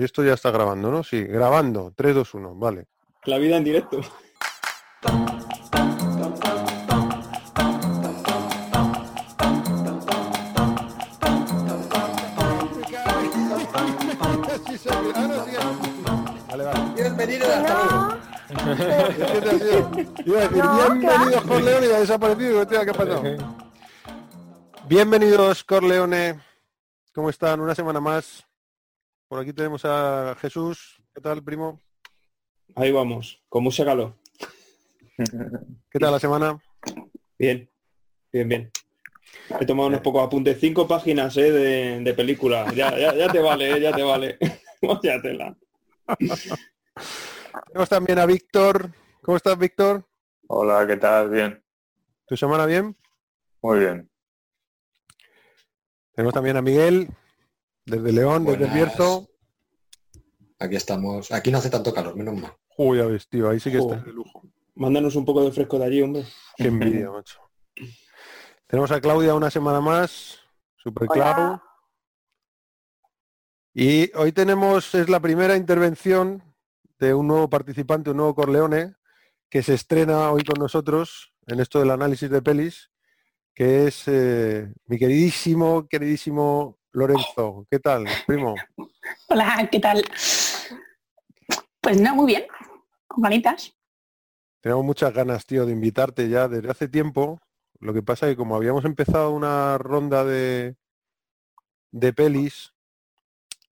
Y esto ya está grabando, ¿no? Sí, grabando. 3, 2, 1, vale. La vida en directo. Vale, vale. Bienvenido hasta luego. ¿Qué te ha sido? Iba a decir, No, bienvenidos Corleone y ha desaparecido. ¿Qué ha pasado? Bienvenidos Corleone. ¿Cómo están? Una semana más. Por aquí tenemos a Jesús. ¿Qué tal, primo? Ahí vamos, con mucha calor. ¿Qué tal la semana? Bien, bien, bien. He tomado unos pocos apuntes, cinco páginas eh, de, de película. Ya, ya, ya te vale, eh, ya te vale. Tenemos también a Víctor. ¿Cómo estás, Víctor? Hola, ¿qué tal? Bien, ¿Tu semana bien? muy bien. Tenemos también a Miguel, desde León, desde. Bierzo. Aquí estamos. Aquí no hace tanto calor, menos mal. Uy, ya ves, tío, ahí sí que está de lujo. Mándanos un poco de fresco de allí, hombre. Qué envidia, macho. Tenemos a Claudia una semana más, super claro. Y hoy tenemos, es la primera intervención de un nuevo participante, un nuevo Corleone, que se estrena hoy con nosotros en esto del análisis de pelis, que es eh, mi queridísimo, queridísimo Lorenzo. ¿Qué tal, primo? Hola, ¿qué tal? Pues no, muy bien. Con ganitas. Tenemos muchas ganas, tío, de invitarte ya desde hace tiempo. Lo que pasa es que como habíamos empezado una ronda de, de pelis,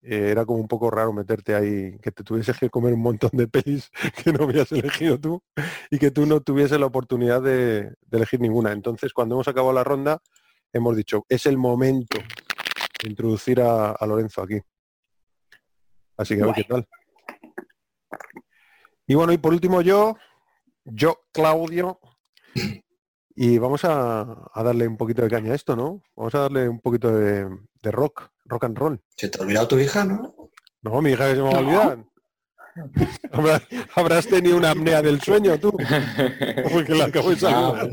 eh, era como un poco raro meterte ahí, que te tuvieses que comer un montón de pelis que no habías elegido tú y que tú no tuvieses la oportunidad de, de elegir ninguna. Entonces, cuando hemos acabado la ronda, hemos dicho, es el momento introducir a, a Lorenzo aquí. Así que a ver qué tal. Y bueno, y por último yo, yo, Claudio, y vamos a, a darle un poquito de caña a esto, ¿no? Vamos a darle un poquito de, de rock, rock and roll. ¿Se te ha olvidado tu hija, no? No, mi hija que se me va a No. olvidar. Habrás, habrás tenido una apnea del sueño tú, porque la acabo de Ah.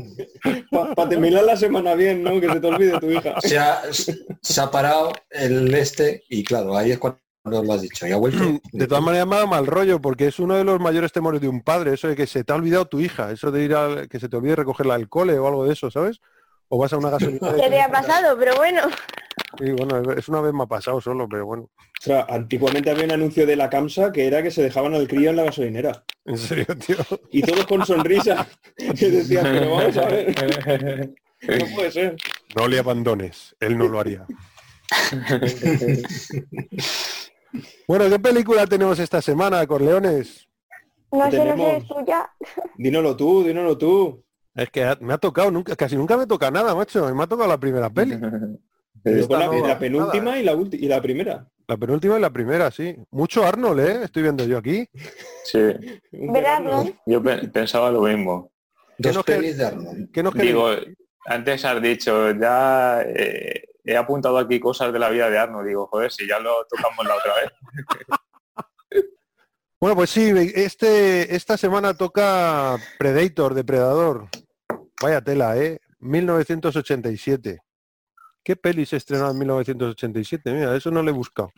Para terminar la semana bien, ¿no? Que se te olvide tu hija. se, ha, se ha parado el este y claro, ahí es cuando lo has dicho. Y ha vuelto. De todas maneras me mal rollo, porque es uno de los mayores temores de un padre, eso de que se te ha olvidado tu hija, eso de ir a que se te olvide recogerla al cole o algo de eso, ¿sabes? O vas a una gasolinera. Ya te ha te- pasado, pero bueno. Sí, bueno, es una vez me ha pasado solo, pero bueno. O sea, antiguamente había un anuncio de la CAMSA que era que se dejaban al crío en la gasolinera. En serio, tío. Y todos con sonrisa. Que decían, pero vamos a ver. No puede ser. No le abandones, él no lo haría. Bueno, ¿qué película tenemos esta semana, Corleones? No sé, no sé, es tuya. Dínoslo tú, dínoslo tú. Es que me ha tocado, nunca, casi nunca me toca nada, macho. Me ha tocado la primera peli. La, no- la penúltima nada, y, la ulti- y la primera. La penúltima y la primera, sí. Mucho Arnold, ¿eh? Estoy viendo yo aquí. Sí, yo pe- pensaba lo mismo. ¿Qué Dos nos queda? pelis de Arnold. ¿Qué nos queréis? Digo, antes has dicho, ya eh, he apuntado aquí cosas de la vida de Arno. Digo, joder, si ya lo tocamos la otra vez. Bueno, pues sí, este, esta semana toca Predator, Depredador. Vaya tela, ¿eh? 1987. ¿Qué peli se estrenó en 1987? Mira, eso no le he buscado.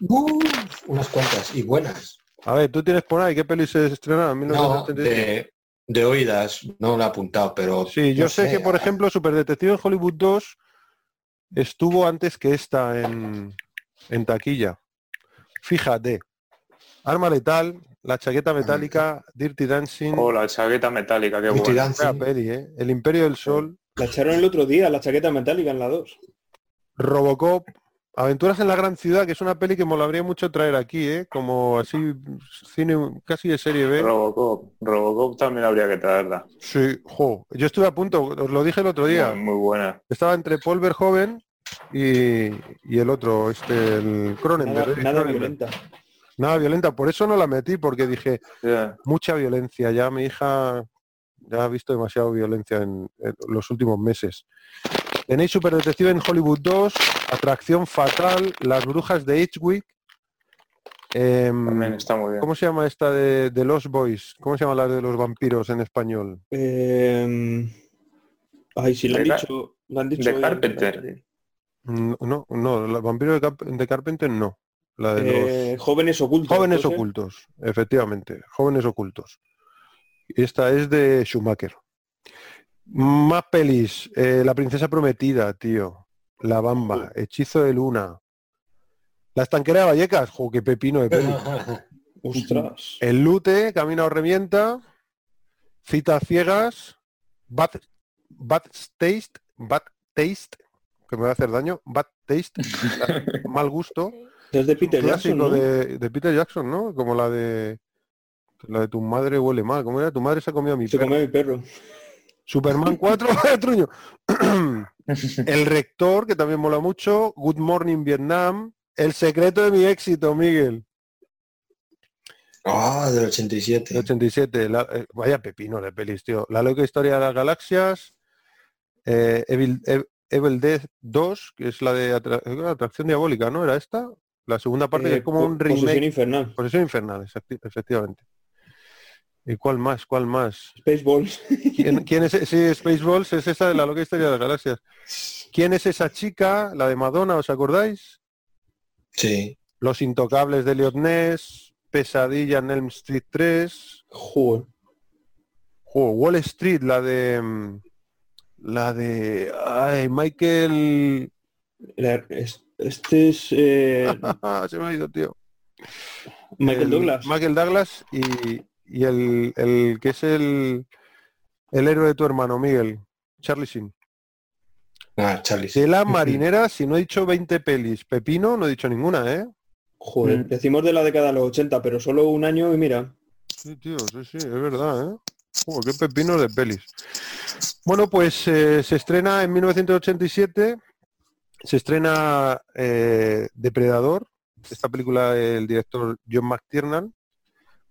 Unas cuantas y buenas. A ver, ¿tú tienes por ahí qué peli se estrenó en No, 1987? de, de oídas, no lo he apuntado, pero. Sí, yo no sé, que, por ah, ejemplo, Super Detective en Hollywood 2 estuvo antes que esta en, en taquilla. Fíjate. Arma letal, la chaqueta metálica, Dirty Dancing, O la chaqueta metálica, qué Dirty. Dancing. Fea peli, ¿eh? El Imperio del Sol, La echaron el otro día, la chaqueta metálica en la 2. Robocop, Aventuras en la Gran Ciudad, que es una peli que me molaría mucho traer aquí, ¿eh? Como así, cine casi de serie B. Robocop. Robocop también habría que traerla. Sí, jo. Yo estuve a punto, os lo dije el otro día. Muy, muy buena. Estaba entre Paul Verhoeven y, y el otro, este, el Cronenberg. Nada, Cronenberg. violenta. Nada violenta, por eso no la metí, porque dije, mucha violencia, ya mi hija ya ha visto demasiado violencia en, en los últimos meses. Tenéis Super Detective en Hollywood 2, Atracción Fatal, Las Brujas de Edgewick. em, También está muy bien. ¿Cómo se llama esta de, de Los Boys? ¿Cómo se llama la de los vampiros en español? Eh, ay, si lo han dicho. Lo han dicho de. Carpenter. Mm, No, no, los vampiros de, Cap- de Carpenter no. La de Eh, los jóvenes ocultos. jóvenes ocultos, efectivamente, jóvenes ocultos. Y esta es de Schumacher. Más pelis. eh, la princesa prometida, tío. La bamba. Hechizo de luna. La estanquera de Vallecas. Jo, qué pepino de peli. Ostras. El lute, camina o revienta. Citas ciegas. Bad, bad taste. Bad taste. Que me va a hacer daño. Bad taste. mal gusto. Es de Peter Jackson, ¿no? de, de Peter Jackson, ¿no? Como la de la de tu madre huele mal. ¿Cómo era? Tu madre se ha comido a mi Se perro. come mi perro. Superman 4, truño. El rector, que también mola mucho. Good Morning Vietnam. El secreto de mi éxito, Miguel. Ah, del De 87. 87. la- eh, vaya pepino de pelis, tío. La loca historia de las galaxias. eh, Evil, Ev- Evil Dead 2, que es la de atra- eh, atracción diabólica, ¿no? ¿Era esta? La segunda parte que Eh, es como un Posesión remake. infernal. Posesión infernal, efectivamente. ¿Y cuál más? ¿Cuál más? Spaceballs. ¿Quién, quién es? Sí, Spaceballs es esa de la loca historia de las galaxias. ¿Quién es esa chica? La de Madonna, ¿os acordáis? Sí. Los Intocables de Elliot Ness, Pesadilla en Elm Street 3, Joder. Jo, Wall Street, la de... mm, La de... Ay, Michael... La- es- Este es eh, Se me ha ido, tío. Michael El- Douglas. Michael Douglas y, y el, el que es el, el héroe de tu hermano, Miguel. Charlie Sheen. Ah, Charlie. De la marinera, si no he dicho 20 pelis, Pepino, no he dicho ninguna, ¿eh? Joder, Mm. decimos de la década de los 80, pero solo un año y mira. Sí, tío, sí, sí, es verdad, ¿eh? Joder, qué pepino de pelis. Bueno, pues eh, se estrena en 1987, se estrena eh, Depredador, esta película del director John McTiernan,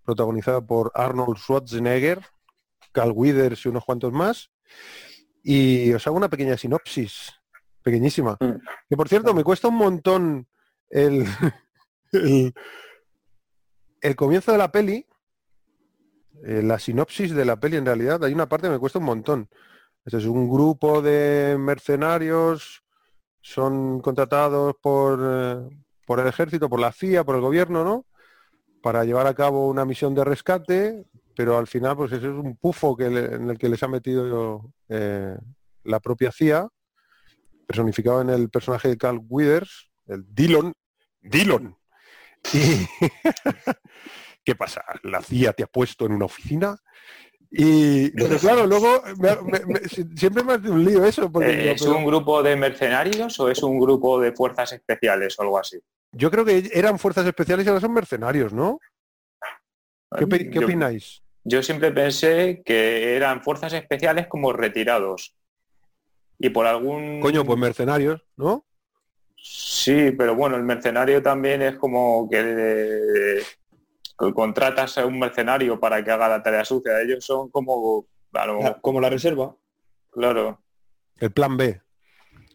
protagonizada por Arnold Schwarzenegger, Carl Withers y unos cuantos más. Y os hago una pequeña sinopsis, pequeñísima. Mm. Que por cierto, me cuesta un montón el, el, el comienzo de la peli, eh, la sinopsis de la peli en realidad, hay una parte que me cuesta un montón. Este es un grupo de mercenarios, son contratados por, eh, por el ejército, por la CIA, por el gobierno, ¿no? Para llevar a cabo una misión de rescate, pero al final pues eso es un pufo que en el que les ha metido eh, la propia CIA, personificado en el personaje de Carl Withers, el Dillon. Dillon. ¿Qué pasa? ¿La CIA te ha puesto en una oficina? Y pero claro, luego me- me- me- siempre me hace un lío eso, porque Eh, ¿Es pero un grupo de mercenarios o es un grupo de fuerzas especiales o algo así? yo creo que eran fuerzas especiales y ahora son mercenarios, ¿no? ¿Qué, opi- qué Yo- opináis? Yo siempre pensé que eran fuerzas especiales como retirados. Y por algún... Coño, pues mercenarios, ¿no? Sí, pero bueno, el mercenario también es como que, eh, que contratas a un mercenario para que haga la tarea sucia. Ellos son como... La- como la reserva. claro, El plan B,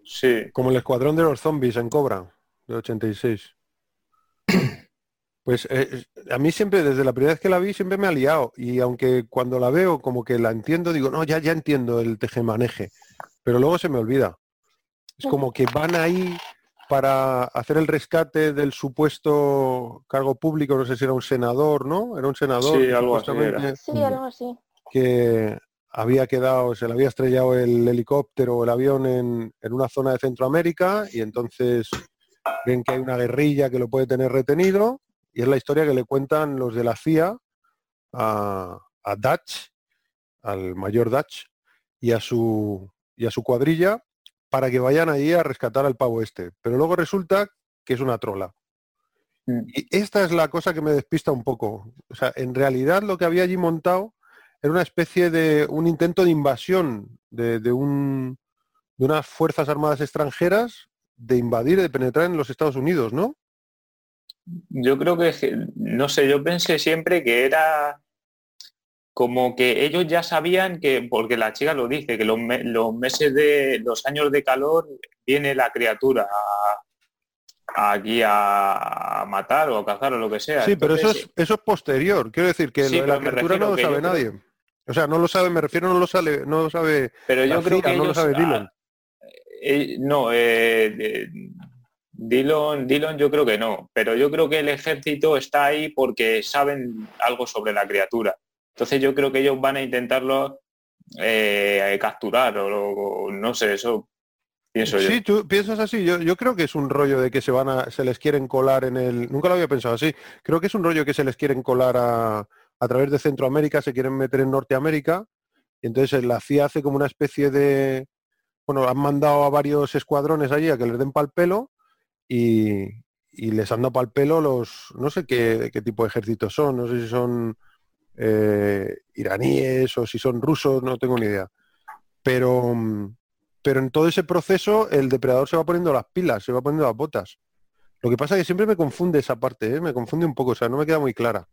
sí. como el escuadrón de los zombies en Cobra, de 86. Pues eh, a mí siempre, desde la primera vez que la vi, siempre me ha liado. Y aunque cuando la veo como que la entiendo, digo, no, ya, ya entiendo el tejemaneje. Pero luego se me olvida. Es como que van ahí para hacer el rescate del supuesto cargo público, no sé si era un senador, ¿no? Era un senador Sí, que algo así supuestamente era. Sí, algo así. que había quedado, se le había estrellado el helicóptero o el avión en, en una zona de Centroamérica y entonces ven que hay una guerrilla que lo puede tener retenido y es la historia que le cuentan los de la CIA a, a Dutch, al mayor Dutch y a su y a su cuadrilla para que vayan ahí a rescatar al pavo este. Pero luego resulta que es una trola. Mm. Y esta es la cosa que me despista un poco. O sea, en realidad lo que había allí montado era una especie de un intento de invasión de, de un, de unas fuerzas armadas extranjeras de invadir, de penetrar en los Estados Unidos, ¿no? Yo creo que, no sé, yo pensé siempre que era como que ellos ya sabían que, porque la chica lo dice, que los, me- los meses de los años de calor viene la criatura a- a aquí a, a matar o a cazar o lo que sea. Sí, pero eso es, eso es posterior. Quiero decir que Sí, la criatura no lo sabe yo nadie. O sea, no lo sabe, me refiero, no lo sabe, no lo sabe pero yo creo que no lo sabe Dillon. eh, no, eh, eh, Dillon yo creo que no, pero yo creo que el ejército está ahí porque saben algo sobre la criatura. Entonces yo creo que ellos van a intentarlo eh, capturar o, no sé, eso pienso yo. Sí, tú piensas así. Yo, yo creo que es un rollo de que se van a, se les quieren colar en el. Nunca lo había pensado así. Creo que es un rollo que se les quieren colar a, a través de Centroamérica, se quieren meter en Norteamérica. Y entonces la CIA hace como una especie de. Bueno, han mandado a varios escuadrones allí a que les den pal pelo y, y les han dado pal pelo los. No sé qué, qué tipo de ejércitos son, no sé si son eh, iraníes o si son rusos, no tengo ni idea. Pero, mm, pero en todo ese proceso el depredador se va poniendo las pilas, se va poniendo las botas. Lo que pasa es que siempre me confunde esa parte, ¿eh? me confunde un poco, o sea, no me queda muy clara.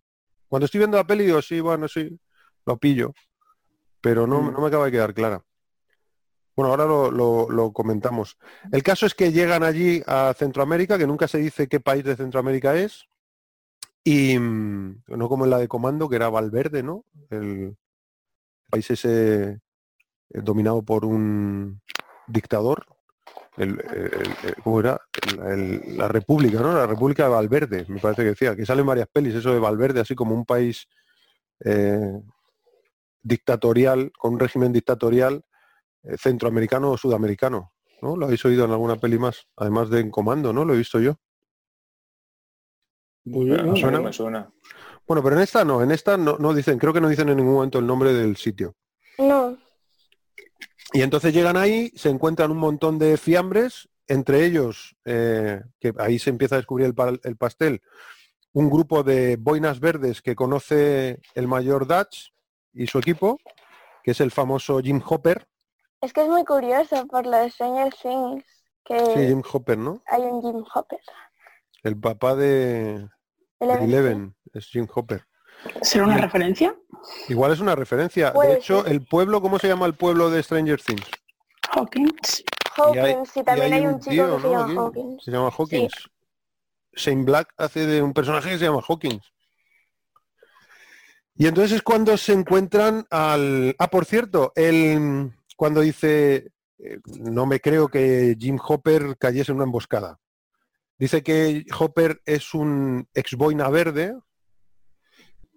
Cuando estoy viendo la peli digo, sí, bueno, sí, lo pillo, pero no, Mm. no me acaba de quedar clara. Bueno, ahora lo, lo- lo comentamos. El caso es que llegan allí a Centroamérica, que nunca se dice qué país de Centroamérica es, y mm, no como en la de Comando, que era Valverde, ¿no? El país ese eh, dominado por un dictador. El, ¿Cómo era? La República, ¿no? La República de Valverde, me parece que decía, que salen varias pelis, eso de Valverde, así como un país eh, dictatorial, con un régimen dictatorial eh, centroamericano o sudamericano, ¿no? Lo habéis oído en alguna peli más, además de en Comando, ¿no? Lo he visto yo. Yo no Me suena, me suena. Bueno, pero en esta no, en esta no, no dicen, creo que no dicen en ningún momento el nombre del sitio. No. Y entonces llegan ahí, se encuentran un montón de fiambres, entre ellos, eh, que ahí se empieza a descubrir el, pa- el pastel, un grupo de boinas verdes que conoce el mayor Dutch y su equipo, que es el famoso Jim Hopper. Es que es muy curioso por lo de Stranger Things que Sí, Jim Hopper, ¿no? hay un Jim Hopper. El papá de Eleven. Eleven es Jim Hopper. ¿Será una referencia? Igual es una referencia. Puede De hecho, ser. el pueblo, ¿cómo se llama el pueblo de Stranger Things? Hawkins. Y hay- Hawkins, y también y hay, un chico tío, que se ¿no? llama Hawkins. Se llama Hawkins. Shane Black hace de un personaje que se llama Hawkins. Y entonces es cuando se encuentran al... Ah, por cierto, el... cuando dice, eh, no me creo que Jim Hopper cayese en una emboscada. Dice que Hopper es un ex boina verde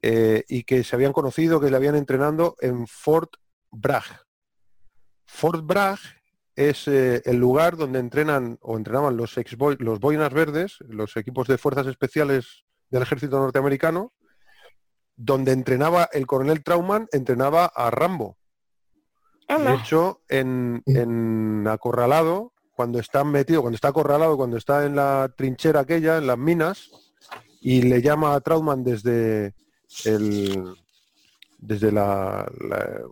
eh, y que se habían conocido, que le habían entrenando en Fort Bragg. Fort Bragg es eh, el lugar donde entrenan o entrenaban los ex los boinas verdes, los equipos de fuerzas especiales del ejército norteamericano, donde entrenaba el coronel Trauman, entrenaba a Rambo. De hecho, en, en acorralado, cuando está metido, cuando está acorralado, cuando está en la trinchera aquella, en las minas, y le llama a Trauman desde el desde la,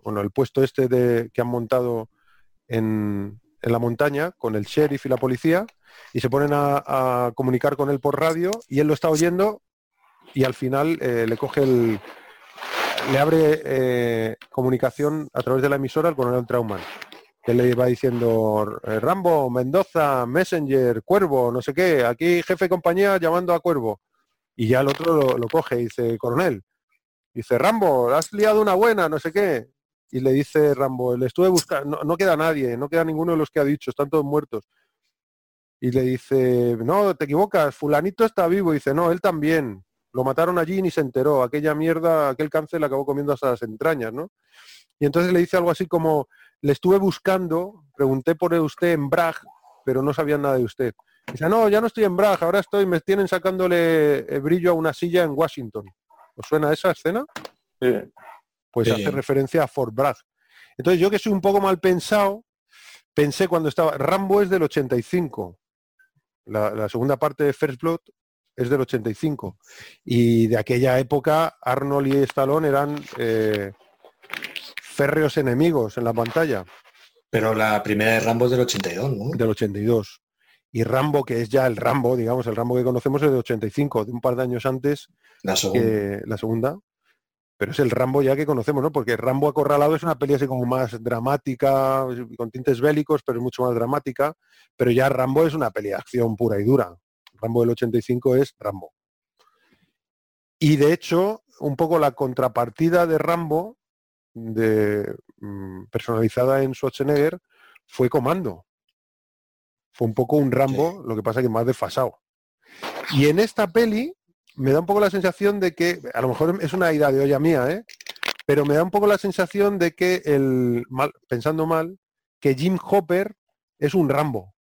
bueno, el puesto este de, que han montado en, en la montaña con el sheriff y la policía y se ponen a, a comunicar con él por radio y él lo está oyendo y al final eh, le coge el le abre eh, comunicación a través de la emisora al coronel Trauman que le va diciendo eh, Rambo, Mendoza, Messenger, Cuervo, no sé qué, aquí jefe de compañía llamando a Cuervo y ya el otro lo, coge y dice, coronel, dice, Rambo, has liado una buena, no sé qué. Y le dice Rambo, le estuve buscando, no, no queda nadie, no queda ninguno de los que ha dicho, están todos muertos. Y le dice, no, te equivocas, fulanito está vivo. Y dice, no, él también. Lo mataron allí y ni se enteró. Aquella mierda, aquel cáncer le acabó comiendo hasta las entrañas, ¿no? Y entonces le dice algo así como, le estuve buscando, pregunté por usted en Bragg, pero no sabían nada de usted. Dice, no, ya no estoy en Bragg, ahora estoy, me tienen sacándole eh, brillo a una silla en Washington. ¿Os suena esa escena? Sí. Pues Sí. hace referencia a Fort Bragg. Entonces yo que soy un poco mal pensado, pensé cuando estaba... Rambo es del 85. La, la segunda parte de First Blood es del 85. Y de aquella época Arnold y Stallone eran eh, férreos enemigos en la pantalla, Pero la primera de Rambo es del 82, ¿no? del 82. Y Rambo, que es ya el Rambo, digamos, el Rambo que conocemos es del 85, de un par de años antes La segunda. que la segunda, pero es el Rambo ya que conocemos, ¿no? Porque Rambo acorralado es una peli así como más dramática, con tintes bélicos, pero es mucho más dramática, pero ya Rambo es una peli de acción pura y dura. Rambo del 85 es Rambo. Y de hecho, un poco la contrapartida de Rambo, de, mm, personalizada en Schwarzenegger, fue Comando. fue un poco un Rambo, lo que pasa que más desfasado. Y en esta peli me da un poco la sensación de que, a lo mejor es una idea de olla mía, ¿eh? pero me da un poco la sensación de que el, mal, pensando mal, que Jim Hopper es un Rambo.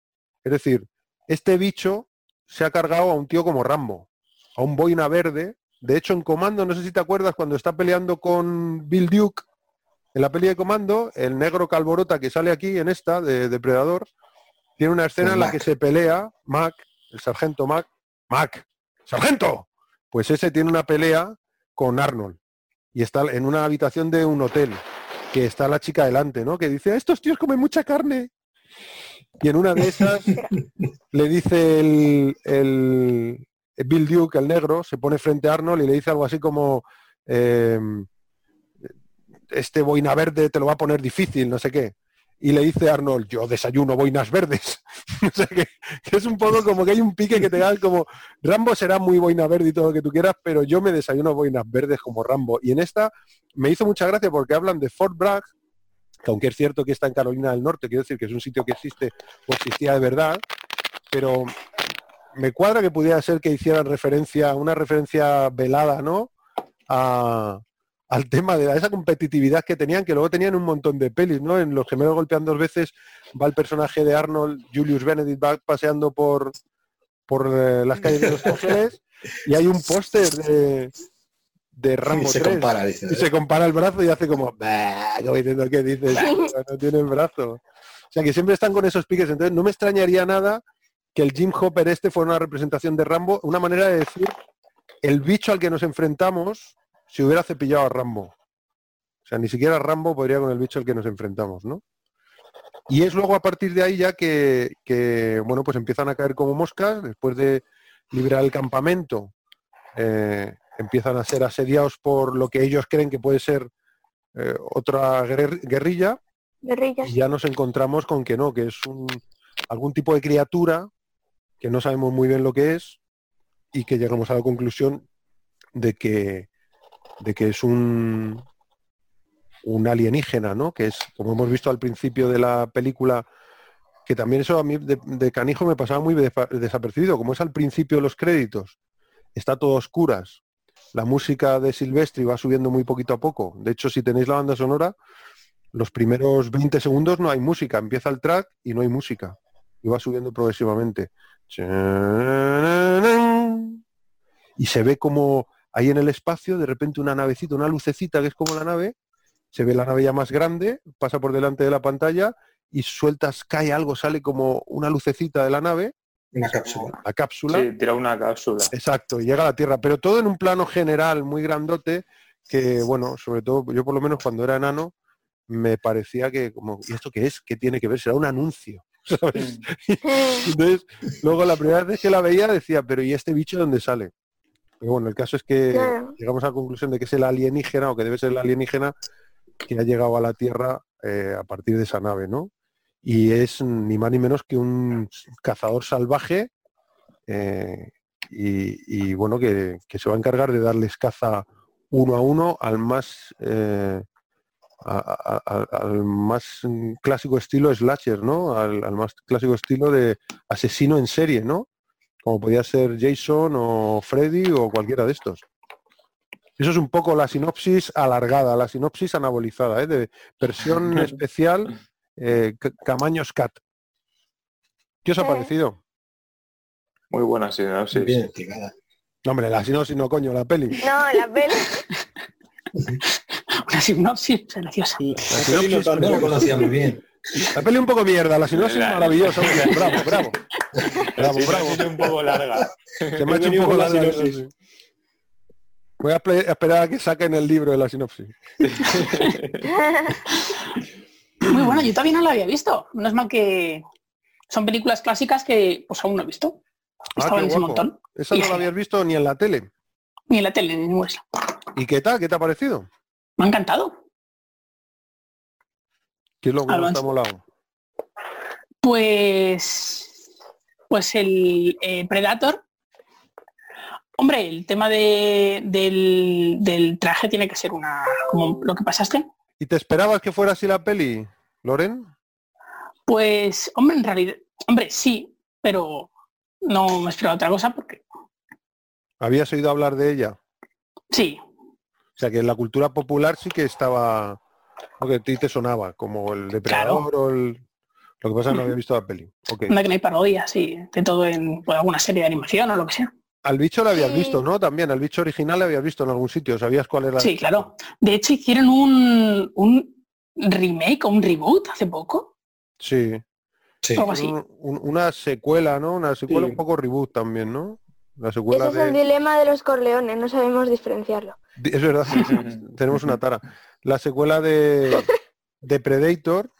Es decir, este bicho se ha cargado a un tío como Rambo, a un boina verde. De hecho, en Comando, no sé si te acuerdas, cuando está peleando con Bill Duke, en la peli de Comando, el negro calborota que sale aquí en esta, de Depredador, tiene una escena en la que se pelea Mac, el sargento Mac, Mac, sargento. Pues ese tiene una pelea con Arnold y está en una habitación de un hotel que está la chica delante, ¿no? Que dice, estos tíos comen mucha carne. Y en una de esas le dice el, el Bill Duke, el negro, se pone frente a Arnold y le dice algo así como, em, este boina verde te lo va a poner difícil, no sé qué. Y le dice Arnold, yo desayuno boinas verdes. o sea que, es un poco como que hay un pique que te da como, Rambo será muy boina verde y todo lo que tú quieras, pero yo me desayuno boinas verdes como Rambo. Y en esta me hizo mucha gracia porque hablan de Fort Bragg, que aunque es cierto que está en Carolina del Norte, quiero decir que es un sitio que existe o existía de verdad, pero me cuadra que pudiera ser que hicieran referencia, una referencia velada, ¿no? A, al tema de esa competitividad que tenían, que luego tenían un montón de pelis, ¿no? En Los gemelos golpean dos veces va el personaje de Arnold, Julius Benedict, va paseando por, por eh, las calles de Los Ángeles y hay un póster de, de Rambo Y se 3. compara, dice. Y se compara el brazo y hace como diciendo, ¿qué dices? No tiene el brazo. O sea que siempre están con esos piques. Entonces no me extrañaría nada que el Jim Hopper este fuera una representación de Rambo, una manera de decir el bicho al que nos enfrentamos si hubiera cepillado a Rambo. O sea, ni siquiera Rambo podría con el bicho al que nos enfrentamos, ¿no? Y es luego a partir de ahí ya que, que, bueno, pues empiezan a caer como moscas, después de liberar el campamento, eh, empiezan a ser asediados por lo que ellos creen que puede ser eh, otra guerr- guerrilla, Guerrillas. y ya nos encontramos con que no, que es un, algún tipo de criatura que no sabemos muy bien lo que es y que llegamos a la conclusión de que, de que es un, un alienígena, ¿no? Que es, como hemos visto al principio de la película, que también eso a mí de, de canijo me pasaba muy desapercibido, como es al principio de los créditos, está todo a oscuras, la música de Silvestri va subiendo muy poquito a poco. De hecho, si tenéis la banda sonora, los primeros 20 segundos no hay música, empieza el track y no hay música. Y va subiendo progresivamente. Y se ve como ahí en el espacio, de repente una navecita, una lucecita que es como la nave, se ve la nave ya más grande, pasa por delante de la pantalla y sueltas, cae algo, sale como una lucecita de la nave, Una cápsula. la cápsula. Sí, tira una cápsula. Exacto, y llega a la Tierra, pero todo en un plano general muy grandote que, bueno, sobre todo yo por lo menos cuando era enano me parecía que como, ¿y esto qué es? ¿Qué tiene que ver? Será un anuncio. ¿sabes? Entonces, luego la primera vez que la veía decía, pero ¿y este bicho dónde sale? Pero bueno, el caso es que Claro. llegamos a la conclusión de que es el alienígena o que debe ser el alienígena que ha llegado a la Tierra eh, a partir de esa nave, ¿no? Y es ni más ni menos que un cazador salvaje eh, y, y, bueno, que, que se va a encargar de darles caza uno a uno al más eh, a- a- a- al más clásico estilo slasher, ¿no? Al, al más clásico estilo de asesino en serie, ¿no? Como podía ser Jason o Freddy o cualquiera de estos. Eso es un poco la sinopsis alargada, la sinopsis anabolizada, ¿eh? de versión especial eh, Camaños Cat. ¿Qué os ha parecido? Muy buena sinopsis. Bien explicada. No, hombre, la sinopsis no, coño, la peli. No, la peli. Una sinopsis graciosa. La peli no sinopsis, tanto. No lo conocía muy bien. La peli un poco mierda, la sinopsis La- maravillosa. hombre, Bravo, bravo. Bravo, Sí, bravo. es un poco larga. Se me ha He hecho un poco la larga la sinopsis. Voy a espe- a esperar a que saquen el libro de la sinopsis. Muy bueno, yo todavía no la había visto. No es mal que son películas clásicas que pues aún no he visto. Estaba Ah, qué en ese guapo. montón. Esa Y no la habías visto ni en la tele. Ni en la tele, ni en ningún lado. ¿Y qué tal? ¿Qué te ha parecido? Me ha encantado. ¿Qué es lo que más Alonso. te ha molado? Pues, pues el eh, Predator. Hombre, el tema de- del, del traje tiene que ser una como lo que pasaste. ¿Y te esperabas que fuera así la peli, Loren? Pues, hombre, en realidad, Hombre, sí, pero no me esperaba otra cosa porque ¿Habías oído hablar de ella? sí, O sea, que en la cultura popular sí que estaba... Lo que a ti te sonaba, como el depredador o el... Lo que pasa es que no había visto la peli. Ok. anda que no hay parodias, sí, de todo en pues, alguna serie de animación o lo que sea. Al bicho lo habías Sí. visto, ¿no? También, al bicho original lo habías visto en algún sitio. ¿Sabías cuál era? Sí, claro. De hecho, hicieron un, un remake o un reboot hace poco. Sí. Sí. Algo así. Un- un- una secuela, ¿no? Una secuela Sí. un poco reboot también, ¿no? La secuela Ese es el de... dilema de los Corleones, no sabemos diferenciarlo. Di- Es verdad, tenemos una tara. La secuela de, de Predator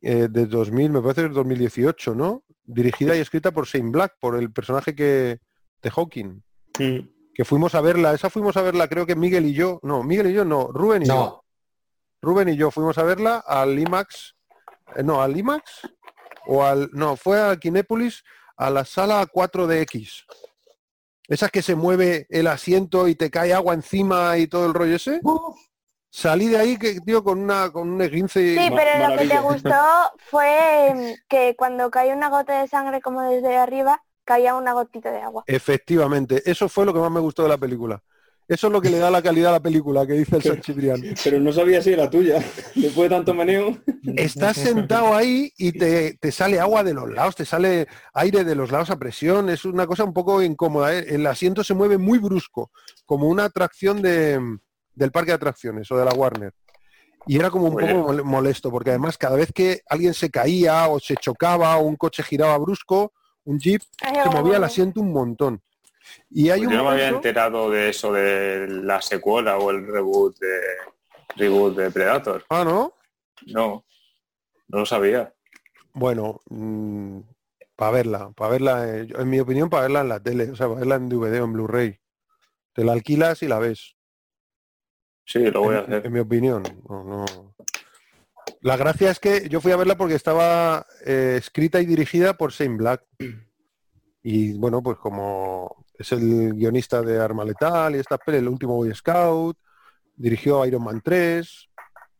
eh, de 2000, me parece que es 2018, ¿no? Dirigida y escrita por Shane Black, por el personaje que de Hawking. Que fuimos a verla, esa fuimos a verla, creo que Miguel y yo, no, Miguel y yo no, Rubén y yo. Rubén y yo fuimos a verla al IMAX, eh, no, al IMAX o al, no, fue a Kinépolis a la sala 4DX. Esas que se mueve el asiento y te cae agua encima y todo el rollo ese. Salí de ahí, que tío, con una con un esguince. Sí, pero lo que te gustó fue em, que cuando caía una gota de sangre como desde arriba, caía una gotita de agua. Efectivamente, eso fue lo que más me gustó de la película. Eso es lo que le da la calidad a la película, que dice el San. Pero no sabía si era tuya. Después de tanto meneo. Estás sentado ahí y te, te sale agua de los lados, te sale aire de los lados a presión, es una cosa un poco incómoda. ¿eh? El asiento se mueve muy brusco, como una atracción de, del parque de atracciones o de la Warner. Y era como un Oye. poco mole- molesto, porque además cada vez que alguien se caía o se chocaba o un coche giraba brusco, un jeep, Ay, se movía el asiento un montón. Y hay Pues un yo no me había enterado de eso de la secuela o el reboot de reboot de Predator. Ah, ¿no? No, no lo sabía. Bueno, para verla, para verla, eh, en mi opinión, para verla en la tele, o sea, para verla en DVD o en Blu-ray. Te la alquilas y la ves. Sí, lo voy a hacer. en mi opinión. No, no. La gracia es que yo fui a verla porque estaba eh, escrita y dirigida por Shane Black. Y bueno, pues como es el guionista de Arma Letal y esta peli, el último Boy Scout, dirigió Iron Man 3,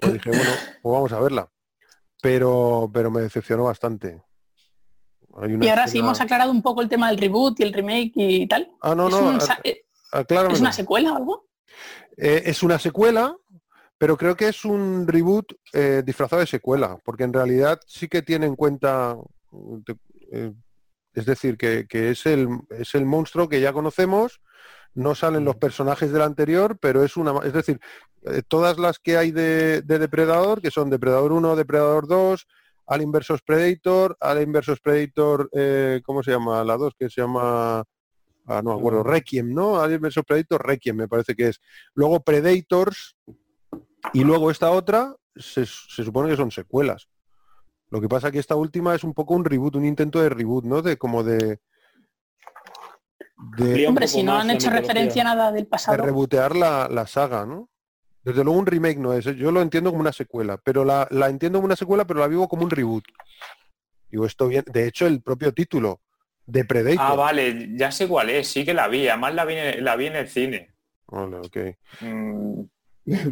pues dije, bueno, pues vamos a verla. Pero, pero me decepcionó bastante. Hay una Y ahora sí hemos aclarado un poco el tema del reboot y el remake y tal. Ah, no, ¿Es, no, un eh. ¿Es una secuela o algo? Eh, es una secuela, pero creo que es un reboot eh, disfrazado de secuela, porque en realidad sí que tiene en cuenta, eh, es decir, que, que es, el, es el monstruo que ya conocemos, no salen los personajes del anterior, pero es una, es decir, todas las que hay de, de Depredador, que son Depredador 1, Depredador 2, Alien vs Predator, Alien vs Predator, eh, ¿cómo se llama? La 2, que se llama... Ah, no me acuerdo, Requiem, ¿no? Alien vs Predator, Requiem me parece que es. Luego Predators y luego esta otra se, se supone que son secuelas. Lo que pasa que esta última es un poco un reboot, un intento de reboot, ¿no? De como de de, Hombre, si no han hecho referencia a nada del de pasado. rebotear la, la saga, ¿no? Desde luego un remake no es, ¿eh? yo lo entiendo como una secuela, pero la, la entiendo como una secuela, pero la vivo como un reboot. Digo, esto bien, de hecho el propio título de Predator. Ah, vale, ya sé cuál es, sí que la vi, además la vi en, la vi en el cine. Vale, ok. Mm,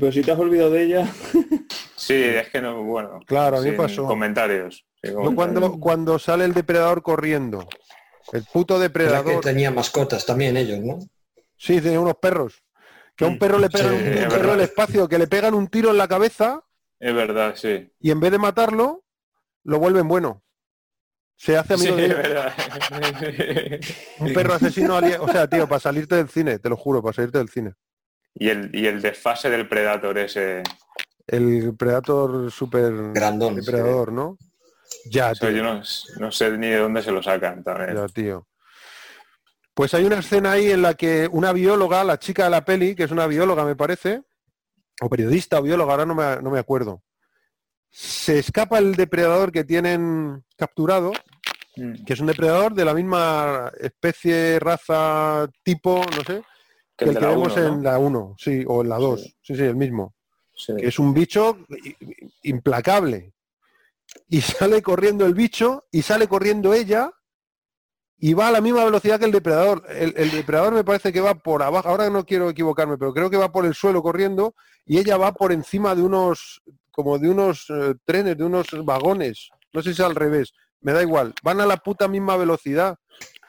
Pero si te has olvidado de ella. sí, es que no, bueno. Claro, a mí pasó. Comentarios. comentarios. cuando, cuando sale el depredador corriendo, el puto Era que depredador, tenía mascotas también ellos, ¿no? sí, tiene unos perros, que a un perro le pegan Sí, un, perro del espacio, que le pegan un tiro en la cabeza Es verdad, sí. y en vez de matarlo, lo vuelven bueno. Se hace Sí, amigo de verdad. un perro asesino alien- o sea, tío, para salirte del cine, te lo juro, para salirte del cine. y, el, y el desfase del Predator ese. El Predator super Grandón. depredador, ¿no? Ya, o sea, tío. yo no, no sé ni de dónde se lo sacan también. Ya, tío. Pues hay una escena ahí en la que una bióloga, la chica de la peli, que es una bióloga me parece, o periodista o bióloga, ahora no me, no me acuerdo, se escapa el depredador que tienen capturado, Mm. que es un depredador de la misma especie, raza, tipo, no sé, que el que vemos en la 1, sí, o en la 2, Sí. sí, sí, el mismo Sí. que es un bicho implacable. Y sale corriendo el bicho y sale corriendo ella y va a la misma velocidad que el depredador. El, el depredador me parece que va por abajo, ahora no quiero equivocarme, pero creo que va por el suelo corriendo y ella va por encima de unos, como de unos eh, trenes, de unos vagones. No sé si es al revés, me da igual. Van a la puta misma velocidad.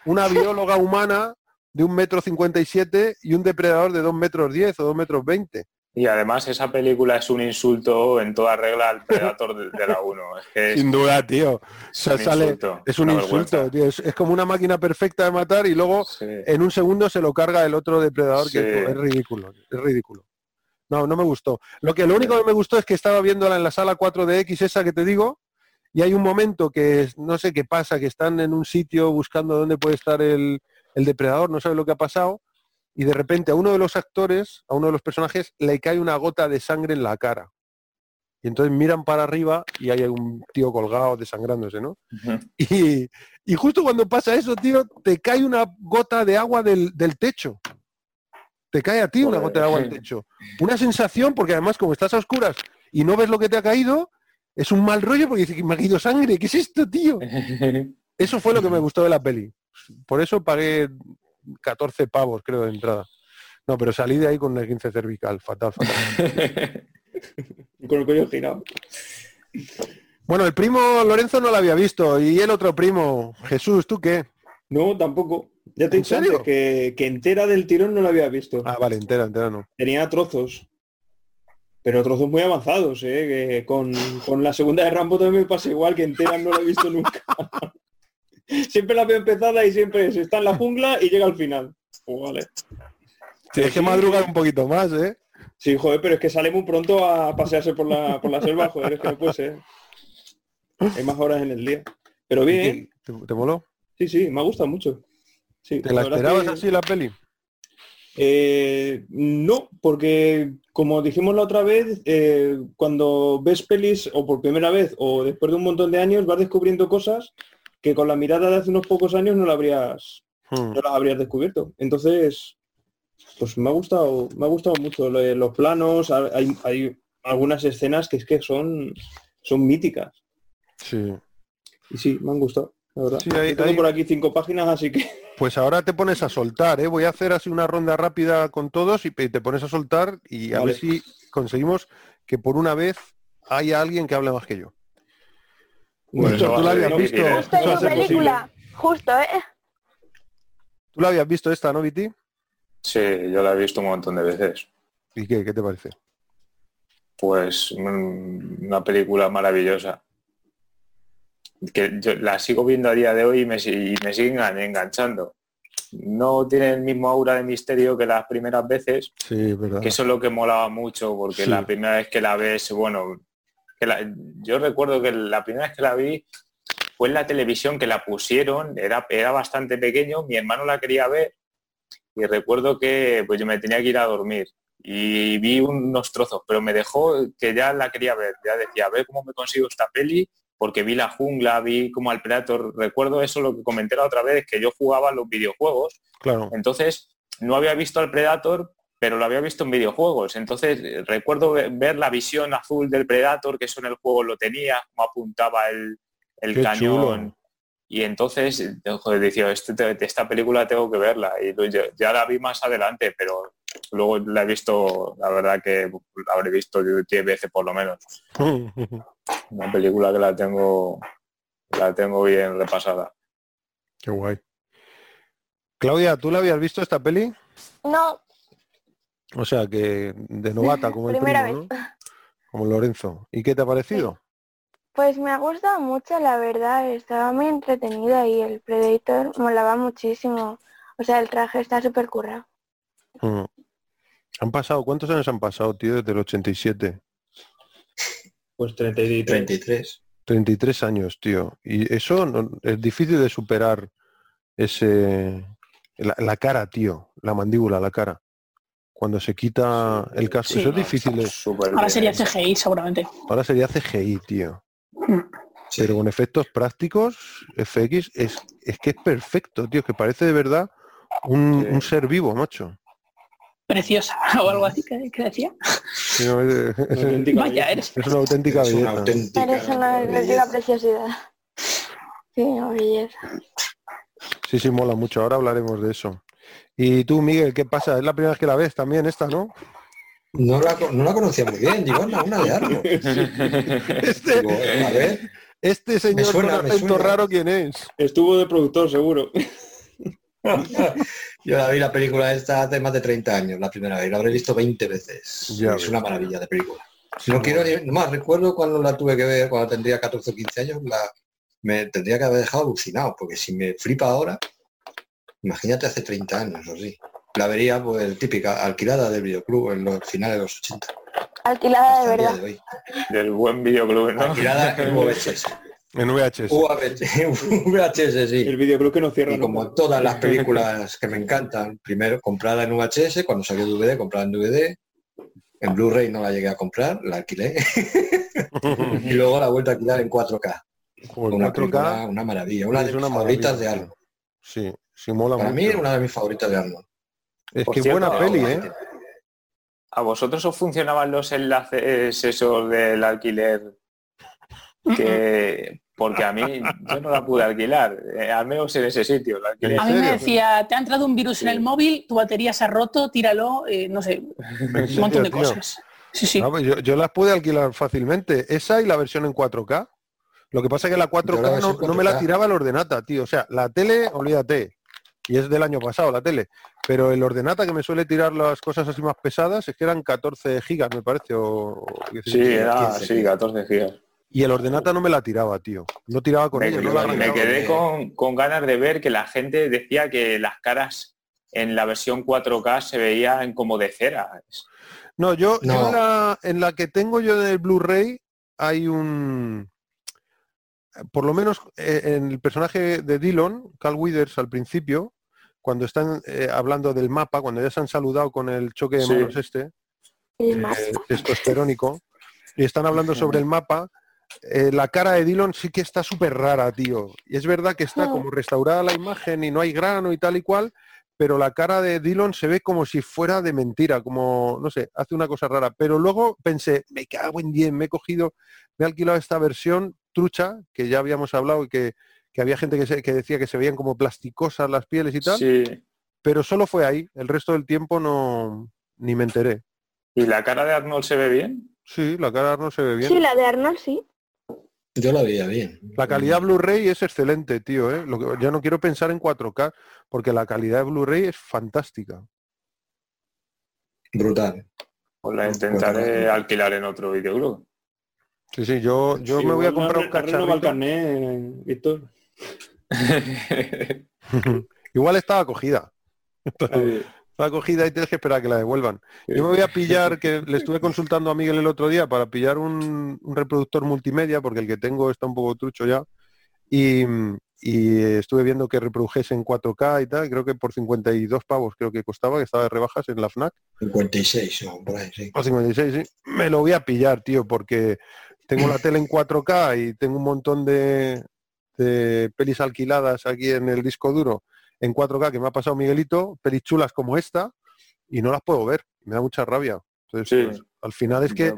Una bióloga humana de un metro cincuenta y siete y un depredador de dos metros diez o dos metros veinte. Y además esa película es un insulto en toda regla al Predator de, de la 1. Es que es, Sin duda, tío. O sea, un sale, insulto, es un insulto, vergüenza. tío. Es, es como una máquina perfecta de matar y luego sí. en un segundo se lo carga el otro depredador que Sí. es, es ridículo. Es ridículo. No, no me gustó. Lo que lo único que me gustó es que estaba viéndola en la sala 4DX esa que te digo y hay un momento que no sé qué pasa, que están en un sitio buscando dónde puede estar el, el depredador, no sabe lo que ha pasado y de repente a uno de los actores, a uno de los personajes, le cae una gota de sangre en la cara. Y entonces miran para arriba y hay un tío colgado desangrándose, ¿no? Y, y justo cuando pasa eso, tío, te cae una gota de agua del, del techo. Te cae a ti una gota de agua del techo. Una sensación, porque además como estás a oscuras y no ves lo que te ha caído, es un mal rollo porque dices que me ha caído sangre. ¿Qué es esto, tío? Eso fue lo que me gustó de la peli. Por eso pagué 14 pavos, creo, de entrada. No, pero salí de ahí con el 15 cervical. Fatal, fatal. Con el cuello girado. Bueno, el primo Lorenzo no lo había visto. Y el otro primo, Jesús, ¿tú qué? No, tampoco. Ya te he ¿En dicho antes que, que entera del tirón no la había visto. Ah, vale, entera, entera no. Tenía trozos. Pero trozos muy avanzados, ¿eh? Que con, con la segunda de Rambo también me pasa igual, que entera no la he visto nunca. siempre la veo empezada y siempre se está en la jungla y llega al final. Pues vale. Tienes que madrugar un poquito más, ¿eh? Sí, joder, pero es que sale muy pronto a pasearse por la, por la selva, joder, es que no puede ser. Hay más horas en el día. Pero bien, ¿Te, te moló? sí, sí, me ha gustado mucho. Sí, ¿Te la esperabas que- así la peli? Eh, no, porque como dijimos la otra vez, eh, cuando ves pelis o por primera vez o después de un montón de años vas descubriendo cosas que con la mirada de hace unos pocos años no, la habrías, Hmm. no las habrías descubierto. Entonces, pues me ha gustado, me ha gustado mucho los planos, ha- hay, hay algunas escenas que es que son, son míticas. Sí. Y sí, me han gustado, la verdad. Sí, hay- Yo tengo hay- por aquí cinco páginas, así que Pues ahora te pones a soltar, ¿eh? Voy a hacer así una ronda rápida con todos y te pones a soltar y a Vale. ver si conseguimos que por una vez haya alguien que hable más que yo. Bueno, Víctor, eso ¿tú la habías visto? Justo, ¿eh? ¿Tú la habías visto esta, no, Viti? Sí, yo la he visto un montón de veces. ¿Y qué? ¿Qué te parece? Pues mm, una película maravillosa. Que yo la sigo viendo a día de hoy y me, y me siguen engan- enganchando. No tiene el mismo aura de misterio que las primeras veces, Sí, que eso es lo que molaba mucho, porque Sí. la primera vez que la ves, bueno, que la- yo recuerdo que la primera vez que la vi fue en la televisión que la pusieron, era, era bastante pequeño, mi hermano la quería ver y recuerdo que pues yo me tenía que ir a dormir y vi unos trozos, pero me dejó que ya la quería ver, ya decía, a ver cómo me consigo esta peli, porque vi la jungla, vi como al Predator, recuerdo eso lo que comenté la otra vez, que yo jugaba los videojuegos Claro. entonces, no había visto al Predator, pero lo había visto en videojuegos. Entonces, recuerdo ve- ver la visión azul del Predator, que eso en el juego lo tenía, cómo apuntaba el, el Qué cañón. chulo. Y entonces, joder, decía, "Este te- esta película tengo que verla. Y ya la vi más adelante, pero luego la he visto, la verdad que la habré visto 10 veces por lo menos. Una película que la tengo, la tengo bien repasada. Qué guay. Claudia, ¿tú la habías visto esta peli? No, O sea, que de novata, como el Primera primo, ¿no? Como Lorenzo. ¿Y qué te ha parecido? pues me ha gustado mucho, la verdad. Estaba muy entretenida y el Predator molaba muchísimo. O sea, el traje está súper currado. Mm. Han pasado, ¿cuántos años han pasado, tío, desde el 87? Pues 33. 33. 33 años, tío. Y eso no- es difícil de superar ese... La, la cara, tío. La mandíbula, la cara. Cuando se quita el casco. Sí. Eso es difícil. de- Ahora sería. CGI seguramente. Ahora sería CGI, tío. Sí. Pero con efectos prácticos, FX, es, es que es perfecto, tío. Que parece de verdad un, Sí. un ser vivo, macho. Preciosa o algo así que, que decía. Sí, no, es, Una Vaya, eres. es una auténtica una auténtica Eres una auténtica preciosidad. Sí, una belleza. Sí, sí, mola mucho. Ahora hablaremos de eso. Y tú, Miguel, ¿qué pasa? Es la primera vez que la ves también esta, ¿no? No la, no la conocía muy bien, digo, anda, una de Arno. Este, Digo, a ver, Este señor suena, con acento raro, ¿quién es? Estuvo de productor, seguro. Yo la vi la película esta hace más de 30 años, la primera vez. La habré visto 20 veces. Ya es una maravilla de película. Sí, no quiero bueno. ni más, recuerdo cuando la tuve que ver, cuando tendría 14 o 15 años, la, me tendría que haber dejado alucinado, porque si me flipa ahora, imagínate hace 30 años o sí. La vería pues típica, alquilada del videoclub en los finales de los 80. Alquilada hasta de verdad. de. Del buen videoclub, ¿no? Alquilada en VHS. En VHS. VHS, sí. El videoclub que no cierra Y como nunca. todas las películas que me encantan, primero comprada en VHS, cuando salió DVD, comprada en DVD, en Blu-ray no la llegué a comprar, la alquilé, y luego la vuelta a alquilar en 4K. Joder, Una 4K, película, una maravilla, una de una mis favoritas de Arnold. Sí, sí mola Para mí mucho. una de mis favoritas de Arnold. Es Por que cierto, buena peli, ¿eh? ¿A vosotros os funcionaban los enlaces esos del alquiler? Que porque a mí yo no la pude alquilar, eh, al menos en ese sitio. La alquilé. A mí me decía, te ha entrado un virus en el móvil, tu batería se ha roto, tíralo, eh, no sé, ¿En un serio, montón de tío? cosas. Sí, sí. Pues yo, yo las pude alquilar fácilmente. Esa y la versión en 4K. Lo que pasa es que la 4K, Yo la no, no me la 4K. tiraba el ordenata, tío. O sea, la tele, olvídate. Y es del año pasado la tele. Pero el ordenata que me suele tirar las cosas así más pesadas es que eran 14 gigas, me parece. O, o Sí, 16. era 15, sí, 14 gigas. Y el ordenata no me la tiraba, tío. No tiraba con Me, ella, no yo la la- me arrancaba. quedé con, con ganas de ver que la gente decía que las caras en la versión 4K se veían como de cera. No, yo, yo No. en, la, en la que tengo yo del Blu-ray hay un... Por lo menos eh, en el personaje de Dillon, Cal Withers al principio, cuando están eh, hablando del mapa, cuando ya se han saludado con el choque de Sí. manos este, eh, testosterónico, y están hablando sobre el mapa, eh, la cara de Dillon sí que está súper rara, tío. Y es verdad que está como restaurada la imagen y no hay grano y tal y cual, pero la cara de Dillon se ve como si fuera de mentira, como, no sé, hace una cosa rara. Pero luego pensé, me cago en 10, me he cogido, me he alquilado esta versión trucha, que ya habíamos hablado y que, que había gente que, se- que decía que se veían como plasticosas las pieles y tal, Sí. pero solo fue ahí. El resto del tiempo no, ni me enteré. ¿Y la cara de Arnold se ve bien? Sí, la cara no se ve bien. Sí, la de Arnold sí. Yo la veía bien. La calidad Blu-ray es excelente, tío. ¿eh? Lo que, ya no quiero pensar en 4K, porque la calidad de Blu-ray es fantástica. Brutal. Pues la intentaré alquilar en otro videoclub. Sí, sí, yo, yo Sí, me voy a igual comprar un cacharrito. carnet, Víctor. Igual estaba cogida. Sí. Estaba cogida y tienes que esperar a que la devuelvan. Yo me voy a pillar, que le estuve consultando a Miguel el otro día para pillar un, un reproductor multimedia, porque el que tengo está un poco trucho ya. Y, y estuve viendo que reprodujese en 4K y tal, creo que por 52 pavos creo que costaba, que estaba de rebajas en la FNAC. 56 o por ahí, sí. O 56, sí. Me lo voy a pillar, tío, porque tengo la tele en 4K y tengo un montón de, de pelis alquiladas aquí en el disco duro en 4K que me ha pasado Miguelito, pelis chulas como esta, y no las puedo ver. Me da mucha rabia. Entonces, Sí. pues, al final es que,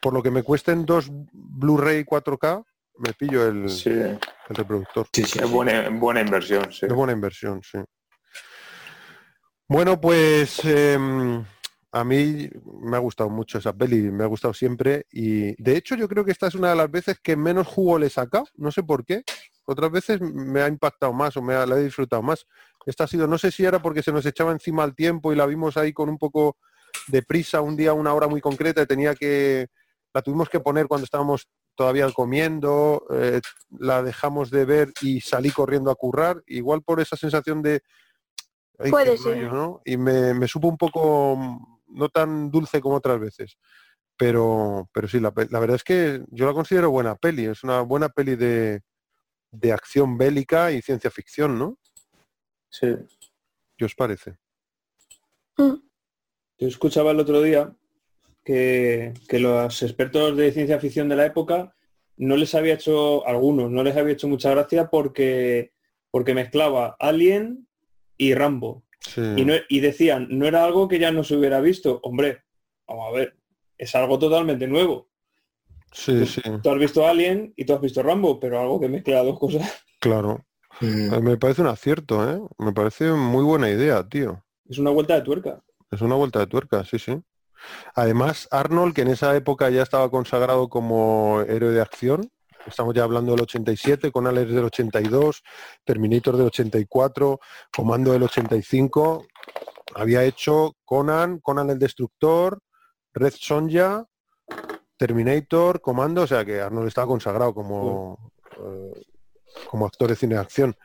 por lo que me cuesten dos Blu-ray 4K, me pillo el, Sí, el reproductor. Sí, sí, es buena, buena inversión. Sí. Es buena inversión, sí. Bueno, pues em, a mí me ha gustado mucho esa peli, me ha gustado siempre y de hecho yo creo que esta es una de las veces que menos jugo le he sacado, no sé por qué. Otras veces me ha impactado más o me ha, la he disfrutado más. Esta ha sido, no sé si era porque se nos echaba encima el tiempo y la vimos ahí con un poco de prisa un día, una hora muy concreta y tenía que, la tuvimos que poner cuando estábamos todavía comiendo, eh, la dejamos de ver y salí corriendo a currar, igual por esa sensación de... "Ay, Puede ser. rollo", ¿no? Y me, me supo un poco mm, no tan dulce como otras veces. Pero, pero sí, la, la verdad es que yo la considero buena peli, es una buena peli de, de acción bélica y ciencia ficción, ¿no? Sí. ¿Qué os parece? Mm. Yo escuchaba el otro día que, que los expertos de ciencia ficción de la época no les había hecho, algunos, no les había hecho mucha gracia porque, porque mezclaba Alien y Rambo. Sí. Y, no- y decían, no era algo que ya no se hubiera visto. Hombre, vamos a ver, es algo totalmente nuevo. Sí, sí, Tú has visto Alien y tú has visto Rambo, pero algo que mezcla dos cosas. claro. Mm, Me parece un acierto, ¿eh? Me parece muy buena idea, tío. Es una vuelta de tuerca. Es una vuelta de tuerca, sí, sí. Además, Arnold, que en esa época ya estaba consagrado como héroe de acción, estamos ya hablando del 87, Conan es del 82, Terminator del 84, Comando del 85, había hecho Conan, Conan el Destructor, Red Sonja, Terminator, Comando, o sea que Arnold estaba consagrado como, eh, como actor de cine de acción.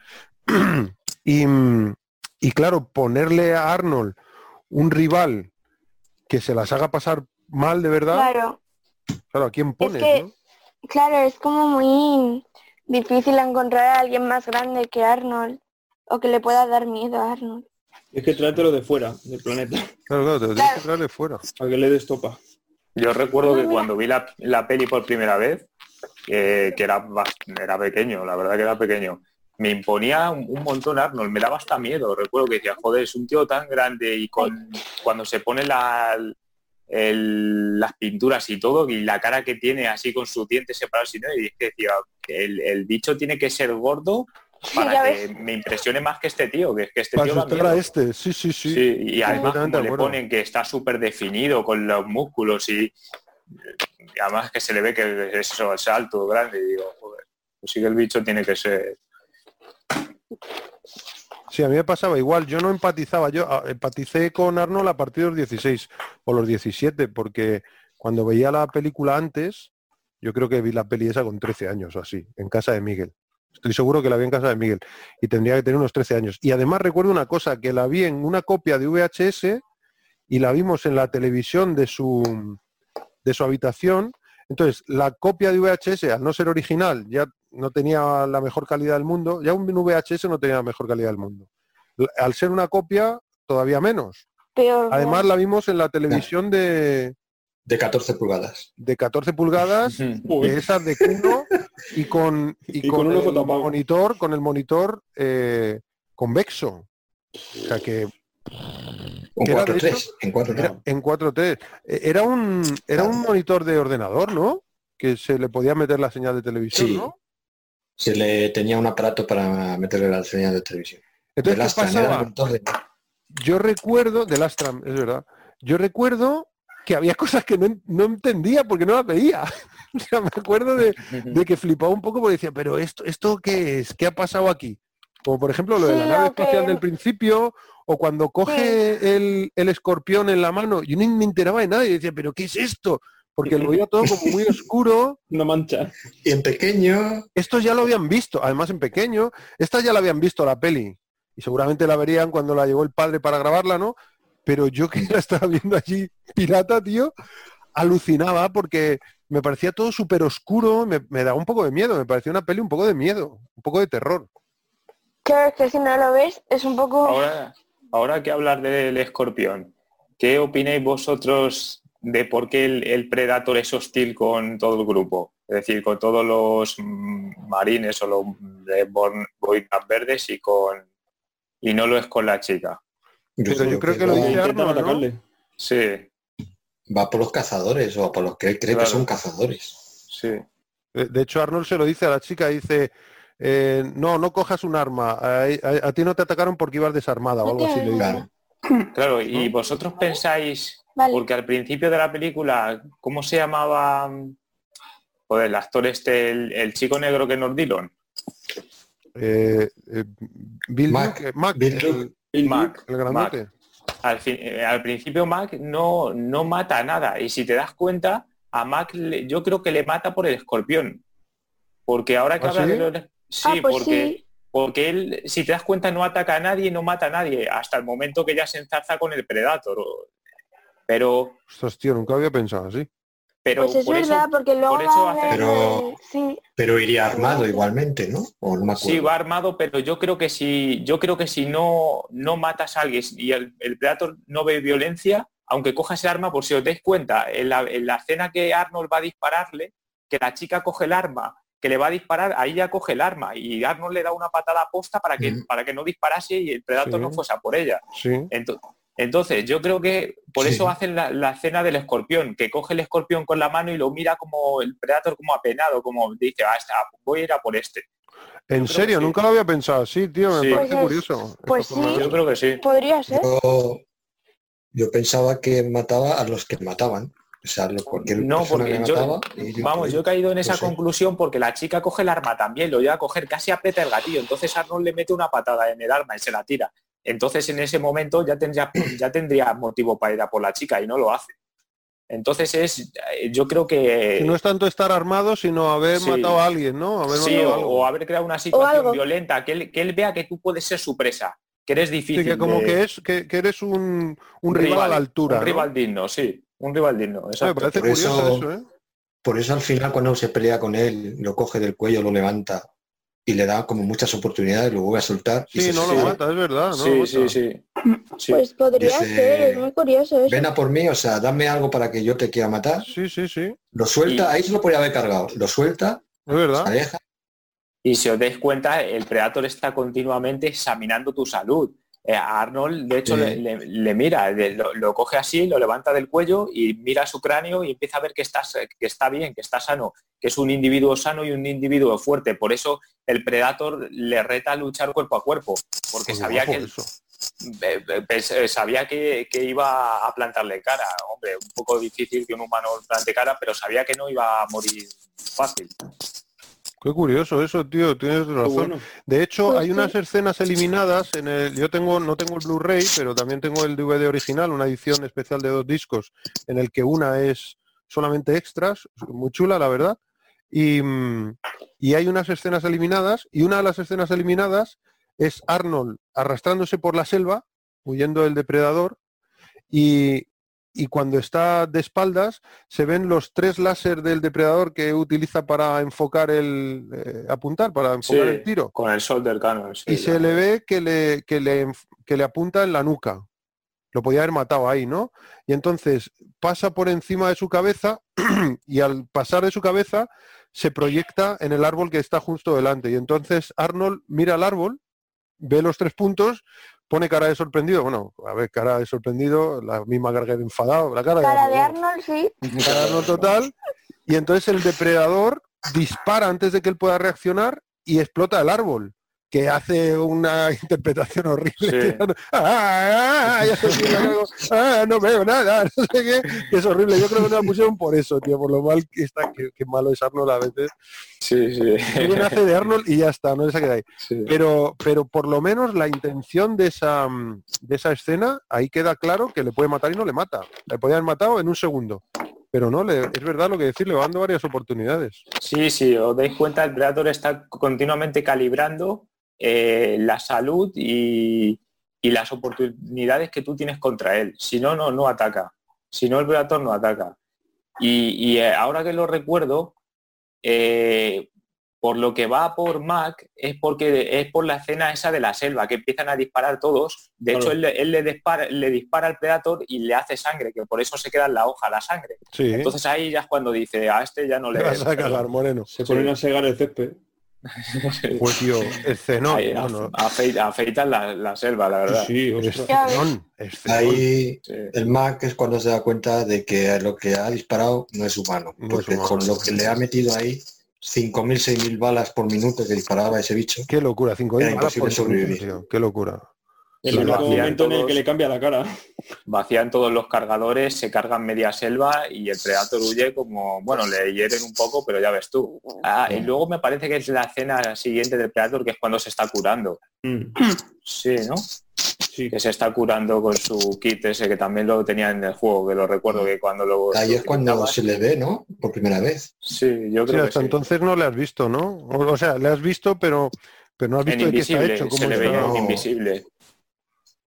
y, y claro, ponerle a Arnold un rival que se las haga pasar mal de verdad, Claro, claro, ¿a quién pones? que- no? claro, es como muy difícil encontrar a alguien más grande que Arnold o que le pueda dar miedo a Arnold. Es que tráetelo de fuera, del planeta, Claro, claro, te lo tienes que traer de fuera. para que le des topa. Yo recuerdo que Mira. cuando vi la, la peli por primera vez, eh, que era, era pequeño, la verdad que era pequeño, me imponía un, un montón Arnold, me daba hasta miedo. Recuerdo que decía, joder, es un tío tan grande y con cuando se pone la, el- las pinturas y todo, y la cara que tiene así con sus dientes separados y no, y es que decía, el, el bicho tiene que ser gordo para que ves. me impresione más que este tío, que es que este Para tío asustar a este, sí, sí, sí. Sí, y además como le ponen que está súper definido con los músculos y, y además que se le ve que es eso, es alto, grande, y digo, joder, pues sí que el bicho tiene que ser. Sí, a mí me pasaba igual, yo no empatizaba, yo ah, empaticé con Arnold a partir de los 16 o los 17, porque cuando veía la película antes, yo creo que vi la peli esa con 13 años o así, en casa de Miguel. Estoy seguro que la vi en casa de Miguel y tendría que tener unos 13 años. Y además recuerdo una cosa, que la vi en una copia de VHS y la vimos en la televisión de su, de su habitación. Entonces, la copia de VHS, al no ser original, ya no tenía la mejor calidad del mundo, ya un VHS no tenía la mejor calidad del mundo. Al ser una copia, todavía menos. Peor. Además, la vimos en la televisión de, De 14 pulgadas. de 14 pulgadas, de esas de culo, y con, y Y con con el monitor, con el monitor eh, convexo. O sea que En Que era, de 4.3. En 4.3. era en 4T. Eh, Era un, era un monitor de ordenador, ¿no? Que se le podía meter la señal de televisión, Sí. ¿no? Se le tenía un aparato para meterle la señal de televisión. De Entonces, ¿qué Lastran, era el pasaba? de- Yo recuerdo, de Lastram, es verdad, yo recuerdo que había cosas que no, no entendía porque no las veía. Sea, me acuerdo de, de que flipaba un poco porque decía, pero esto, ¿esto qué es? ¿Qué ha pasado aquí? Como por ejemplo lo de la Sí, nave o que- espacial del principio, o cuando coge el, el escorpión en la mano, yo ni me enteraba de nada y decía, ¿pero qué es esto? Porque lo veía todo como muy oscuro. Una mancha. Y en pequeño, Estos ya lo habían visto, además en pequeño, estas ya la habían visto la peli. Y seguramente la verían cuando la llevó el padre para grabarla, ¿no? Pero yo que la estaba viendo allí pirata, tío, alucinaba porque me parecía todo súper oscuro, me, me daba un poco de miedo, me parecía una peli un poco de miedo, un poco de terror. Claro, es que si no lo ves, es un poco... Ahora, ahora que hablar del escorpión, ¿qué opináis vosotros de por qué el, el Predator es hostil con todo el grupo? Es decir, con todos los marines o los de Born- verdes y con y no lo es con la chica. Pero yo creo que lo dice Arnold, ¿no? Sí, va por los cazadores o por los que él cree Claro. que son cazadores. sí. De de hecho, Arnold se lo dice a la chica, dice, eh, no, no cojas un arma, a, a- a ti no te atacaron porque ibas desarmada o algo así le. Claro. Claro, y vosotros pensáis, Vale. porque al principio de la película, ¿cómo se llamaba? Joder, el actor este, el, el chico negro que nos dieron. Eh, eh, Bill Mac, Mac, Bill el- Duke. El Mac. el grandote. Al, fin- eh, al principio Mac no, no mata a nada y si te das cuenta, a Mac le- yo creo que le mata por el escorpión. Porque ahora que ¿Ah, habla sí? de los- Sí, ah, pues porque, sí. porque él, si te das cuenta, no ataca a nadie, no mata a nadie, hasta el momento que ya se enzarza con el Predator. Pero, Ostras, tío, nunca había pensado así. Pero Pues es por eso- verdad, porque luego por eso va a hace- haber- Pero- Sí, Pero iría armado igualmente, ¿no? O no me. Sí, va armado, pero yo creo que si, yo creo que si no, no matas a alguien y el, el Predator no ve violencia, aunque cojas el arma, por si os dais cuenta, en la, en la escena que Arnold va a dispararle, que la chica coge el arma, que le va a disparar, ahí ya coge el arma y Arnold le da una patada posta para que, Ujú. para que no disparase y el Predator Sí. no fuese a por ella. Sí. Ento- Entonces, yo creo que por Sí. eso hacen la, la escena del escorpión, que coge el escorpión con la mano y lo mira como el Predator como apenado, como dice, ah, está, voy a ir a por este. En serio, sí. nunca lo había pensado así, tío, me Sí. parece Pues es- curioso. pues sí. Yo creo que sí. podría ser. Yo, yo pensaba que mataba a los que mataban. O sea, lo- cualquier No, porque que yo- mataba, y yo, Vamos, pues, yo he caído en esa no sé. conclusión porque la chica coge el arma también, lo lleva a coger, casi aprieta el gatillo, entonces Arnold le mete una patada en el arma y se la tira. Entonces en ese momento ya tendría, ya tendría motivo para ir a por la chica y no lo hace. Entonces es, eh, yo creo que... No es tanto estar armado, sino haber Sí. matado a alguien, ¿no? Haber Sí, o, haber creado una situación violenta, que él, que él vea que tú puedes ser su presa, que eres difícil. Sí, que como de- que es que, que eres un, un rival, a la altura. Un ¿no? rival digno, sí. Un rival digno, Me parece Por curioso eso- eso, ¿eh? Por eso al final cuando se pelea con él, lo coge del cuello, lo levanta y le da como muchas oportunidades, lo vuelve a soltar. y Sí, se no lo mata, es verdad. No sí, lo sí, mata. sí, sí. Pues podría Dice, ser, es muy curioso eso. Ven a por mí, o sea, dame algo para que yo te quiera matar. Sí, sí, sí. Lo suelta, Y- ahí se lo podría haber cargado. Lo suelta, Es se verdad. aleja. Y si os dais cuenta, el Predator está continuamente examinando tu salud. Eh, a Arnold, de hecho, Sí. le, le- le mira, le- lo, lo coge así, lo levanta del cuello y mira su cráneo y empieza a ver que, estás, que está bien, que está sano, que es un individuo sano y un individuo fuerte. Por eso el Predator le reta a luchar cuerpo a cuerpo, porque sabía que, eso. eh, eh, sabía que, que iba a plantarle cara. Hombre, un poco difícil que un humano plante cara, pero sabía que no iba a morir fácil. Qué curioso eso, tío, tienes razón. bueno. De hecho, Pues hay sí. unas escenas eliminadas en el. Yo tengo, no tengo el Blu-ray, pero también tengo el DVD original, una edición especial de dos discos, en el que una es solamente extras, muy chula, la verdad. Y, y hay unas escenas eliminadas, y una de las escenas eliminadas es Arnold arrastrándose por la selva, huyendo del depredador, y, y cuando está de espaldas se ven los tres láser del depredador que utiliza para enfocar el eh, apuntar, para enfocar Sí, el tiro. Con el Soldier Cannon. sí, Y se le ve que le, que le, que le apunta en la nuca. Lo podía haber matado ahí, ¿no? Y entonces pasa por encima de su cabeza y al pasar de su cabeza se proyecta en el árbol que está justo delante. Y entonces Arnold mira al árbol, ve los tres puntos, pone cara de sorprendido. Bueno, a ver, cara de sorprendido, la misma cara de enfadado, la cara, Cara de Arnold, sí. cara de Arnold total. Y entonces el depredador dispara antes de que él pueda reaccionar y explota el árbol que hace una interpretación horrible. Sí. "Ah, ah, ah", "Ah, no veo nada, no sé qué, es horrible. Yo creo que no la pusieron por eso, tío, por lo mal que está, que, que malo es Arnold a veces. Sí, sí. Alguien hace de Arnold y ya está, no se queda ahí. Sí. Pero, pero por lo menos la intención de esa, de esa escena, ahí queda claro que le puede matar y no le mata. Le podía haber matado en un segundo. Pero no, le, es verdad lo que decir, le va dando varias oportunidades. Sí, sí, os dais cuenta, el Predator está continuamente calibrando eh, la salud y, y las oportunidades que tú tienes contra él. Si no, no, no ataca. Si no, el Predator no ataca. Y, y, eh, ahora que lo recuerdo, eh, por lo que va por Mac es porque es por la escena esa de la selva, que empiezan a disparar todos. De Claro. hecho, él, le- él le, dispara, le dispara al Predator y le hace sangre, que por eso se queda en la hoja la sangre. Sí, Entonces ahí ya es cuando dice, a este ya no le le... vas a cagar, Moreno. Se ponen a segar el césped. Pues tío, escenón. Ahí, no, af- no. afei- afeitan la, la selva, la verdad. Sí. Escenón, escenón. Ahí Sí. el Mac es cuando se da cuenta de que lo que ha disparado no es humano. No es porque humano. con lo que le ha metido ahí, 5.000, 6.000 balas por minuto que disparaba ese bicho. Qué locura, cinco Era mil balas por imposible minuto, tío, Qué locura. El único momento en el que le cambia la cara. Vacían todos los cargadores, se cargan media selva y el Predator huye como, bueno, le hieren un poco, pero ya ves tú. Ah, y luego me parece que es la escena siguiente del Predator, que es cuando se está curando. Mm, Sí, ¿no? Sí. Que se está curando con su kit ese, que también lo tenía en el juego, que lo recuerdo que cuando lo... Ahí es cuando se le ve, ¿no? Por primera vez. Sí, yo Sí, creo que hasta sí. entonces no le has visto, ¿no? O, sea, le has visto, pero, pero no has En visto de qué está hecho. se cómo le está- veía no. invisible.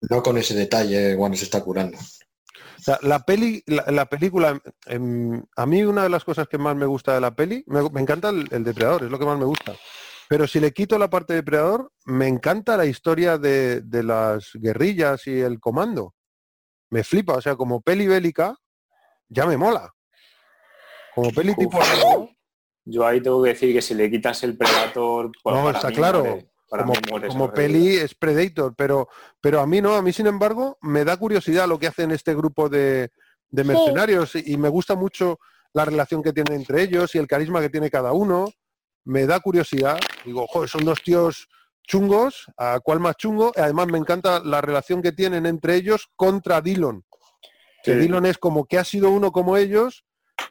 No con ese detalle cuando se está curando. O sea, la peli, la, la película, em, a mí una de las cosas que más me gusta de la peli, me, me encanta el, el depredador, es lo que más me gusta. Pero si le quito la parte de depredador, me encanta la historia de, de las guerrillas y el comando. Me flipa, o sea, como peli bélica, ya me mola. Como peli Uf. tipo Yo ahí tengo que decir que si le quitas el Predator... pues No, está claro. Para como, mí como peli es Predator, pero, pero a mí no, a mí sin embargo me da curiosidad lo que hacen este grupo de, de mercenarios y, y me gusta mucho la relación que tienen entre ellos y el carisma que tiene cada uno. Me da curiosidad, digo, joder, son dos tíos chungos, ¿a cuál más chungo? Y además me encanta la relación que tienen entre ellos contra Dillon. Que. Dillon es como que ha sido uno como ellos,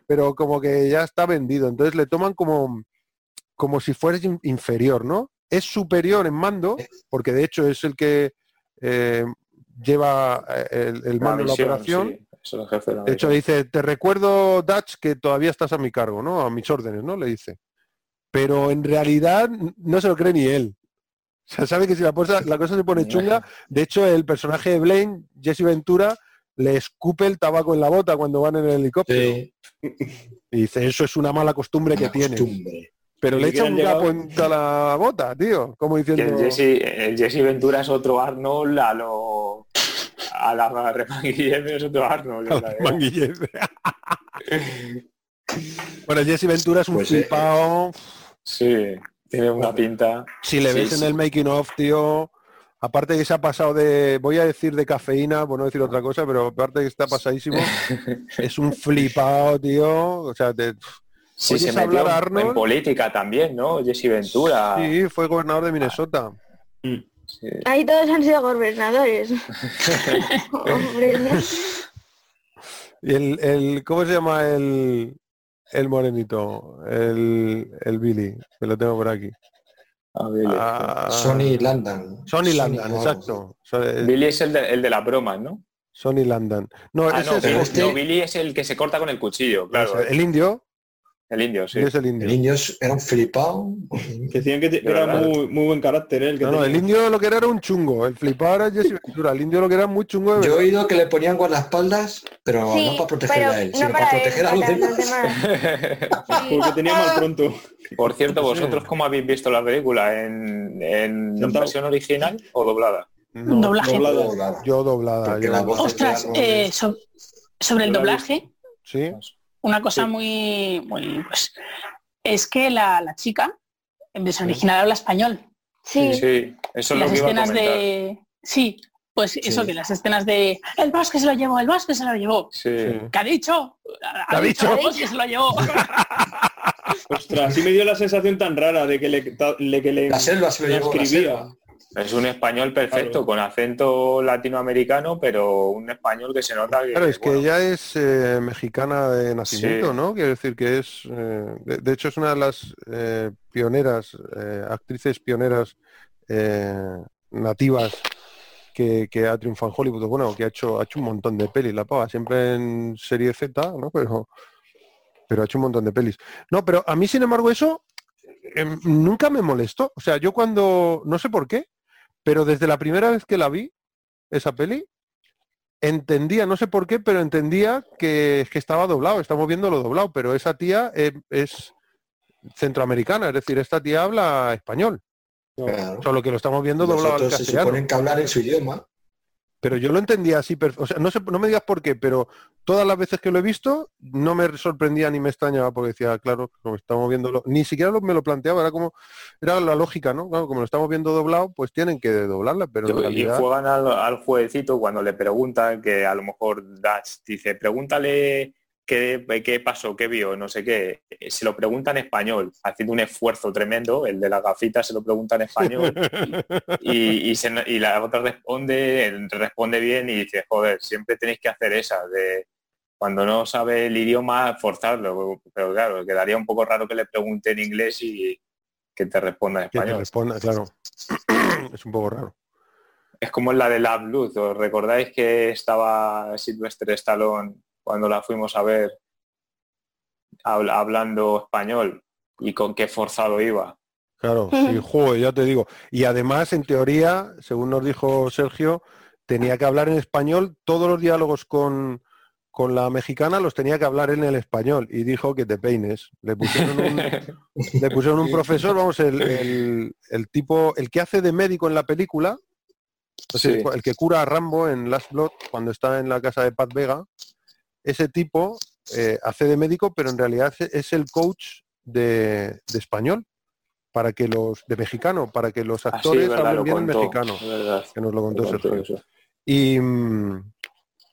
pero como que ya está vendido. Entonces le toman como, como si fuera in- inferior, ¿no? Es superior en mando, porque de hecho es el que eh, lleva el, el mando de la operación. sí, es el jefe de la De hecho, dice, te recuerdo, Dutch, que todavía estás a mi cargo, ¿no? A mis órdenes, ¿no? Le dice. Pero en realidad no se lo cree ni él. O sea, sabe que si la cosa, la cosa se pone chunga, de hecho, el personaje de Blaine, Jesse Ventura, le escupe el tabaco en la bota cuando van en el helicóptero. Sí, Y dice, eso es una mala costumbre que tiene. Pero le echa siquiera un han capo llegado- en toda la bota, tío. Como diciendo... el Jesse, el Jesse Ventura es otro Arnold a lo a la Remanguilleme es otro Arnold. a bueno, Jesse Ventura es un Pues, eh, flipado. Sí, tiene una pinta. Si le Sí, ves sí. en el making of, tío, aparte que se ha pasado de, voy a decir de cafeína, por no decir otra cosa, pero aparte que está pasadísimo, es un flipado, tío. O sea, te- Sí, ¿Oyes se metió Arnold? en política también, ¿no? Jesse Ventura. sí, fue gobernador de Minnesota. Sí. Ahí todos han sido gobernadores. Y el, el ¿cómo se llama el, el morenito? El, el Billy, que lo tengo por aquí. Ah, Billy. Ah, Sony Landon. Sonny Landon, algo. exacto. El- Billy es el de, el de las bromas, ¿no? Sonny Landon. No, Ah, ese no, es Billy, este- no, Billy es el que se corta con el cuchillo, claro. el indio, El indio, sí. él es el indio. El indio era un flipado. Que decían que te- era muy, muy buen carácter ¿eh? el que No, no, el indio lo que era era un chungo, el flipado era Jesse Ventura, el indio lo que era muy chungo de Yo he oído que le ponían guardaespaldas, pero Sí, no para protegerle pero a él, no sino para, para él, proteger a los demás. Porque tenía mal pronto. Por cierto. ¿vosotros cómo habéis visto la película? ¿En, en Sentado. versión original o doblada? No, Doblaje. Doblada. Doblada. yo doblada. Porque yo- la voz- Ostras, eh, so- sobre el doblaje, Sí, una cosa Sí. muy, muy, pues, es que la, la chica en versión original habla español. Sí. Sí, eso es lo las que iba a escenas de. Sí, pues eso que las escenas de el bosque se lo llevó, el bosque se lo llevó. Sí. sí. ¿Qué ha dicho? ¿Qué ha dicho? El bosque se lo llevó. Ostras, sí me dio la sensación tan rara de que le, que le La selva se lo la llevó. la escribía. selva. Es un español perfecto, Claro. con acento latinoamericano, pero un español que se nota que... Claro, es que bueno, ella es eh, mexicana de nacimiento, Sí. ¿no? Quiero decir que es, eh, de, de hecho es una de las eh, pioneras, eh, actrices pioneras eh, nativas que, que ha triunfado en Hollywood, bueno, que ha hecho, ha hecho un montón de pelis, la pava, siempre en serie Z, ¿no? Pero, pero ha hecho un montón de pelis. No, pero a mí, sin embargo, eso em, nunca me molestó. O sea, yo cuando, no sé por qué, pero desde la primera vez que la vi, esa peli, entendía, no sé por qué, pero entendía que, que estaba doblado, estamos viendo lo doblado, pero esa tía eh, es centroamericana, es decir, esta tía habla español, Claro. solo que lo estamos viendo doblado al se suponen que hablar en su idioma. Pero yo lo entendía así, o sea, no, sé, no me digas por qué, pero todas las veces que lo he visto no me sorprendía ni me extrañaba porque decía, claro, como estamos viendo, ni siquiera lo- me lo planteaba, era como, era la lógica, ¿no? Claro, como lo estamos viendo doblado, pues tienen que doblarla, pero en y realidad... juegan al, al jueguecito cuando le preguntan que a lo mejor Dutch dice, pregúntale qué, qué pasó, qué vio, no sé qué. Se lo pregunta en español, haciendo un esfuerzo tremendo. El de la gafita se lo pregunta en español y, y, se- y la otra responde, responde bien y dice, joder, siempre tenéis que hacer esa de cuando no sabe el idioma forzarlo. Pero claro, quedaría un poco raro que le pregunte en inglés y que te responda en que te español. responda, claro. es un poco raro. Es como la de la Blues. ¿Os recordáis que estaba Sylvester Stallone cuando la fuimos a ver habl- hablando español y con qué forzado iba? Claro, sí, juego, ya te digo. Y además, en teoría, según nos dijo Sergio, tenía que hablar en español, todos los diálogos con, con la mexicana los tenía que hablar en el español. Y dijo que te peines. Le pusieron un, le pusieron un profesor, vamos, el, el- el tipo, el que hace de médico en la película, o sea, Sí. el que cura a Rambo en Last Blood cuando está en la casa de Pat Vega, ese tipo eh, hace de médico, pero en realidad es- el coach de, de español para que los de mexicano, para que los Ah, sí, actores hablen bien en contó, mexicano, que nos lo lo contó Sergio. Y,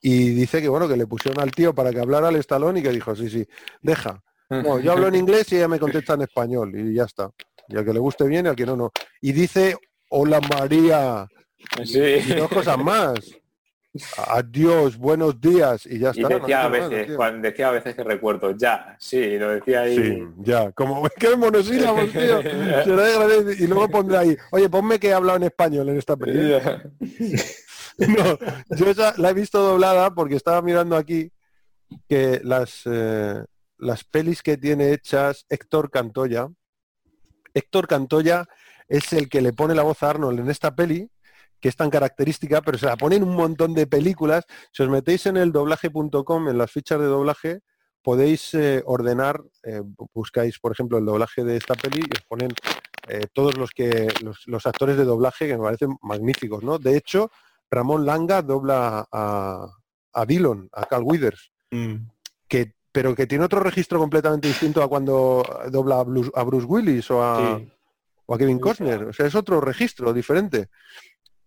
y dice que bueno, que le pusieron al tío para que hablara al estalón y que dijo, sí, sí, deja. No, yo hablo en inglés y ella me contesta en español y ya está. Y al que le guste bien y al que no, no. Y dice, hola María, Sí. y dos cosas más. Adiós, buenos días y ya Y está. no decía a veces, cuando decía a veces que recuerdo, ya, sí, lo decía ahí. Sí, ya, como que monosílabos, tío. Y luego pondré ahí, oye, ponme que he hablado en español en esta película. No, yo esa la he visto doblada porque estaba mirando aquí que las, eh, las pelis que tiene hechas Héctor Cantoya, Héctor Cantoya es el que le pone la voz a Arnold en esta peli, que es tan característica, pero se la pone en un montón de películas. Si os metéis en el doblaje.com, en las fichas de doblaje, podéis eh, ordenar, eh, buscáis, por ejemplo, el doblaje de esta peli y os ponen eh, todos los que los, los actores de doblaje que me parecen magníficos, ¿no? De hecho, Ramón Langa dobla a, a Dillon, a Carl Withers, Mm. que, pero que tiene otro registro completamente distinto a cuando dobla a Bruce, a Bruce Willis o a, Sí. o a Kevin Costner. O sea, es otro registro diferente.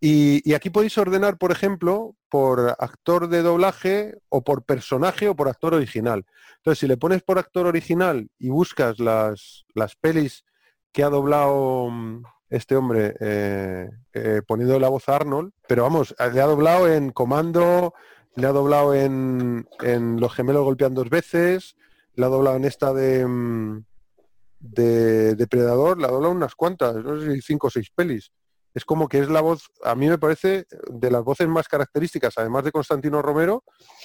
Y, aquí podéis ordenar, por ejemplo, por actor de doblaje o por personaje o por actor original. Entonces, si le pones por actor original y buscas las, las pelis que ha doblado mm, este hombre eh, eh, poniendo la voz a Arnold, pero vamos, le ha doblado en Comando, le ha doblado en, Los gemelos golpean dos veces, le ha doblado en esta de, mm, de Depredador, le ha doblado unas cuantas, no sé cinco o seis pelis. Es como que es la voz, a mí me parece, de las voces más características, además de Constantino Romero,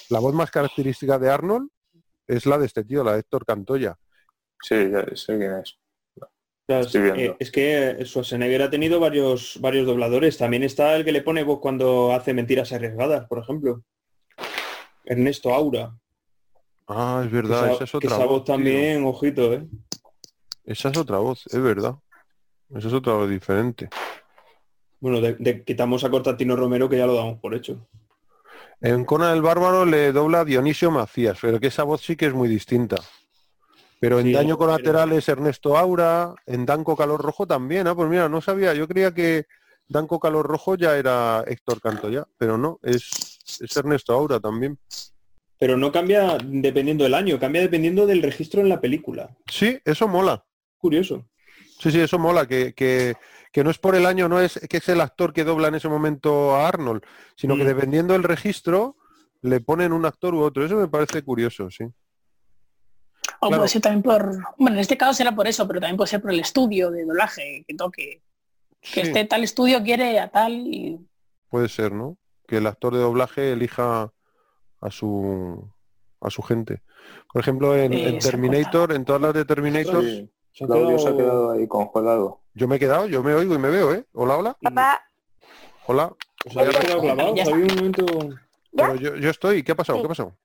la voz más característica de Arnold es la de este tío, la de Héctor Cantoya. Sí, ya sé quién es. Claro, Estoy viendo. eh, es que Schwarzenegger ha tenido varios, varios dobladores. También está el que le pone voz cuando hace mentiras arriesgadas, por ejemplo. Ernesto Aura. Ah, es verdad, esa, esa es que otra esa voz también, ojito, ¿eh? Esa es otra voz, es verdad. Esa es otra voz diferente. Bueno, de, de- quitamos a Cortantino Romero que ya lo damos por hecho. En Conan el Bárbaro le dobla Dionisio Macías, pero que esa voz sí que es muy distinta. Pero en Sí, Daño Colateral es Ernesto Aura, en Danco Calor Rojo también. Ah, pues mira, no sabía, yo creía que Danco Calor Rojo ya era Héctor Cantoya, pero no, es, es Ernesto Aura también. Pero no cambia dependiendo del año, cambia dependiendo del registro en la película. Sí, eso mola. Curioso. Sí, sí, eso mola, que, que, que no es por el año, no es que es el actor que dobla en ese momento a Arnold, sino que Mm. dependiendo del registro le ponen un actor u otro. Eso me parece curioso, sí. O Claro. puede ser también por... Bueno, en este caso será por eso, pero también puede ser por el estudio de doblaje que toque. Que Sí, este tal estudio quiere a tal y... Puede ser, ¿no? Que el actor de doblaje elija a su a su gente. Por ejemplo, en, en Eh, Terminator, en todas las de Terminator, Sí, Claudio se ha quedado ahí congelado. Yo me he quedado, yo me oigo y me veo, ¿eh? Hola, hola, Papá, hola. Os habéis quedado está. había un momento... Pero yo, yo estoy, ¿qué ha pasado? Sí. ¿Qué ha pasado?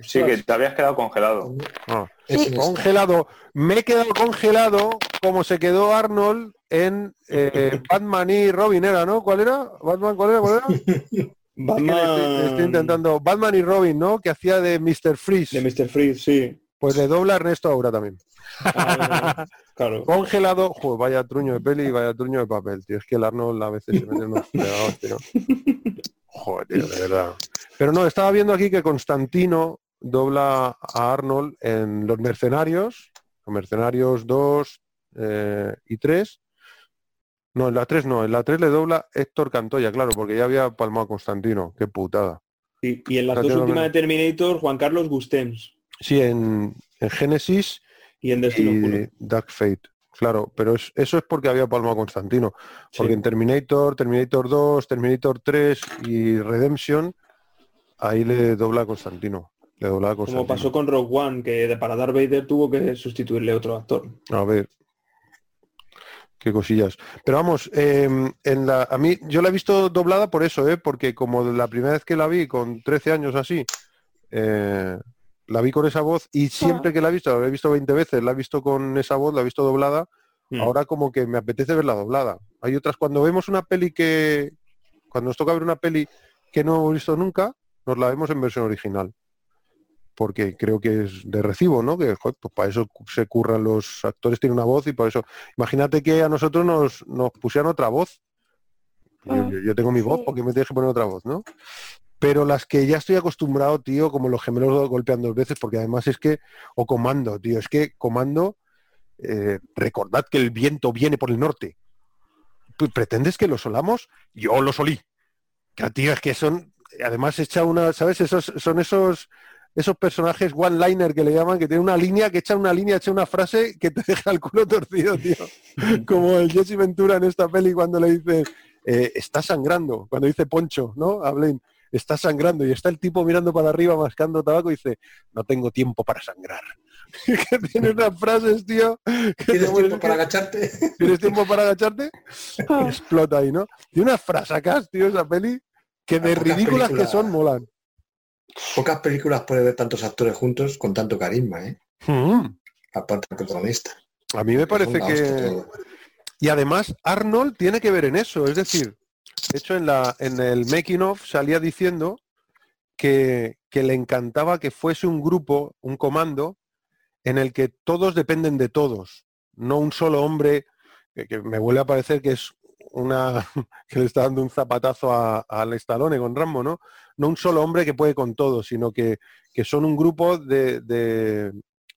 Sí, que te habías quedado congelado. Ah, congelado. Me he quedado congelado como se quedó Arnold en eh, Batman y Robin era, ¿no? ¿Cuál era? Batman, ¿cuál era? ¿Cuál era? Batman estoy, estoy intentando. Batman y Robin, ¿no? Que hacía de Mr. Freeze. de Mr. Freeze, sí. Pues le dobla Ernesto ahora también. Claro. Congelado, Joder, vaya truño de peli y vaya truño de papel, tío. Es que el Arnold a veces se mete unos fregados, tío. Joder, tío, de verdad. Pero no, estaba viendo aquí que Constantino dobla a Arnold en Los Mercenarios, Los Mercenarios 2 eh, y 3. No, en la 3 no, en la 3 le dobla Héctor Cantoya, claro, porque ya había palmado a Constantino. Qué putada. Sí, Y en las dos últimas de Terminator, Juan Carlos Gustems Sí, en, en Génesis y en Destino Oscuro. y Dark Fate. Claro, pero es- eso es porque había palmado a Constantino. Porque Sí. en Terminator, Terminator 2, Terminator 3 y Redemption, ahí le dobla a Constantino. Le dobla a Como Constantino. pasó con Rogue One, que para Darth Vader tuvo que sustituirle otro actor. A ver. Qué cosillas. Pero vamos, eh, en la, a mí, yo la he visto doblada por eso, ¿eh? porque como la primera vez que la vi, con 13 años así, eh, la vi con esa voz y siempre que la he visto, la he visto 20 veces, la he visto con esa voz, la he visto doblada, Mm. ahora como que me apetece verla doblada. Hay otras, cuando vemos una peli que, cuando nos toca ver una peli que no hemos visto nunca, nos la vemos en versión original. Porque creo que es de recibo, ¿no? Que joder, pues para eso se curran los actores, tienen una voz y por eso. Imagínate que a nosotros nos, nos pusieran otra voz. Yo, Ah, yo- yo tengo mi voz, sí. porque me tienes que poner otra voz, ¿no? Pero las que ya estoy acostumbrado, tío, como los gemelos golpean dos veces, porque además es que, o comando, tío, es que comando, eh, recordad que el viento viene por el norte. ¿Tú ¿Pretendes que lo solamos? Yo lo solí. Que, tío, es que son, además echa una, ¿sabes? Esos son esos esos personajes one-liner que le llaman, que tiene una línea, que echa una línea, echa una frase que te deja el culo torcido, tío. Como el Jesse Ventura en esta peli cuando le dice, eh, está sangrando, cuando dice Poncho, ¿no? Hablen, está sangrando y está el tipo mirando para arriba mascando tabaco y dice, no tengo tiempo para sangrar. que tiene unas frases, tío. que ¿Tienes tiempo mueres- para agacharte? ¿Tienes tiempo para agacharte? Y explota ahí, ¿no? Tiene unas frasacas, tío, esa peli, que de ridículas que son, molan. Pocas películas puede ver tantos actores juntos con tanto carisma, ¿eh? Mm. Aparte del protagonista. A mí me parece que... Y además Arnold tiene que ver en eso, es decir, de hecho en, el making of salía diciendo que, le encantaba que fuese un grupo, un comando, en el que todos dependen de todos, no un solo hombre, que, me vuelve a parecer que es una que le está dando un zapatazo al Stallone con Rambo, ¿no? No un solo hombre que puede con todo, sino que, que son un grupo de, de-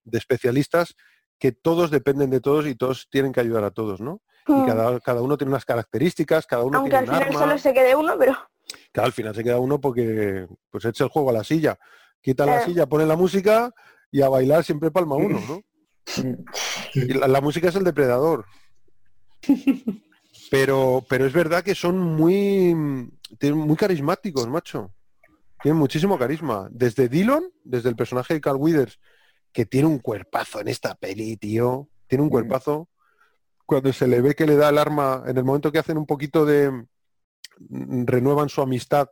de especialistas que todos dependen de todos y todos tienen que ayudar a todos, ¿no? Y Mm. cada, cada uno tiene unas características, cada uno Aunque tiene al un final arma. solo se quede uno, pero Claro, al final se queda uno porque pues echa el juego a la silla. Quita la silla, pone la música y a bailar siempre palma uno, ¿no? Y la, la música es el depredador. Pero, pero es verdad que son muy, tienen muy carismáticos, macho. Tienen muchísimo carisma. Desde Dillon, desde el personaje de Carl Withers, que tiene un cuerpazo en esta peli, tío. Tiene un cuerpazo. Cuando se le ve que le da el arma, en el momento que hacen un poquito de... mm, renuevan su amistad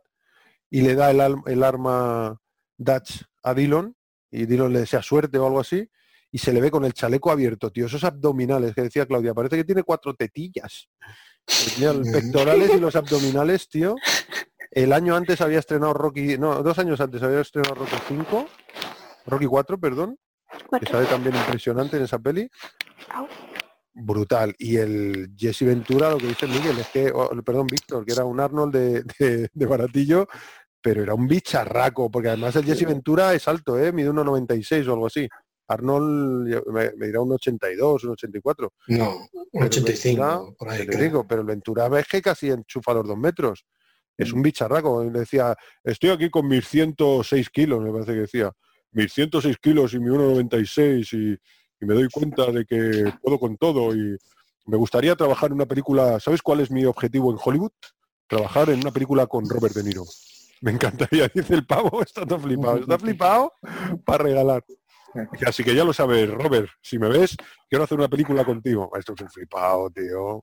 y le da el, arma Dutch a Dillon y Dillon le desea suerte o algo así y se le ve con el chaleco abierto, tío, esos abdominales que decía Claudia, parece que tiene cuatro tetillas. Tenía los pectorales y los abdominales, tío. El año antes había estrenado Rocky, no, dos años antes había estrenado Rocky 5, Rocky 4, perdón, que sale también impresionante en esa peli. Brutal. Y el Jesse Ventura, lo que dice Miguel, es que, oh, perdón, Víctor, que era un Arnold de, de- de baratillo, pero era un bicharraco, porque además el Jesse Ventura es alto, ¿eh? mide 1,96 o algo así. Arnold me, me dirá un 82, un 84. No, un Pero 85, Ventura, por ahí. digo, pero el Ventura ves que casi enchufa los dos metros. Es un bicharraco. Y le decía, estoy aquí con mis 106 kilos, me parece que decía. Mis 106 kilos y mi 1,96 y, y me doy cuenta de que puedo con todo y me gustaría trabajar en una película. ¿Sabes cuál es mi objetivo en Hollywood? Trabajar en una película con Robert De Niro. Me encantaría, dice el pavo, está todo flipado. Está flipado para regalar. Así que ya lo sabes, Robert, si me ves, quiero hacer una película contigo. Esto es un flipado, tío.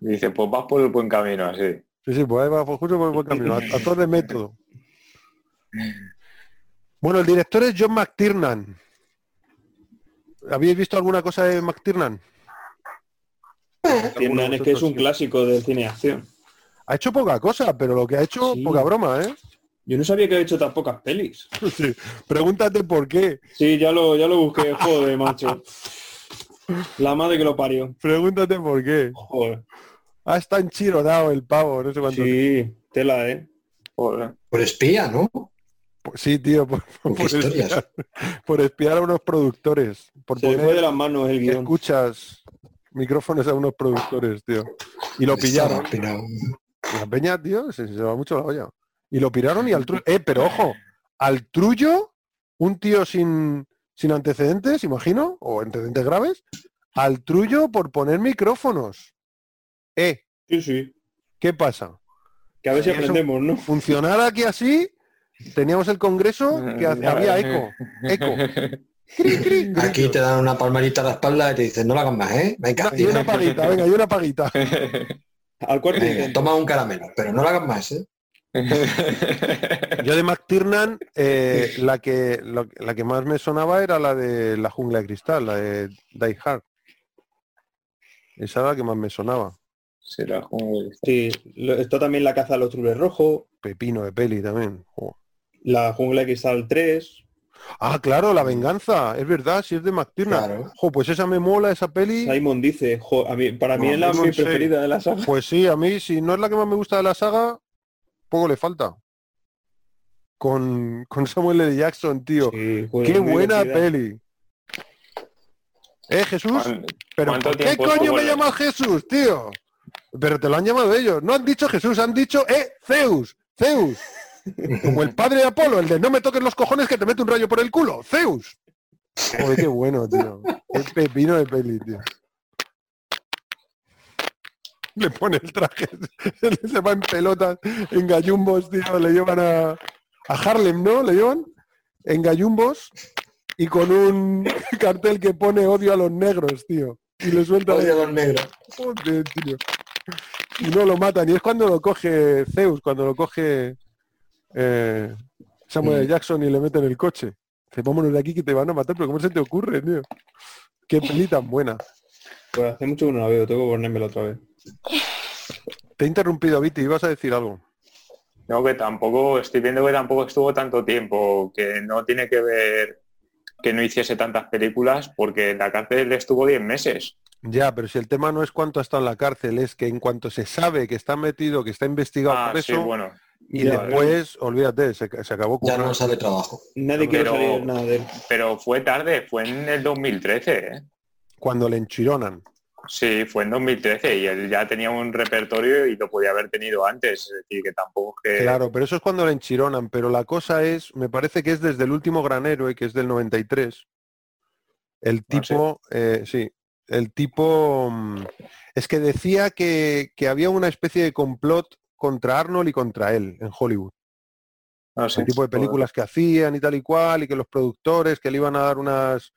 Dice, pues vas por el buen camino, así. Sí, sí, pues ahí va, pues justo por el buen camino, a- actor de método. Bueno, el director es John McTiernan. ¿Habéis visto alguna cosa de McTiernan? Tiernan es que es un clásico del cine de acción. Ha hecho poca cosa, pero lo que ha hecho, Sí. poca broma, ¿eh? Yo no sabía que había hecho tan pocas pelis. Sí. Pregúntate por qué. Sí, ya lo, ya lo busqué, joder, macho. La madre que lo parió. Pregúntate por qué. Joder. Ah, está enchironado el pavo, no sé cuánto. Sí, tela, ¿eh? Joder. Por espía, ¿no? Sí, tío, por, por espiar, por espiar a unos productores. Por Se poner de las manos el guion. escuchas micrófonos a unos productores, tío. Y lo pillaron. La peña, tío, se, se va mucho la olla. Y lo piraron y al trullo. Eh, pero ojo, al trullo, un tío sin, sin antecedentes, imagino, o antecedentes graves, al trullo por poner micrófonos. Eh, Sí, sí. ¿qué pasa? Que a ver si aprendemos, ¿no? Funcionar aquí así, teníamos el congreso que ha- había eco. Eco. Cri, cri, cri. Aquí te dan una palmadita a la espalda y te dicen, no lo hagas más, ¿eh? Venga, Una- y una paguita, venga, y una paguita. Al cuarto venga, toma un caramelo, pero no lo hagas más, ¿eh? Yo de McTiernan, eh, la, que, lo- la que más me sonaba era la de La Jungla de Cristal, la de Die Hard. Esa era la que más me sonaba. Será. Sí, lo- está también la caza de los trubles rojos, Pepino de peli también. La jungla de cristal 3, Ah, claro, La Venganza. Es verdad, si es de McTiernan. Claro. Jo, pues esa me mola, esa peli. Simon dice, jo, a mí, para mí No, es la mi sí. preferida de la saga. Pues sí, a mí, si no es la que más me gusta de la saga, poco le falta. Con, con Samuel L. Jackson, tío. Sí, Qué buena divertida. peli. ¿Eh, Jesús? ¿Cuán- ¿Pero por qué coño me llamas Jesús, tío? Pero te lo han llamado ellos. No han dicho Jesús, han dicho, eh, Zeus. Zeus. Como el padre de Apolo, el de no me toques los cojones que te mete un rayo por el culo. Zeus. Joder, qué bueno, tío. El pepino de peli, tío. Le pone el traje, se va en pelotas, en gallumbos, tío, le llevan a, a Harlem, ¿no? Le llevan en gallumbos y con un cartel que pone odio a los negros, tío. Y le suelta Odio a los negros. Joder, tío. Y no lo matan. Y es cuando lo coge Zeus, cuando lo coge eh, Samuel. Mm. Jackson y le mete en el coche. Dice, vámonos de aquí que te van a matar, pero ¿cómo se te ocurre, tío? Qué peli tan buena. Pues hace mucho que no la veo, tengo que ponérmela otra vez. Te he interrumpido, Viti, ibas a decir algo. No, que tampoco, estoy viendo que tampoco estuvo tanto tiempo, que no tiene que ver que no hiciese tantas películas, porque en la cárcel estuvo 10 meses. Ya, pero si el tema no es cuánto ha estado en la cárcel, es que en cuanto se sabe que está metido, que está investigado Ah, por sí, eso, bueno. Y Ya, después, olvídate, se, se acabó Ya con no sale trabajo. Nadie quiere Pero- nada de él. Pero fue tarde, fue en el 2013, ¿eh? cuando le enchironan. Sí, fue en 2013 y él ya tenía un repertorio y lo podía haber tenido antes. Es decir, que tampoco es que... Claro, pero eso es cuando le enchironan, pero la cosa es, me parece que es desde el último gran héroe, que es del 93. El Ah, sí. tipo, eh, sí, el tipo, mm, es que decía que, que había una especie de complot contra Arnold y contra él en Hollywood. Sé. el tipo de películas que hacían y tal y cual, y que los productores que le iban a dar unas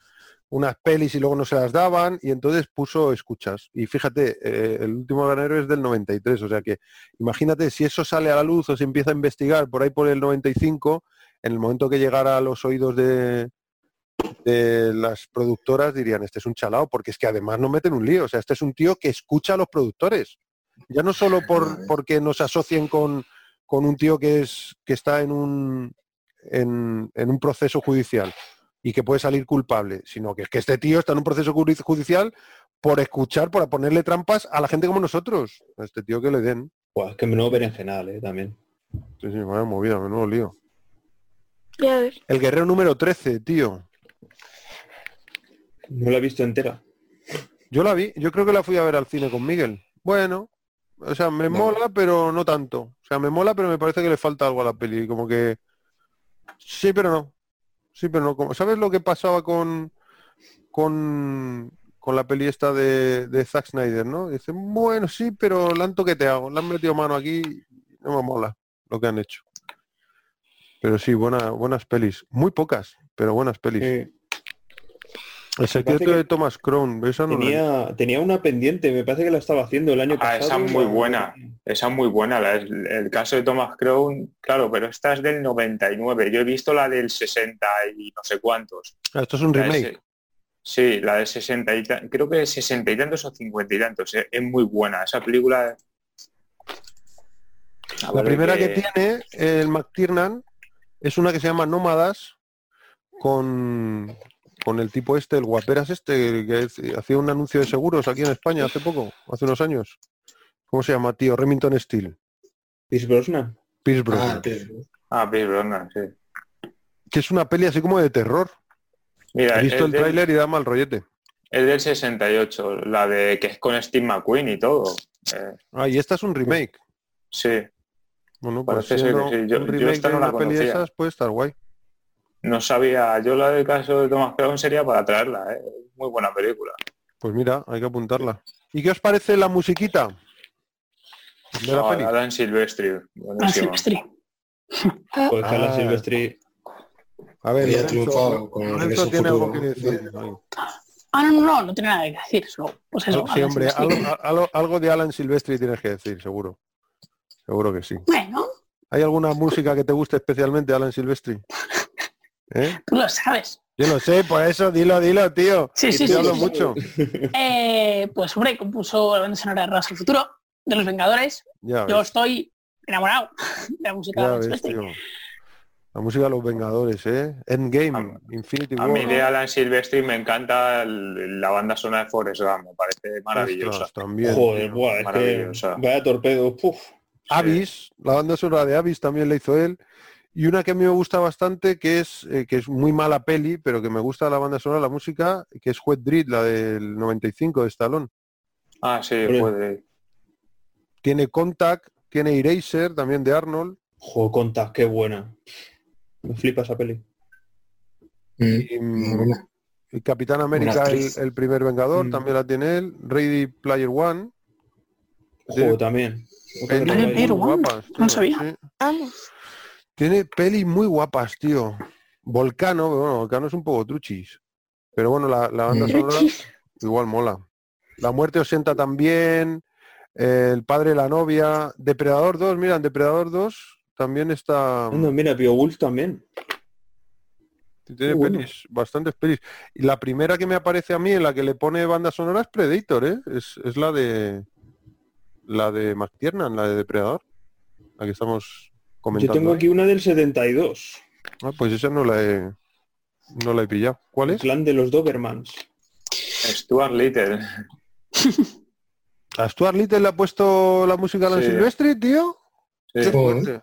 unas pelis y luego no se las daban, y entonces puso escuchas. Y fíjate, eh, el último granero es del 93, o sea que imagínate si eso sale a la luz o se empieza a investigar por ahí por el 95, en el momento que llegara a los oídos de, de las productoras dirían, este es un chalao, porque es que además no meten un lío, o sea, este es un tío que escucha a los productores. Ya no solo por, porque nos asocien con, con un tío que es que está en un en, en un proceso judicial y que puede salir culpable, sino que es que este tío está en un proceso judi- judicial por escuchar, por ponerle trampas a la gente como nosotros. A este tío que le den. Buah, es que menudo berenjenal, eh, también. Sí, sí, vaya movida, menudo lío. Ya ves. El guerrero número 13, tío. No la he visto entera. Yo la vi, yo creo que la fui a ver al cine con Miguel. Bueno, o sea, me No. mola, pero no tanto. O sea, me mola, pero me parece que le falta algo a la peli. Como que... Sí, pero no. Sí, pero no. Como... ¿Sabes lo que pasaba con... con con la peli esta de, de Zack Snyder, ¿no? Dice, bueno, sí, pero la han toqueteado, le han metido mano aquí, no me mola lo que han hecho. Pero sí, buena, buenas pelis. Muy pocas, pero buenas pelis. El secreto de Thomas Crown, esa no la tenía, tenía una pendiente, me parece que la estaba haciendo el año Ah, pasado. esa muy buena. Esa es muy buena, la- el, el caso de Thomas Crown, claro, pero esta es del 99. Yo he visto la del 60 y no sé cuántos. Ah, Esto es un La remake. Sí, la de 60 y creo que 60 y tantos o 50 y tantos. eh, Es muy buena. Esa película... A La primera que que- tiene el McTiernan es una que se llama Nómadas con, con el tipo este, el guaperas este, que es- hacía un anuncio de seguros aquí en España hace poco, hace unos años. ¿Cómo se llama, tío? Remington Steel. Pierce Brosnan. Pierce Ah, Brosnan. Ah, Pierce Brosnan, sí. Que es una peli así como de terror. Mira, He visto el del- tráiler y da mal rollete. Es del 68, la de que es con Steve McQueen y todo. Eh, Ah, y esta es un remake. sí, Bueno, pues Parece ser siendo que sí. Yo- un yo de la una peli de esas puede estar guay. No sabía, yo la del caso de Thomas Crown sería para traerla, eh. muy buena película. Pues mira, hay que apuntarla. ¿Y qué os parece la musiquita? De la No, peli. Alan Silvestri. Silvestri. Pues Ah. Silvestri. A ver, Lorenzo, con Lorenzo tiene algo que decir. Ah, no, no, no, no tiene nada que decir. Solo, pues eso. Sí, Alan hombre, Silvestri. algo, algo- algo de Alan Silvestri tienes que decir, seguro. Seguro que sí. Bueno, ¿Hay alguna música que te guste especialmente, Alan Silvestri? ¿Eh? tú lo sabes. Yo lo sé, por eso, dilo, dilo, tío. Sí, sí, te sí, hablo sí. mucho. Eh, pues hombre, compuso la banda sonora de Regreso al Futuro, de Los Vengadores. Ya Yo ves, estoy enamorado de la música ya de ves, tío. La música de los Vengadores, ¿eh? Endgame, A- Infinity A War. mí de Alan Silvestri me encanta el- la banda sonora de Forrest Gump, me parece maravillosa. Ostras, también. Joder, buah, es que maravillosa. vaya torpedo. Puf. Avis, la banda sonora de Avis también la hizo él. Y una que a mí me gusta bastante, que es eh, que es muy mala peli, pero que me gusta la banda sonora, la música, que es Wet Dread, la del 95 de Stallone. Ah, sí, puede. Tiene Contact, tiene Eraser, también de Arnold. Joder, conta, qué buena. Me flipa esa peli. Mm, Y, mm, y Capitán América, el, primer Vengador, Mm. también la tiene él. Ready Player One. Sí. también. Player One. guapas, No tío, sabía. sí. Vamos. Tiene pelis muy guapas, tío. Volcano, bueno, Volcano es un poco truchis. Pero bueno, la, la banda sonora igual mola. La muerte osenta también. eh, el padre de la novia. Depredador 2, mira, en Depredador 2 también está. Anda, mira, Beowulf también. Tiene bueno. pelis, bastantes pelis. Y la primera que me aparece a mí en la que le pone banda sonora es Predator, ¿eh? Es, es la de. La de McTiernan, la de Depredador. La que estamos Yo tengo aquí una del 72. Ah, pues esa no la he. No la he pillado. ¿Cuál El es? clan de los Dobermans. Stuart Little. ¿A Stuart Little le ha puesto la música a la Sí. Silvestri, tío? Sí. Qué fuerte.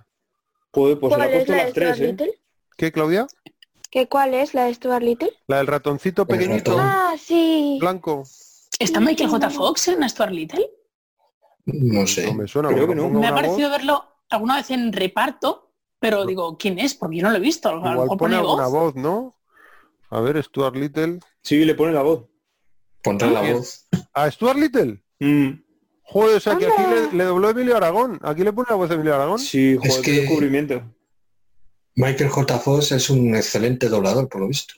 Pues se la ¿Cuál ha es puesto la de las tres, Stuart ¿eh? Claudia? ¿Qué cuál es la de Stuart Little? La del ratoncito El pequeñito. Ah, sí. blanco. ¿Está Michael J. Fox en Stuart Little? No sé. No me suena. Creo que no. Me ha parecido verlo alguna vez en reparto, pero digo, ¿quién es? Porque yo no lo he visto. A Igual pone pone alguna voz. voz, ¿no? A ver, Stuart Little. Sí, le pone la voz. Pondrá la voz. ¿A Stuart Little? Mm, Joder, o sea que aquí le, le dobló Emilio Aragón. Aquí le pone la voz de Emilio Aragón. Sí, joder, Es que- descubrimiento. Michael J. Fox es un excelente doblador, por lo visto.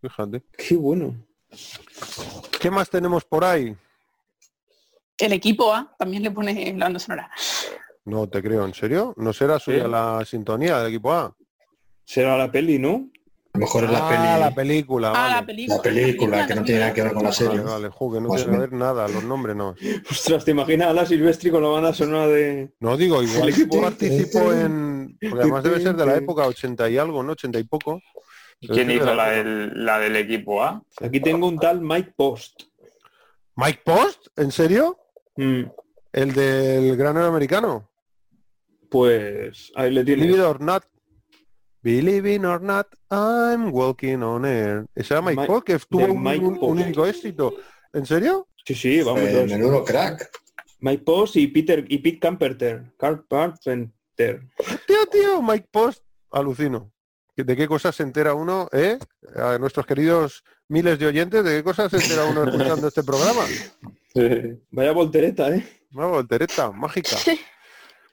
Fíjate. Qué bueno. ¿Qué más tenemos por ahí? El equipo A también le pone la banda sonora. No te creo, ¿en serio? ¿No será suya Sí. la sintonía del equipo A? Será la peli, ¿no? A lo mejor es la ah, peli. la película. Ah, vale. la película. La película, que no tiene nada que ver con la Vale, serie. vale, jo, que no Más tiene o que ver nada, los nombres no. Ostras, ¿te imaginas a la Silvestri con la banda sonora de... No digo, igual que equipo- participó en... Porque además debe ser de la época 80 y algo, ¿no? 80 y poco. Debe ¿Quién de hizo la del, la del equipo A? Aquí tengo un tal Mike Post. ¿Mike Post? ¿En serio? Mm, ¿El del granero americano? Pues ahí le Believe tienes. it or not. Believe it or not, I'm walking on air. Ese era Mike, Mike- Post, que tuvo un, único éxito. ¿En serio? Sí, sí, vamos. Eh, menudo crack. Mike Post y Peter y Pete Camperter. Carl Carpenter. Tío, tío, Mike Post, alucino. ¿De qué cosas se entera uno, eh? A nuestros queridos miles de oyentes, ¿de qué cosas se entera uno escuchando este programa? Vaya voltereta, ¿eh? Una voltereta mágica.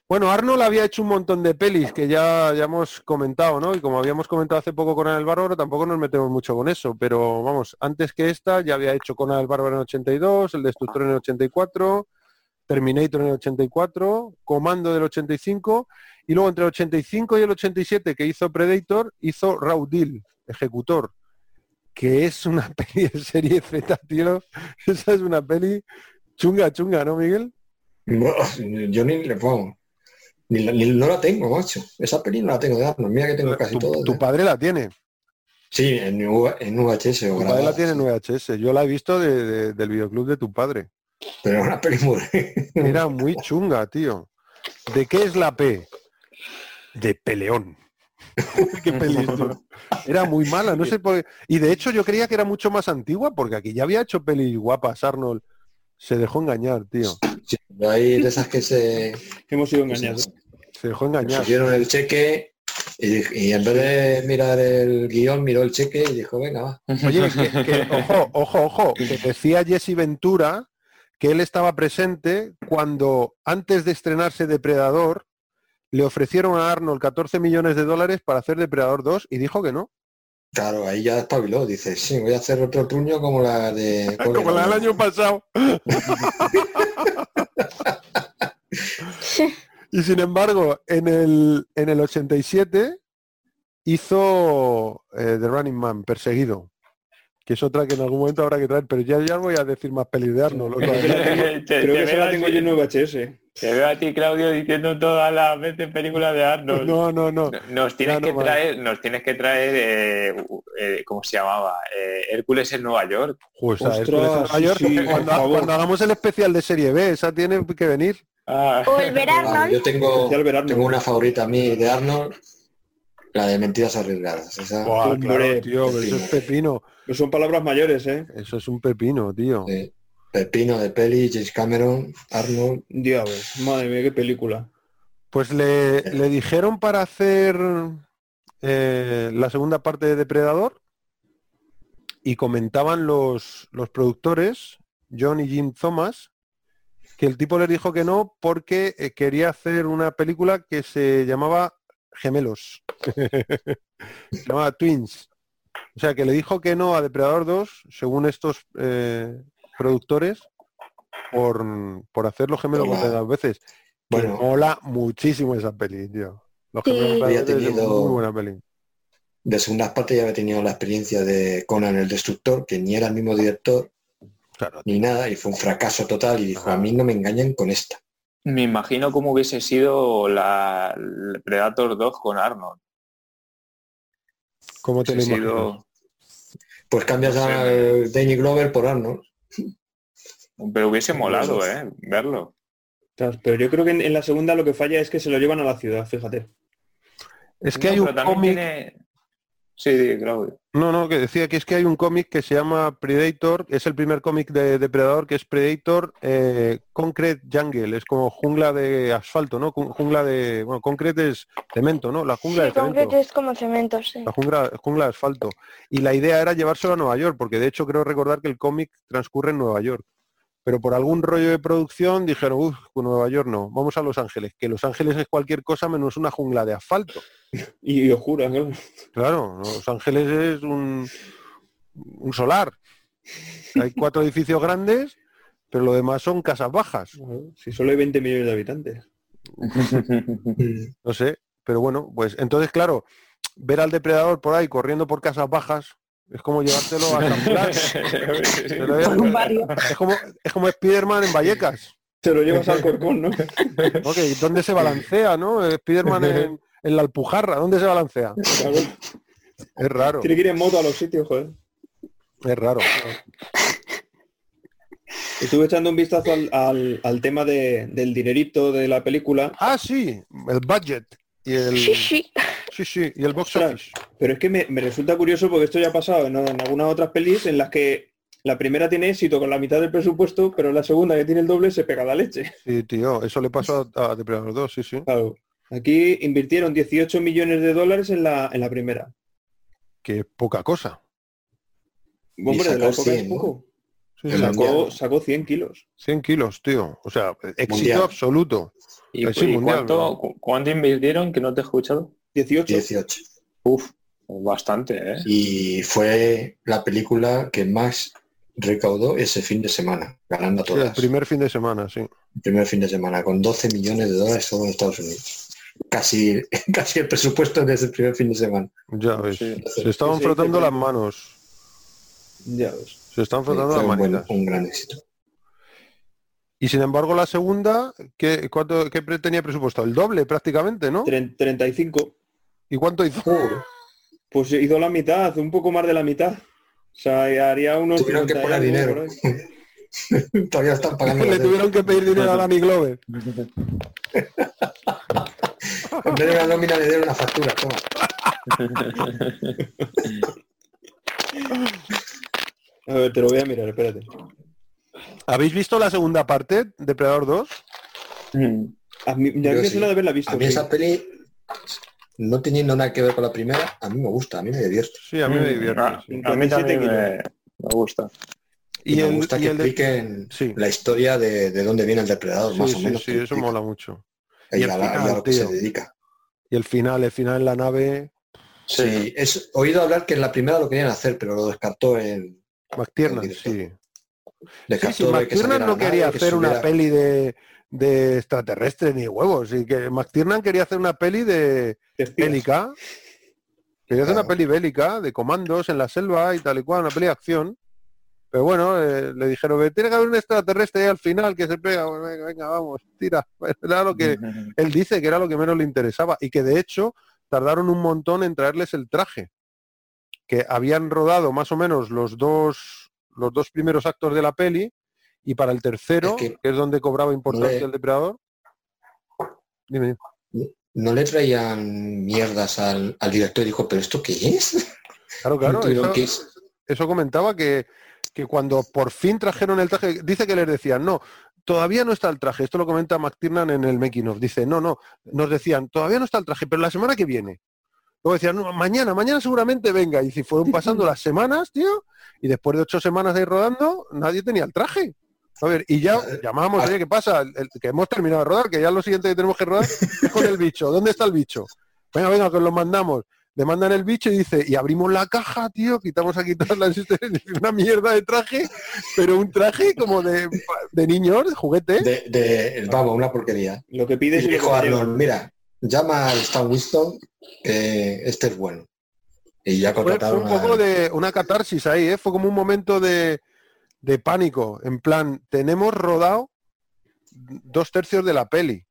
Bueno, Arnold había hecho un montón de pelis que ya, ya hemos comentado, ¿no? Y como habíamos comentado hace poco con el Bárbaro, tampoco nos metemos mucho con eso. Pero vamos, antes que esta ya había hecho con el Bárbaro en el 82, El Destructor en el 84, Terminator en el 84, Comando del 85, y luego entre el 85 y el 87 que hizo Predator, hizo Raw Deal, Ejecutor, que es una peli de serie Z, tío. Esa es una peli chunga, chunga, ¿no, Miguel? Yo ni le pongo. Ni, la- ni- no la tengo, macho. Esa peli no la tengo de Arnold. Mira que tengo casi tu, todo. tu padre la tiene. Sí, en, en VHS o Tu padre la tiene en. VHS. Yo la he visto de- de- del videoclub de tu padre. Pero es una peli muy... Era muy chunga, tío. ¿De qué es la P? De peleón. Qué peli, tío. Era muy mala, no sé por qué. Y de hecho yo creía que era mucho más antigua porque aquí ya había hecho pelis guapas, Arnold. Se dejó engañar, tío. Sí, hay de esas que se Hemos sido engañados. Se dejó engañar. pusieron el cheque y, y en vez de mirar el guion, miró el cheque y dijo, venga, va. Oye, que, que- ojo, ojo, ojo, que decía Jesse Ventura que él estaba presente cuando antes de estrenarse Depredador le ofrecieron a Arnold 14 millones de dólares para hacer Depredador 2 y dijo que no. Claro, ahí ya espabiló. Dice, sí, voy a hacer otro truño como la de... Como la del año pasado. Y sin embargo, en el, en el 87 hizo eh, The Running Man, Perseguido, que es otra que en algún momento habrá que traer, pero ya, ya voy a decir más pelis de Arnold. Creo que la tengo, Te- esa la yo en VHS. Te veo a ti, Claudio, diciendo todas las veces películas de Arnold. No, no, no. Nos tienes no que traer, nos tienes que traer, eh, eh, ¿cómo se llamaba? Eh, Hércules en Nueva York. Ostras, Hércules en Nueva York, sí, cuando hagamos el especial de serie B, esa tiene que venir. Ah, O el ver Arnold. yo tengo, tengo una favorita a mí de Arnold, la de Mentiras Arriesgadas. Esa, Hombre, claro, tío, pero eso es pepino. No son palabras mayores, ¿eh? Eso es un pepino, tío. Pepino de peli, James Cameron, Arnold. Diablos, madre mía, qué película. Pues le, le dijeron para hacer eh, la segunda parte de Depredador y comentaban los, los productores, John y Jim Thomas, que el tipo les dijo que no porque eh, quería hacer una película que se llamaba Gemelos. se llamaba Twins. O sea, que le dijo que no a Depredador 2, según estos eh, productores, por, por hacer los gemelos dos veces. Bueno, Bueno. mola muchísimo esa peli, tío. Los gemelos es muy buena peli. De segundas partes ya había tenido la experiencia de Conan el Destructor, que ni era el mismo director Claro, ni nada, y fue un fracaso total. Y dijo, a mí no me engañan con esta. Me imagino cómo hubiese sido la el Predator 2 con Arnold. ¿cómo te lo imaginas? sido- Pues cambias No sé. a Danny Glover por Arnold. Pero hubiese molado, ¿eh? Verlo. Claro, pero yo creo que en, en la segunda lo que falla es que se lo llevan a la ciudad, fíjate. Es que No, hay un cómic... tiene- Sí, Claudio. No, no, que decía que es que hay un cómic que se llama Predator, es el primer cómic de Depredador, que es Predator eh, Concrete Jungle, es como jungla de asfalto, ¿no? Jungla de... Bueno, Concrete es cemento, ¿no? La jungla Sí, de cemento. concreto es como cemento, sí. La jungla, jungla de asfalto. Y la idea era llevárselo a Nueva York, porque de hecho creo recordar que el cómic transcurre en Nueva York. Pero por algún rollo de producción dijeron, uff, Nueva York no, vamos a Los Ángeles, que Los Ángeles es cualquier cosa menos una jungla de asfalto. Y, os juro, claro. Claro, Los Ángeles es un, un solar. Hay cuatro edificios grandes, pero lo demás son casas bajas. Si solo hay 20 millones de habitantes. No sé, pero bueno, pues entonces, claro, ver al depredador por ahí corriendo por casas bajas es como llevártelo a San Blas. Es- como, es como Spiderman en Vallecas. Te lo llevas al corcón, ¿no? Que ¿Dónde se balancea, no? Spiderman en, en la Alpujarra, ¿dónde se balancea? Claro. Es raro, Tiene que ir en moto a los sitios, joder. es raro. Estuve echando un vistazo al, al- al tema de- del dinerito de la película, Ah, sí, el budget y el Sí, sí. Sí, sí, y el box office. pero es que me, me resulta curioso porque esto ya ha pasado en, en algunas otras pelis en las que la primera tiene éxito con la mitad del presupuesto, pero la segunda que tiene el doble se pega la leche. Sí, tío, eso le pasó a, a Depredador 2, sí, sí. Claro. Aquí invirtieron 18 millones de dólares en la, en la primera. Que poca cosa. Hombre, de la sacó época es 100, ¿no? poco. Sí. Sacó, sacó 100 kilos. 100 kilos, tío. O sea, éxito Mundial. absoluto. ¿Y, sí, y mundial, cuánto, cu- cuánto invirtieron que no te he escuchado? 18. 18. Uf, bastante, ¿eh? Y fue la película que más recaudó ese fin de semana, ganando Sí, el todas. primer fin de semana, sí. El primer fin de semana, con 12 millones de dólares solo en Estados Unidos. Casi, casi el presupuesto de ese primer fin de semana. Ya ves. Sí. Se estaban Sí, frotando las manos. Ya ves. Se están frotando las manitas. un gran éxito. Y sin embargo la segunda, ¿qué, cuánto, qué tenía presupuesto? El doble prácticamente, ¿no? Tre- 35. ¿Y cuánto hizo? Pues hizo la mitad, un poco más de la mitad. O sea, haría unos... Tuvieron que 50 y poner dinero. Todavía están pagando. Le tuvieron que pedir dinero a Danny Glover. En vez de una nómina le dieron una factura. toma. A ver, te lo voy a mirar, espérate. ¿Habéis visto la segunda parte, Depredador 2? Mm. A mí, ya Yo me sí. suena de haberla visto. A mí sí. esa peli, no teniendo nada que ver con la primera, a mí me gusta, a mí me divierte. Sí, a mí me Mm, divierte. a- sí. A mí 57 también me, me gusta. Y, Y me el, gusta y que de- expliquen Sí. la historia de, de dónde viene el depredador, Sí, más o sí, menos. sí, eso mola mucho. Y, Y el a, a final, lo que tío. se dedica. Y el final, el final en la nave, Sí, es, he oído hablar que en la primera lo querían hacer, pero lo descartó el McTiernan, El sí. Sí, descartó sí, de que McTiernan no nave, quería que hacer una peli de, de extraterrestre ni huevos. Y que McTiernan quería hacer una peli de bélica. Quería hacer una peli bélica de comandos en la selva y tal y cual, una peli de acción. Pero bueno, eh, le dijeron que tiene que haber un extraterrestre ahí al final que se pega. Bueno, venga, venga, vamos, tira. Era lo que él dice que era lo que menos le interesaba y que de hecho tardaron un montón en traerles el traje. Que habían rodado más o menos los dos, los dos primeros actos de la peli y para el tercero, Es que, que es donde cobraba importancia le- el depredador. Dime, No le traían mierdas al, al director y dijo, ¿pero esto qué es? claro, claro, No eso, que es- eso comentaba que, que cuando por fin trajeron el traje, dice que les decían, no, todavía no está el traje. Esto lo comenta McTiernan en el making of. Dice, no, no, nos decían, todavía no está el traje, pero la semana que viene. Luego decían, no, mañana, mañana seguramente venga. Y si fueron pasando las semanas, tío, y después de ocho semanas de ir rodando, nadie tenía el traje. A ver, y ya llamábamos, oye, ¿qué pasa? El- que hemos terminado de rodar, que ya lo siguiente que tenemos que rodar es con el bicho. ¿Dónde está el bicho? Venga, venga, que os lo mandamos. Le mandan el bicho y dice, y abrimos la caja, tío, quitamos aquí todas las una mierda de traje, pero un traje como de, de niños, de juguete. De, de- vamos, una porquería. Lo que lo que dijo. Arnold, mira, llama al Stan Winston, que este es bueno. Y ya Fue, fue contrataron un poco a- de una catarsis ahí, ¿eh? Fue como un momento de, de pánico. En plan, tenemos rodado dos tercios de la peli.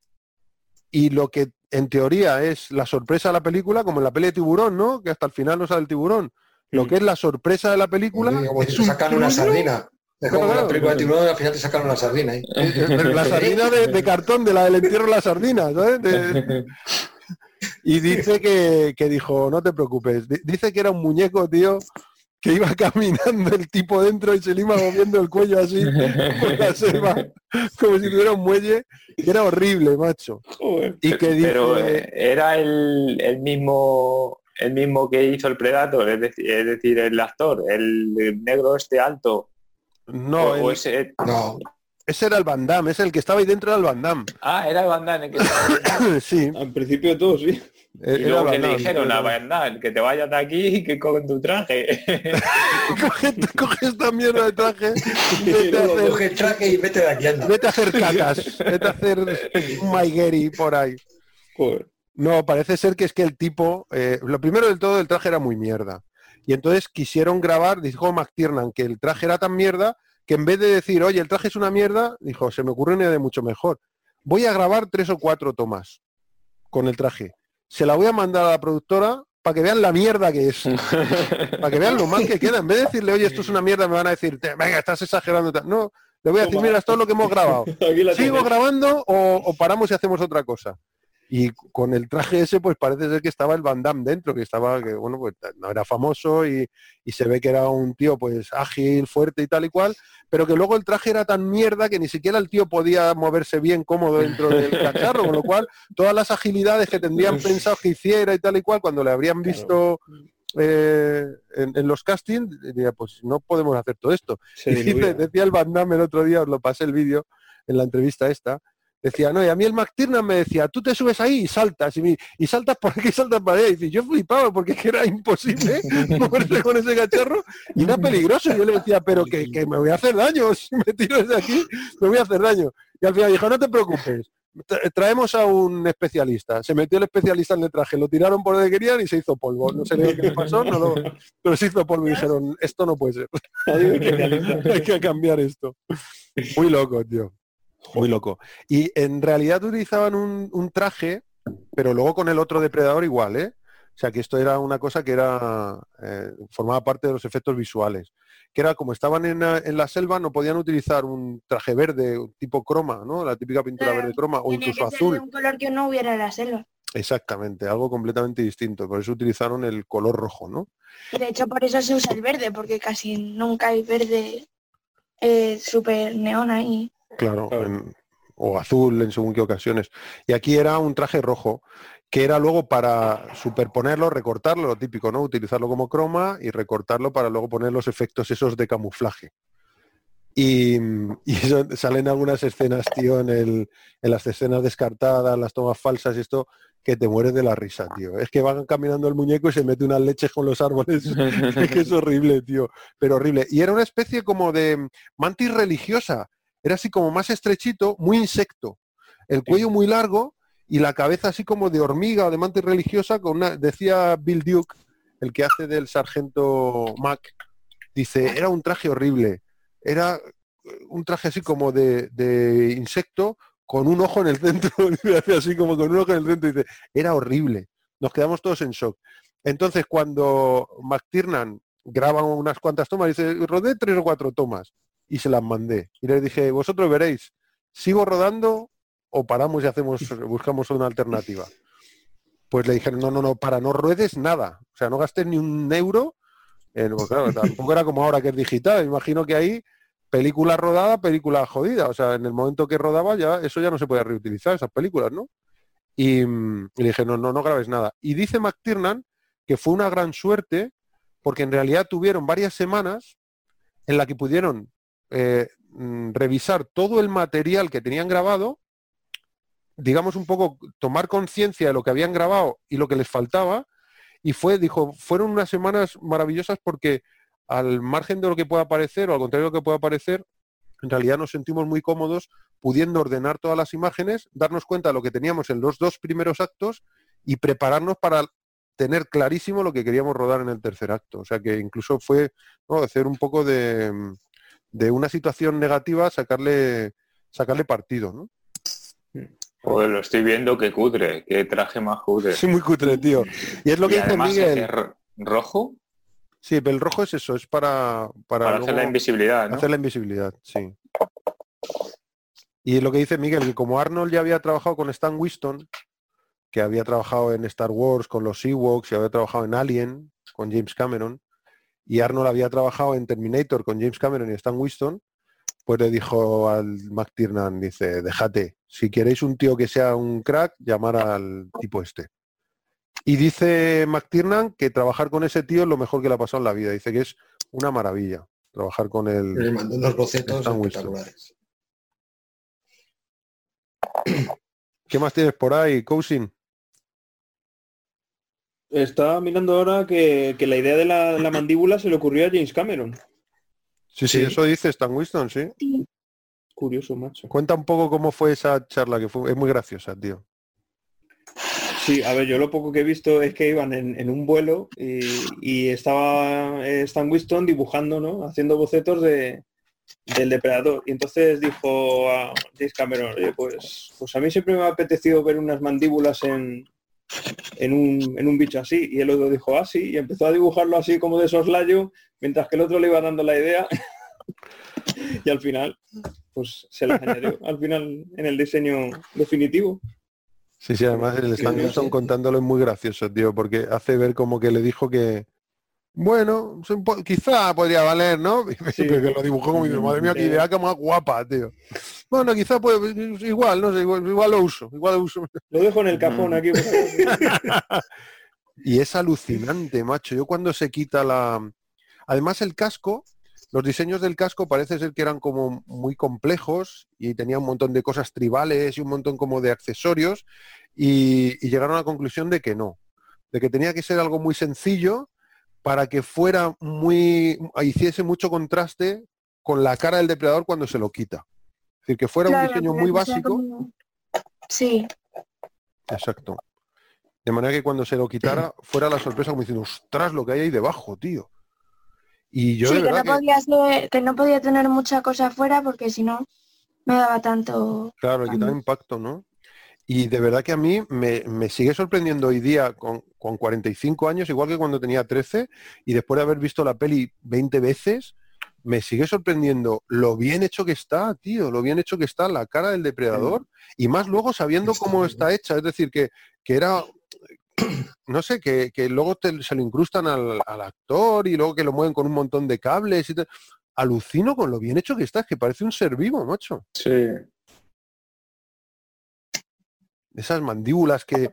Y lo que en teoría es la sorpresa de la película, como en la peli de tiburón, ¿no? Que hasta el final no sale el tiburón. Lo Mm. que es la sorpresa de la película como si es te un sacan una sardina. Es como Claro, la película de tiburón, al final te sacan una sardina ahí. La sardina de, de cartón, de la del entierro de la sardina, ¿sabes? De- y dice que, que dijo, no te preocupes, Di- dice que era un muñeco, tío, que iba caminando el tipo dentro y se le iba moviendo el cuello así por la selva, como si tuviera un muelle, que era horrible, macho. Joder. Y que dice, Pero eh, era el, el mismo el mismo que hizo el Predator, es decir, es decir, el actor, el negro este alto. no, o, o el- ese, No, ese era el Van Damme, ese el que estaba ahí dentro era el Van Damme. ah, era el Van Damme el que estaba- sí, Al principio todo, sí. Y era luego que le dijeron a Damme que te vayas de aquí y que con tu traje. coge, coge esta mierda de traje vete a hacer- coge el traje y vete de aquí, anda. Vete a hacer cacas, vete a hacer un maigueri por ahí. Joder. No, parece ser que es que el tipo, eh, lo primero del todo, el traje era muy mierda. Y entonces quisieron grabar, dijo McTiernan, que el traje era tan mierda que en vez de decir, oye, el traje es una mierda, dijo, se me ocurre una idea de mucho mejor. Voy a grabar tres o cuatro tomas con el traje. Se la voy a mandar a la productora para que vean la mierda que es. para que vean lo mal que queda. En vez de decirle, oye, esto es una mierda, me van a decir, "Te- venga, estás exagerando. tal". No, le voy a decir, mira, esto es lo que hemos grabado. ¿Sigo grabando o, o paramos y hacemos otra cosa? Y con el traje ese, pues parece ser que estaba el Van Damme dentro, que estaba, que bueno, pues no era famoso y, y se ve que era un tío pues ágil, fuerte y tal y cual, pero que luego el traje era tan mierda que ni siquiera el tío podía moverse bien cómodo dentro del cacharro, con lo cual todas las agilidades que tendrían pensado que hiciera y tal y cual, cuando le habrían visto eh, en, en los castings, diría, pues no podemos hacer todo esto. Se Y decía el Van Damme el otro día, os lo pasé el vídeo en la entrevista esta, decía, no, y a mí el McTiernan me decía, tú te subes ahí y saltas, y, saltas por aquí y saltas para allá. Y dice, yo flipaba porque era imposible moverse con ese cacharro y era peligroso. Y yo le decía, pero que, que me voy a hacer daño, si me tiro desde aquí, me voy a hacer daño. Y al final dijo, no te preocupes, tra- traemos a un especialista. Se metió el especialista en el traje, lo tiraron por donde querían y se hizo polvo. No sé lo que le pasó, no lo- pero se hizo polvo y dijeron, esto no puede ser. Hay que cambiar esto. Muy loco, tío. Muy loco. Y en realidad utilizaban un, un traje, pero luego con el otro depredador igual, ¿eh? O sea que esto era una cosa que era eh, formaba parte de los efectos visuales. Que era como estaban en, la- en la selva, no podían utilizar un traje verde, tipo croma, ¿no? La típica pintura Claro, verde croma, o incluso que azul. un color que no hubiera en la selva. Exactamente, algo completamente distinto. Por eso utilizaron el color rojo, ¿no? De hecho, por eso se usa el verde, porque casi nunca hay verde eh, súper neón ahí. Claro, Claro. en- o azul en según qué ocasiones. Y aquí era un traje rojo, que era luego para superponerlo, recortarlo, lo típico, ¿no? Utilizarlo como croma y recortarlo para luego poner los efectos esos de camuflaje. Y, y eso- salen algunas escenas, tío, en, el, en las escenas descartadas, las tomas falsas y esto, que te mueres de la risa, tío. Es que van caminando el muñeco y se mete unas leches con los árboles. es que es horrible, tío. Pero horrible. Y era una especie como de mantis religiosa. Era así como más estrechito, muy insecto. El cuello muy largo y la cabeza así como de hormiga o de mantis religiosa con una, decía Bill Duke, el que hace del sargento Mac, dice, era un traje horrible. Era eh, un traje así como de, de insecto con un ojo en el centro, así como con un ojo en el centro, y dice, era horrible. Nos quedamos todos en shock. Entonces, cuando McTiernan graba unas cuantas tomas, dice, rodé tres o cuatro tomas y se las mandé. Y les dije, vosotros veréis, ¿sigo rodando o paramos y hacemos, buscamos una alternativa? Pues le dijeron, no, no, no, para, no ruedes nada. O sea, no gastes ni un euro. en- pues claro, tampoco era como ahora que es digital. Imagino que ahí película rodada, película jodida. O sea, en el momento que rodaba ya, eso ya no se podía reutilizar, esas películas, ¿no? Y, mm, y le dije, no, no, no grabes nada. Y dice McTiernan que fue una gran suerte porque en realidad tuvieron varias semanas en la que pudieron eh, mm, revisar todo el material que tenían grabado, digamos un poco tomar conciencia de lo que habían grabado y lo que les faltaba, y fue, dijo, fueron unas semanas maravillosas porque al margen de lo que pueda parecer o al contrario de lo que pueda parecer, en realidad nos sentimos muy cómodos pudiendo ordenar todas las imágenes, darnos cuenta de lo que teníamos en los dos primeros actos y prepararnos para tener clarísimo lo que queríamos rodar en el tercer acto. O sea que incluso fue hacer un poco de, de, una situación negativa, sacarle, sacarle partido, ¿no? Pues lo estoy viendo que cutre, que traje más cutre. Sí, muy cutre, tío. Y es lo que dice Miguel. ¿Rojo? Sí, pero el rojo es eso, es para... Para, hacer la invisibilidad, ¿no? Hacer la invisibilidad, sí. Y lo que dice Miguel, que como Arnold ya había trabajado con Stan Winston, que había trabajado en Star Wars con los Ewoks y había trabajado en Alien con James Cameron, y Arnold había trabajado en Terminator con James Cameron y Stan Winston, pues le dijo al McTiernan, dice, déjate, si queréis un tío que sea un crack, llamar al tipo este. Y dice McTiernan que trabajar con ese tío es lo mejor que le ha pasado en la vida. Dice que es una maravilla trabajar con él. Le mandó unos bocetos espectaculares. ¿Qué más tienes por ahí, Cousin? Estaba mirando ahora que, la idea de la, mandíbula se le ocurrió a James Cameron. Sí, sí, eso dice Stan Winston, sí. Curioso, macho. Cuenta un poco cómo fue esa charla, que fue, es muy graciosa, tío. Sí, a ver, yo lo poco que he visto es que iban en, un vuelo y, estaba eh, Stan Winston dibujando, ¿no? Haciendo bocetos de, del depredador. Y entonces dijo a James Cameron, oye, pues, pues a mí siempre me ha apetecido ver unas mandíbulas en, en, un, en un bicho así. Y el otro dijo así ah, y empezó a dibujarlo así como de soslayo, mientras que el otro le iba dando la idea. y al final, pues se la generó al final en el diseño definitivo. Sí, sí, además el Stan contándolo es muy gracioso, tío, porque hace ver como que le dijo que, bueno, quizá podría valer, ¿no? Sí. que lo dibujó como mi madre mía, qué idea que más guapa, tío. Bueno, quizá puede, igual, no sé, igual, lo uso, igual lo uso. Lo dejo en el cajón aquí. y es alucinante, macho. Yo cuando se quita la... Además el casco, los diseños del casco parece ser que eran como muy complejos y tenía un montón de cosas tribales y un montón como de accesorios y, llegaron a la conclusión de que no, de que tenía que ser algo muy sencillo para que fuera muy, hiciese mucho contraste con la cara del depredador cuando se lo quita. Es decir, que fuera un diseño muy básico. Sí. Exacto. De manera que cuando se lo quitara fuera la sorpresa como diciendo, ostras, lo que hay ahí debajo, tío. Y yo sí, que, no Podía que no podía tener mucha cosa afuera porque si no, no daba tanto... Claro, quitaba impacto, ¿no? Y de verdad que a mí me, sigue sorprendiendo hoy día con, 45 años, igual que cuando tenía 13, y después de haber visto la peli 20 veces, me sigue sorprendiendo lo bien hecho que está, tío, lo bien hecho que está la cara del depredador, y más luego sabiendo cómo está hecha, es decir, que, que era no sé, que, luego se lo incrustan al, actor y luego que lo mueven con un montón de cables y Alucino con lo bien hecho que está, es que parece un ser vivo, macho. Sí. Esas mandíbulas que,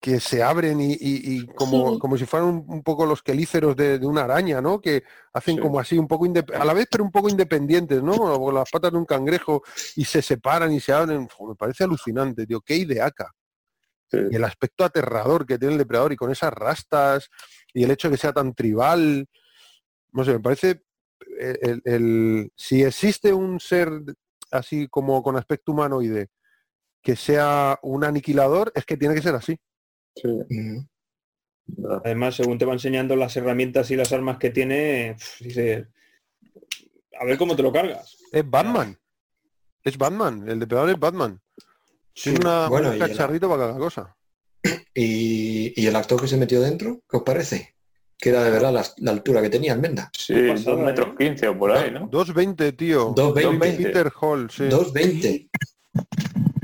que se abren y, como, como si fueran un, poco los quelíceros de, una araña, ¿no? Que hacen como así un poco a la vez pero un poco independientes, ¿no? Como las patas de un cangrejo y se separan y se abren. me parece alucinante, tío. Qué ideaca. Y el aspecto aterrador que tiene el depredador y con esas rastas y el hecho de que sea tan tribal. No sé, me parece el, si existe un ser así como con aspecto humanoide que sea un aniquilador, es que tiene que ser así. Además, según te va enseñando las herramientas y las armas que tiene, a ver cómo te lo cargas. Es Batman. Es Batman. El depredador es Batman. Sí, una, bueno, un cacharrito para cada cosa. ¿Y, el actor que se metió dentro? ¿Qué os parece? Que era de verdad la, altura que tenía en Venda. Sí, dos metros quince o por ahí, ¿no? 2.20, tío. 2.20. Peter Hall, sí. 2.20.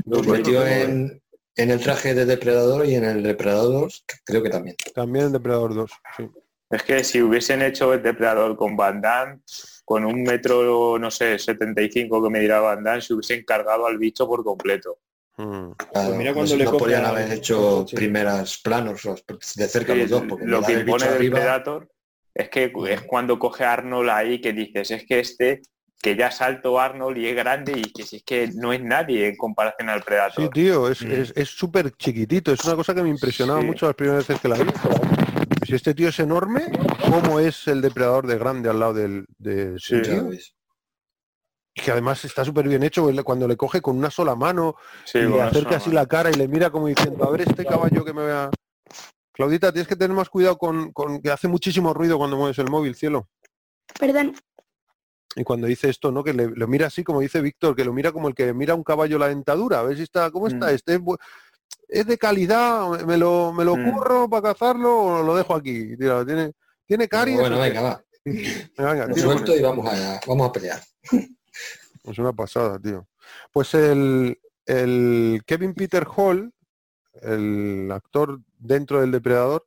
Lo metió en, en, el traje de Depredador y en el Depredador 2, creo que también. También en Depredador 2, sí. Es que si hubiesen hecho el Depredador con Van Damme, con un metro, no sé, 75 que me dirá Van Damme, se hubiese encargado al bicho por completo. Mm. Claro, mira no cuando sé, le no podían haber hecho sí. primeras planos de cerca Sí, los dos, porque lo que el impone el Predator es que es cuando coge a Arnold ahí que dices, es que este, que ya salto Arnold y es grande y que si es que no es nadie en comparación al Predator. Sí, tío, es Mm. es- es súper chiquitito. Es una cosa que me impresionaba Sí. mucho las primeras veces que la vi. Si este tío es enorme, ¿cómo es el depredador de grande al lado del de Sí. tío? Y que además está súper bien hecho cuando le coge con una sola mano Sí, y le acerca así la cara y le mira como diciendo, a ver este caballo que me vea. Claudita, tienes que tener más cuidado con, con que hace muchísimo ruido cuando mueves el móvil, cielo. Perdón. Y cuando dice esto, ¿no? Que le, lo mira así, como dice Víctor, que lo mira como el que mira un caballo la dentadura, a ver si está, ¿cómo está? Mm. Este es, de calidad, me lo, me lo Mm. curro para cazarlo o lo dejo aquí. Tira, tiene, tiene caries. Bueno, venga, va. Venga, suelto y vamos a, vamos a pelear. Es una pasada, tío. Pues el, el Kevin Peter Hall, el actor dentro del Depredador,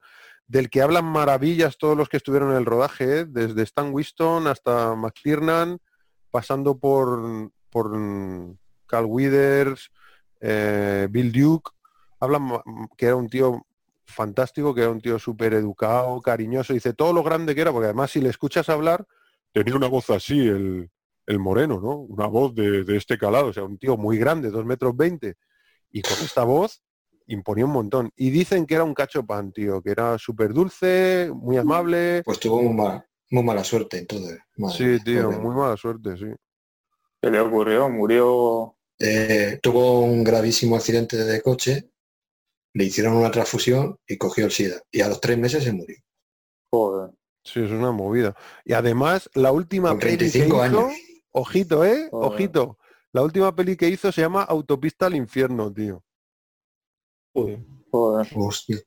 del que hablan maravillas todos los que estuvieron en el rodaje, ¿eh? desde Stan Winston hasta McTiernan, pasando por, por Carl Withers, eh, Bill Duke, hablan que era un tío fantástico, que era un tío súper educado, cariñoso, dice todo lo grande que era, porque además si le escuchas hablar, tenía una voz así, el, el moreno, ¿no? Una voz de, de este calado, o sea, un tío muy grande, dos metros veinte, y con esta voz imponía un montón. Y dicen que era un cacho pan, tío, que era súper dulce, muy amable. Pues tuvo muy mala, muy mala suerte entonces. madre Sí, tío, pobre. muy mala suerte, sí. ¿Qué le ocurrió? Murió. Eh, tuvo un gravísimo accidente de coche, le hicieron una transfusión y cogió el SIDA. Y a los tres meses se murió. Joder. Sí, es una movida. Y además, la última Con peli que 35 hizo, años. ojito, ¿eh? Joder. Ojito. La última peli que hizo se llama Autopista al Infierno, tío. Joder. Joder. Hostia.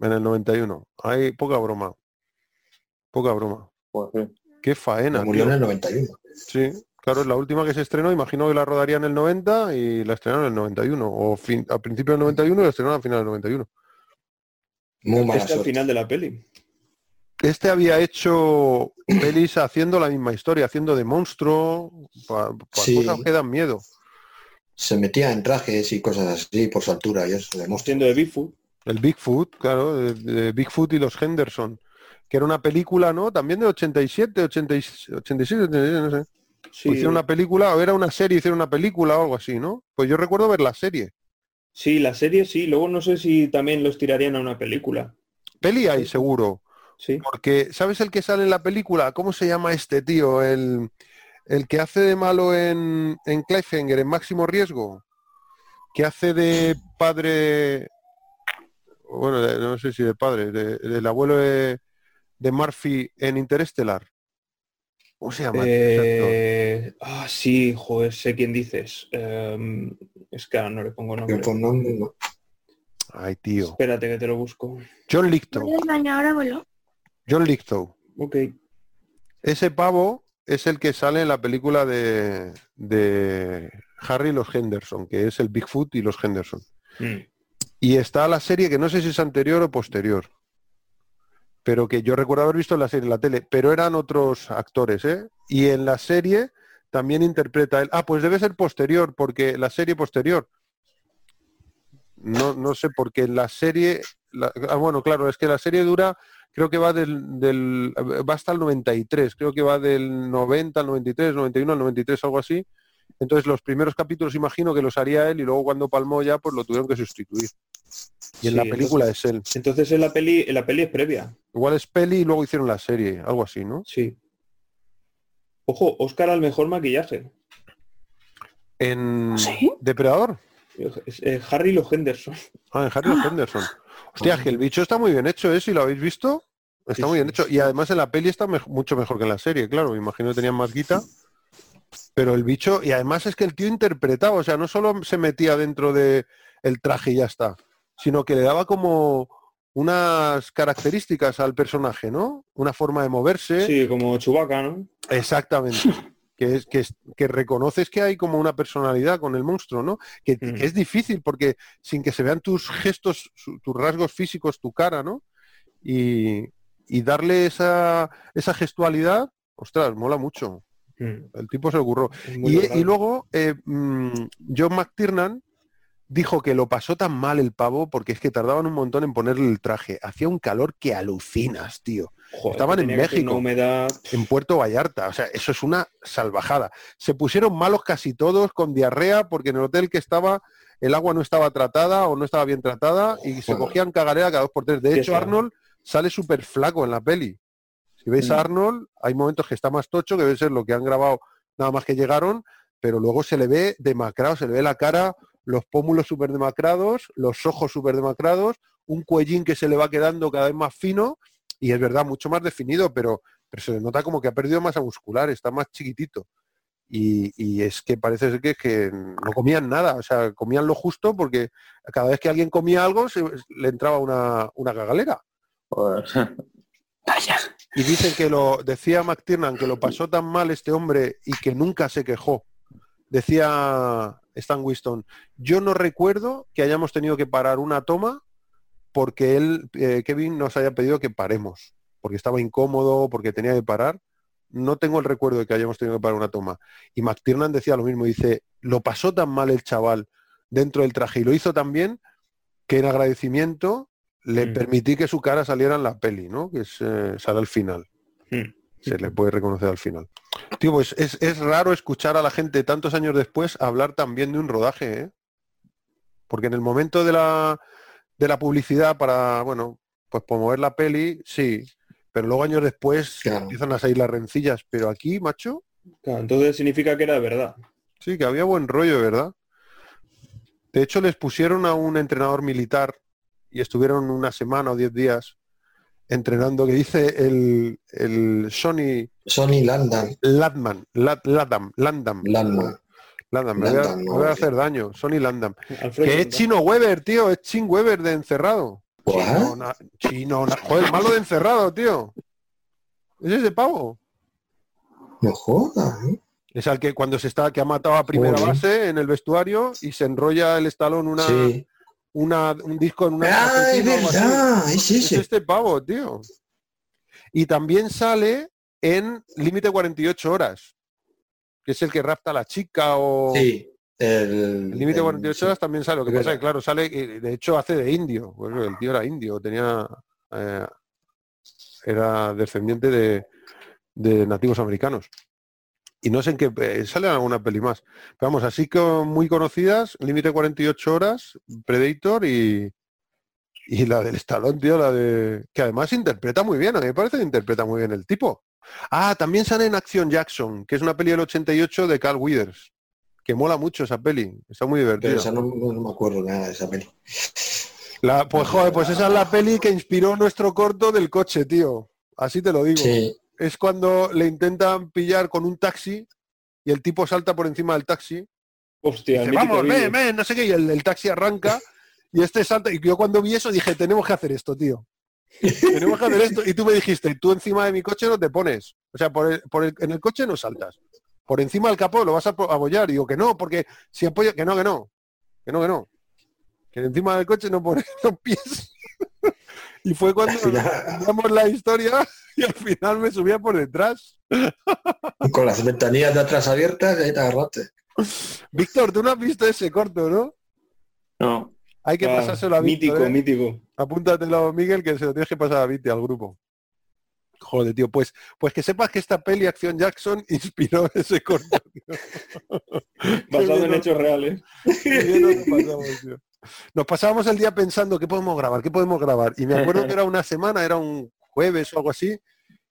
En el 91. Hay poca broma. Poca broma. joder. Qué faena, Murió tío. en el 91. Sí, claro, es la última que se estrenó, imagino que la rodaría en el 90 y la estrenaron en el 91, o fin, a principio del 91 y la estrenaron a final del 91. Muy mala Este al final de la peli. Este había hecho pelis haciendo la misma historia, haciendo de monstruo, para Sí. cosas que dan miedo. Se metía en trajes y cosas así por su altura y eso de monstruo. Siendo de Bigfoot. El Bigfoot, claro, de, de Bigfoot y los Henderson, que era una película, ¿no? También de 87, 86, 87, 87, no sé. Sí, hicieron una película, o era una serie, hicieron una película o algo así, ¿no? Pues yo recuerdo ver la serie. sí, la serie sí. Luego no sé si también los tirarían a una película. Peli hay, seguro. Sí. Porque, ¿sabes el que sale en la película? ¿Cómo se llama este tío? El, el que hace de malo en, en Cliffhanger, en Máximo Riesgo. Que hace de padre... Bueno, de- no sé si de padre, de- del abuelo de, de Murphy en Interestelar. ¿Cómo se llama? Eh, ah, sí, joder, sé quién dices. Em, es que ahora no le pongo nombre. no. Ay, tío. Espérate que te lo busco. John abuelo. John Lithgow. Ok. Ese pavo es el que sale en la película de, de Harry y los Henderson, que es el Bigfoot y los Henderson. Mm. Y está la serie que no sé si es anterior o posterior, pero que yo recuerdo haber visto en la serie en la tele, pero eran otros actores, ¿eh? Y en la serie también interpreta él. Ah, pues debe ser posterior, porque la serie posterior. No, no sé, porque en la serie. La- ah, bueno, claro, es que la serie dura, creo que va del, del. va hasta el 93, creo que va del 90 al 93, 91 al 93, algo así. Entonces los primeros capítulos imagino que los haría él y luego cuando palmó ya pues lo tuvieron que sustituir. Y en Sí, la película entonces- es él. Entonces en la peli, en la peli es previa. Igual es peli y luego hicieron la serie, algo así, ¿no? Sí. Ojo, Oscar al mejor maquillaje. En ¿Sí? Depredador. Eh, Harry los Henderson. Ah, en Harry Henderson. Hostia, que el bicho está muy bien hecho, ¿eh? Si lo habéis visto, está muy bien hecho. Y además en la peli está mucho mejor que en la serie, claro. Me imagino que tenían más guita. Pero el bicho, y además es que el tío interpretaba, o sea, no solo se metía dentro de el traje y ya está, sino que le daba como unas características al personaje, ¿no? Una forma de moverse. Sí, como Chubaca, ¿no? Exactamente. Que es, que es- que reconoces que hay como una personalidad con el monstruo, ¿no? Que, Mm. que es difícil porque sin que se vean tus gestos, su- tus rasgos físicos, tu cara, ¿no? Y, y darle esa, esa gestualidad, ostras, mola mucho. Mm, El tipo se ocurrió. Y, y luego eh, mm, John McTiernan dijo que lo pasó tan mal el pavo porque es que tardaban un montón en ponerle el traje. Hacía un calor que alucinas, tío. Joder, estaban en México. Humedad. En Puerto Vallarta. O sea, eso es una salvajada. Se pusieron malos casi todos con diarrea porque en el hotel que estaba el agua no estaba tratada o no estaba bien tratada y se cogían cagalera cada dos por tres. De hecho. Arnold sale súper flaco en la peli. Si veis a Mm. Arnold, hay momentos que está más tocho, que debe ser lo que han grabado nada más que llegaron, pero luego se le ve demacrado, se le ve la cara, los pómulos súper demacrados, los ojos súper demacrados, un cuellín que se le va quedando cada vez más fino y es verdad, mucho más definido, pero, pero se le nota como que ha perdido masa muscular, está más chiquitito. Y, y es que parece ser que, que no comían nada, o sea, comían lo justo porque cada vez que alguien comía algo se, le entraba una, una cagalera. Joder. Vaya. Y dicen que lo, decía McTiernan que lo pasó tan mal este hombre y que nunca se quejó. Decía Stan Winston, yo no recuerdo que hayamos tenido que parar una toma porque él, eh, Kevin, nos haya pedido que paremos, porque estaba incómodo, porque tenía que parar. No tengo el recuerdo de que hayamos tenido que parar una toma. Y McTiernan decía lo mismo, dice, lo pasó tan mal el chaval dentro del traje y lo hizo tan bien que en agradecimiento le Mm. permití que su cara saliera en la peli, ¿no? Que es, eh, sale al final. Mm. Se le puede reconocer al final. Tío, pues es, es raro escuchar a la gente tantos años después hablar también de un rodaje, ¿eh? Porque en el momento de la, de la publicidad para, bueno, pues promover la peli, sí. Pero luego años después Claro. empiezan a salir las rencillas. Pero aquí, macho, Claro, entonces significa que era de verdad. sí, que había buen rollo, ¿verdad? De hecho, les pusieron a un entrenador militar y estuvieron una semana o diez días entrenando, que dice el, el Sony Sony Landam. Ladman, Lad- Ladam, Landam, Landman. Landam, me voy a, Landam, me no, voy a sí. hacer daño, Sony Landam. Alfredo, Que es ¿no? Chino Weber, tío, es Chin Weber de encerrado. What? Chino, na- chino, na- joder, malo de encerrado, tío. Es ese pavo. No jodas, ¿eh? Es al que cuando se está, que ha matado a primera Joder. base en el vestuario y se enrolla el estalón una, Sí. una, un disco en una. Ah, es verdad, es Es ese. este pavo, tío. Y también sale en Límite 48 horas, que es el que rapta a la chica o... Sí. El límite el- 48 horas también sale. Lo que pasa que, claro, sale, eh, de hecho hace de indio. Pues el tío era indio, tenía... eh, era descendiente de, de nativos americanos. Y no sé en qué... eh, sale en alguna peli más. Pero vamos, así que muy conocidas, Límite 48 horas, Predator y... Y la del Stallone, tío, la de... Que además interpreta muy bien, a mí me parece que interpreta muy bien el tipo. Ah, también sale en Action Jackson, que es una peli del 88 de Carl Withers. Que mola mucho esa peli, está muy divertida. Pero esa no, no- no me acuerdo nada de esa peli. La, pues joder, pues esa es la peli que inspiró nuestro corto del coche, tío. Así te lo digo. Sí. Es cuando le intentan pillar con un taxi y el tipo salta por encima del taxi. Hostia, Dice, vamos, ven, ven, no sé qué, y el, el taxi arranca y este salta. Y yo cuando vi eso dije, tenemos que hacer esto, tío. Tenemos que hacer esto. Y tú me dijiste, tú encima de mi coche no te pones. O sea, por el- por el- en el coche no saltas. Por encima del capó lo vas a apo- apoyar. Y digo, que no, porque si apoyo, que no, que no. Que no, que no. Que encima del coche no pones los pies. y fue cuando cambiamos la historia y al final me subía por detrás. Con las ventanillas de atrás abiertas y ahí te agarraste. Víctor, tú no has visto ese corto, ¿no? No. Hay que Ah, pasárselo a Víctor. mítico, ¿eh? mítico. Apúntatelo, Miguel, que se lo tienes que pasar a Viti al grupo. Joder, tío, pues, pues que sepas que esta peli Acción Jackson inspiró ese corto. Basado en hechos reales. Nos pasábamos el día pensando qué podemos grabar, qué podemos grabar. Y me acuerdo que era una semana, era un jueves o algo así.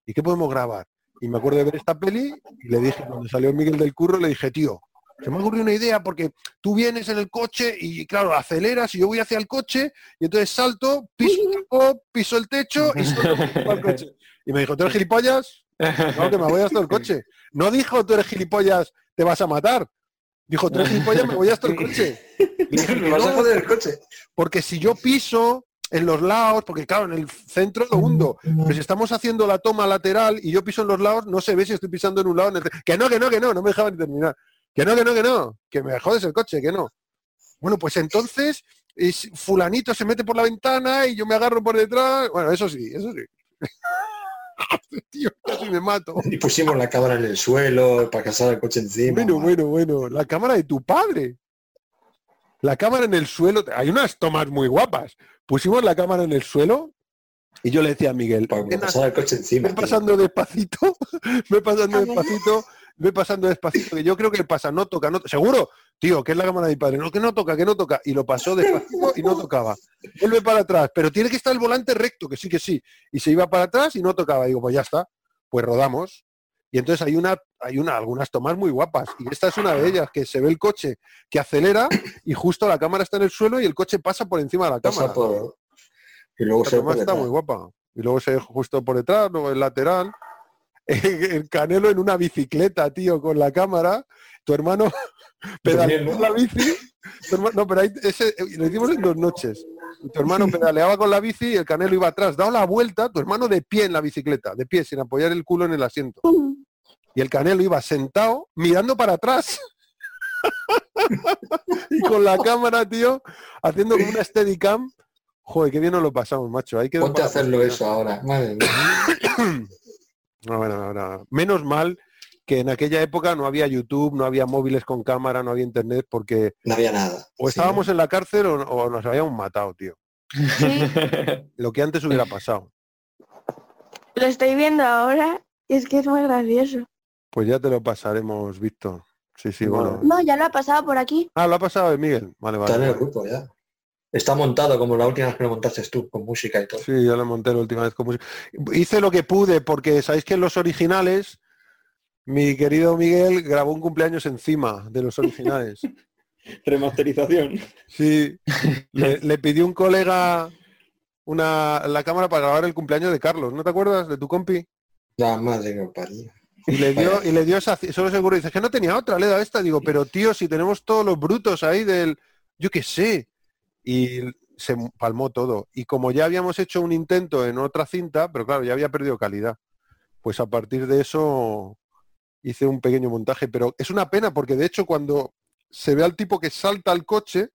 ¿Y qué podemos grabar? Y me acuerdo de ver esta peli y le dije, cuando salió Miguel del curro, le dije, tío, se me ha ocurrido una idea porque tú vienes en el coche y claro, aceleras y yo voy hacia el coche y entonces salto, piso el capó, piso el techo y salto del coche. Y me dijo, ¿tú eres gilipollas? No, que me voy hasta el coche. No dijo, tú eres gilipollas, te vas a matar. Dijo, tú eres gilipollas, me voy hasta el coche. Y le dije, Me vas a "No, joder el coche. porque si yo piso en los lados, porque claro, en el centro lo hundo, pero si estamos haciendo la toma lateral y yo piso en los lados, no se ve si estoy pisando en un lado. En el... Que no, que no, que no, no me dejaban ni terminar. Que no, que no, que no, que me jodes el coche, que no. Bueno, pues entonces es- fulanito se mete por la ventana y yo me agarro por detrás. Bueno, eso sí, eso sí. tío, casi me mato. Y pusimos la cámara en el suelo para casar el coche encima. Bueno, bueno, bueno. La cámara de tu padre. La cámara en el suelo. Hay unas tomas muy guapas. Pusimos la cámara en el suelo y yo le decía a Miguel, Para "Ven a- pasar el coche encima. Tío. pasando despacito, ve pasando despacito, ve pasando despacito, que yo creo que pasa, no toca, no seguro, tío, que es la cámara de mi padre, no, que no toca, que no toca, y lo pasó despacito y no tocaba. Vuelve para atrás, pero tiene que estar el volante recto, que sí, que sí, y se iba para atrás y no tocaba, digo, pues ya está, pues rodamos. Y entonces hay una, hay una, algunas tomas muy guapas, y esta es una de ellas, que se ve el coche que acelera y justo la cámara está en el suelo y el coche pasa por encima de la Pasa cámara. por... Y luego La se toma está muy guapa. Y luego se ve justo por detrás, luego el lateral. El Canelo en una bicicleta, tío, con la cámara. Tu hermano Durmiendo. la bici. Tu hermano- no, pero ahí, ese, lo hicimos en dos noches. Tu hermano pedaleaba con la bici y el Canelo iba atrás. Dado la vuelta, tu hermano de pie en la bicicleta, de pie, sin apoyar el culo en el asiento. Y el Canelo iba sentado mirando para atrás. y con la cámara, tío, haciendo como una steadicam. Joder, qué bien nos lo pasamos, macho. Ahí quedó Ponte a hacerlo eso ahora. Madre mía. No, Menos mal que en aquella época no había YouTube, no había móviles con cámara, no había internet, porque No había nada. o Sí, estábamos en la cárcel o, o nos habíamos matado, tío. Sí, Lo que antes hubiera pasado. lo estoy viendo ahora y es que es muy gracioso. Pues ya te lo pasaremos, Víctor. Sí, sí, bueno. No, ya lo ha pasado por aquí. Ah, lo ha pasado de Miguel. Vale, vale. Está en el grupo ya. Está montado como la última vez que lo montaste tú, con música y todo. Sí, yo lo monté la última vez con música. Hice lo que pude, porque sabéis que en los originales, mi querido Miguel grabó un cumpleaños encima de los originales. Remasterización. Sí, le, le pidió un colega una, la cámara para grabar el cumpleaños de Carlos, ¿no te acuerdas? De tu compi. La madre que parió. Y le dio, y le dio esa, solo seguro, dice que no tenía otra, le dado esta, digo, pero tío, si tenemos todos los brutos ahí del, yo qué sé. Y se palmó todo. Y como ya habíamos hecho un intento en otra cinta, pero claro, ya había perdido calidad. Pues a partir de eso hice un pequeño montaje, pero es una pena porque de hecho cuando se ve al tipo que salta al coche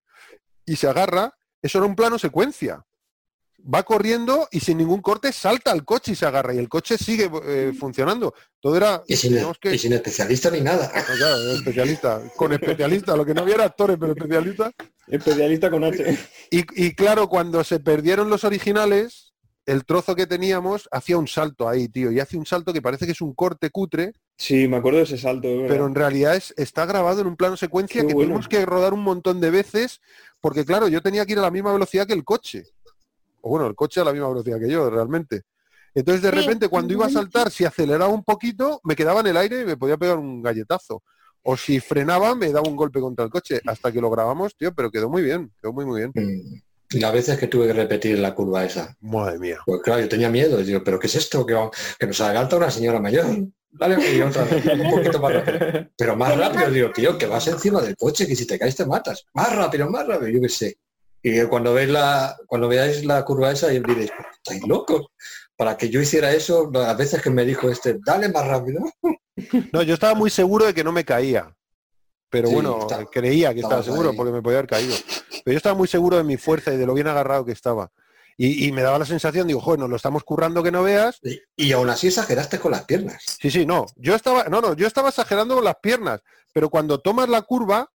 y se agarra, eso era un plano secuencia. Va corriendo y sin ningún corte salta al coche y se agarra y el coche sigue eh, funcionando. Todo era... Y sin, que- y sin especialista ni nada. no, claro, especialista, con especialista, lo que no había era actores, pero especialista. Especialista con H. Y, y claro, cuando se perdieron los originales, el trozo que teníamos hacía un salto ahí, tío, y hace un salto que parece que es un corte cutre, Sí, me acuerdo de ese salto. verdad. pero en realidad es, está grabado en un plano secuencia Qué que bueno. tuvimos que rodar un montón de veces, porque claro, yo tenía que ir a la misma velocidad que el coche. O bueno, el coche a la misma velocidad que yo, realmente. Entonces, de Sí, repente, cuando iba a saltar, si aceleraba un poquito, me quedaba en el aire y me podía pegar un galletazo. O si frenaba, me daba un golpe contra el coche. Hasta que lo grabamos, tío, pero quedó muy bien, quedó muy, muy bien. Mm. Y las veces que tuve que repetir la curva esa. Madre mía. Pues claro, yo tenía miedo. y Digo, ¿pero qué es esto? Que, que nos adelanta una señora mayor. Dale, y otra vez, un poquito más rápido. Pero más rápido, digo, tío, que vas encima del coche, que si te caes te matas. Más rápido, más rápido, yo qué sé. Y cuando veis la, cuando veáis la curva esa, y diréis, ¿estáis locos? Para que yo hiciera eso, las veces que me dijo este, dale más rápido. No, yo estaba muy seguro de que no me caía. Pero Sí, bueno, está- creía que estaba seguro ahí. porque me podía haber caído. Pero yo estaba muy seguro de mi fuerza y de lo bien agarrado que estaba. Y, y me daba la sensación, digo, joder, nos lo estamos currando que no veas. Y, y aún así exageraste con las piernas. Sí, sí, no. Yo estaba, no, no, yo estaba exagerando con las piernas, pero cuando tomas la curva,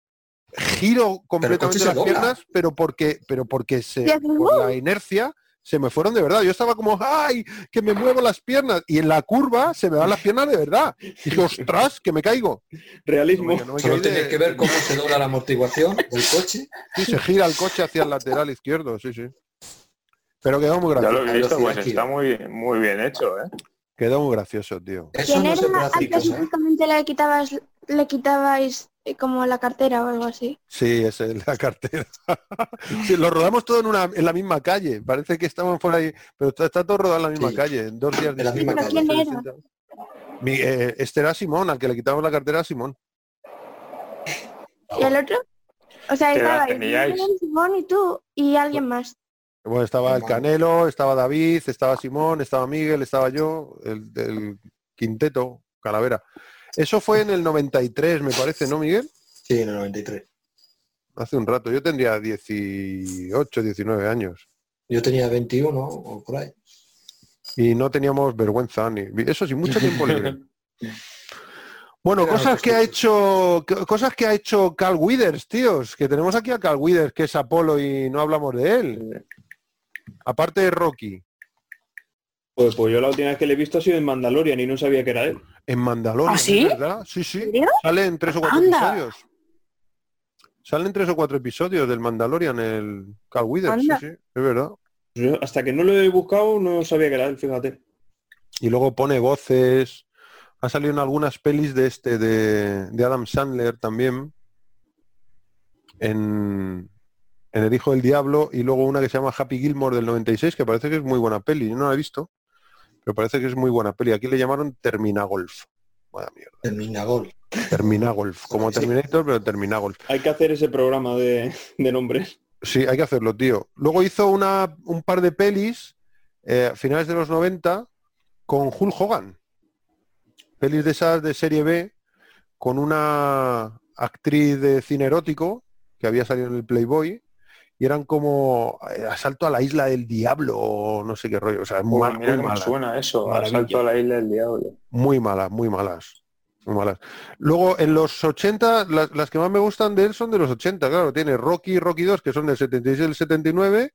giro completamente las dobla. piernas, pero porque, pero porque se, por la inercia se me fueron de verdad. Yo estaba como, ¡ay! que me muevo las piernas. Y en la curva se me van las piernas de verdad. Y dije, ostras, que me caigo. Realismo. No me Solo de- tenéis que ver cómo se dobla la amortiguación del coche. Sí, se gira el coche hacia el lateral izquierdo, sí, sí. Pero quedó muy Ya gracioso. lo he visto, pues velocidad está muy, muy bien hecho, ¿eh? Quedó muy gracioso, tío. Eso ¿Quién no se ¿eh? supuestamente le quitabas, le quitabais como la cartera o algo así? Sí, es la cartera. Sí, lo rodamos todo en, una, en la misma calle. Parece que estaban por ahí, pero está, está todo rodado en la misma Sí. calle, en dos días En la misma calle. fechas ¿Quién era? distintas. Mi, eh, este era Simón, al que le quitamos la cartera a Simón. ¿Y el otro? O sea, ¿Qué edad estaba? Simón y tú y alguien más. Bueno, estaba el. Canelo, estaba David, estaba Simón, estaba Miguel, estaba yo, el del quinteto, Calavera. Eso fue en el 93, me parece, ¿no, Miguel? Sí, en el 93. Hace un rato. Yo tendría 18, 19 años. Yo tenía 21 o por ahí. Y no teníamos vergüenza ni. Eso sí, mucho tiempo libre. Bueno, Era cosas que ha hecho, co- cosas que ha hecho Carl Withers, tíos, que tenemos aquí a Carl Withers, que es Apolo y no hablamos de él. Aparte de Rocky, Pues, pues yo la última vez que le he visto ha sido en Mandalorian y no sabía que era él. En Mandalorian, ¿Ah, ¿verdad? Sí, sí. serio? Sale en tres o cuatro Anda. episodios. Salen tres o cuatro episodios del Mandalorian, el Carl Withers, sí, sí, es verdad. Yo hasta que no lo he buscado no sabía que era él, fíjate. Y luego pone voces. Ha salido en algunas pelis de este, de, de Adam Sandler también. En, en El Hijo del Diablo. Y luego una que se llama Happy Gilmore del 96, que parece que es muy buena peli. Yo no la he visto. Pero parece que es muy buena peli. Aquí le llamaron Terminagolf. Vaya mierda. Termina gol. Terminagolf. Como. Terminator, pero Terminagolf. Hay que hacer ese programa de, de nombres. Sí, hay que hacerlo, tío. Luego hizo una, un par de pelis eh, a finales de los 90 con Hulk Hogan. Pelis de esas de serie B con una actriz de cine erótico que había salido en el Playboy y eran como eh, Asalto a la isla del diablo o no sé qué rollo. O sea, muy, Pues mal- mira muy malas. suena eso, Maravilla. asalto a la isla del diablo. Muy malas, muy malas. Muy malas. Luego, en los 80, las, las que más me gustan de él son de los 80, claro. Tiene Rocky y Rocky 2, que son del 76 y del 79.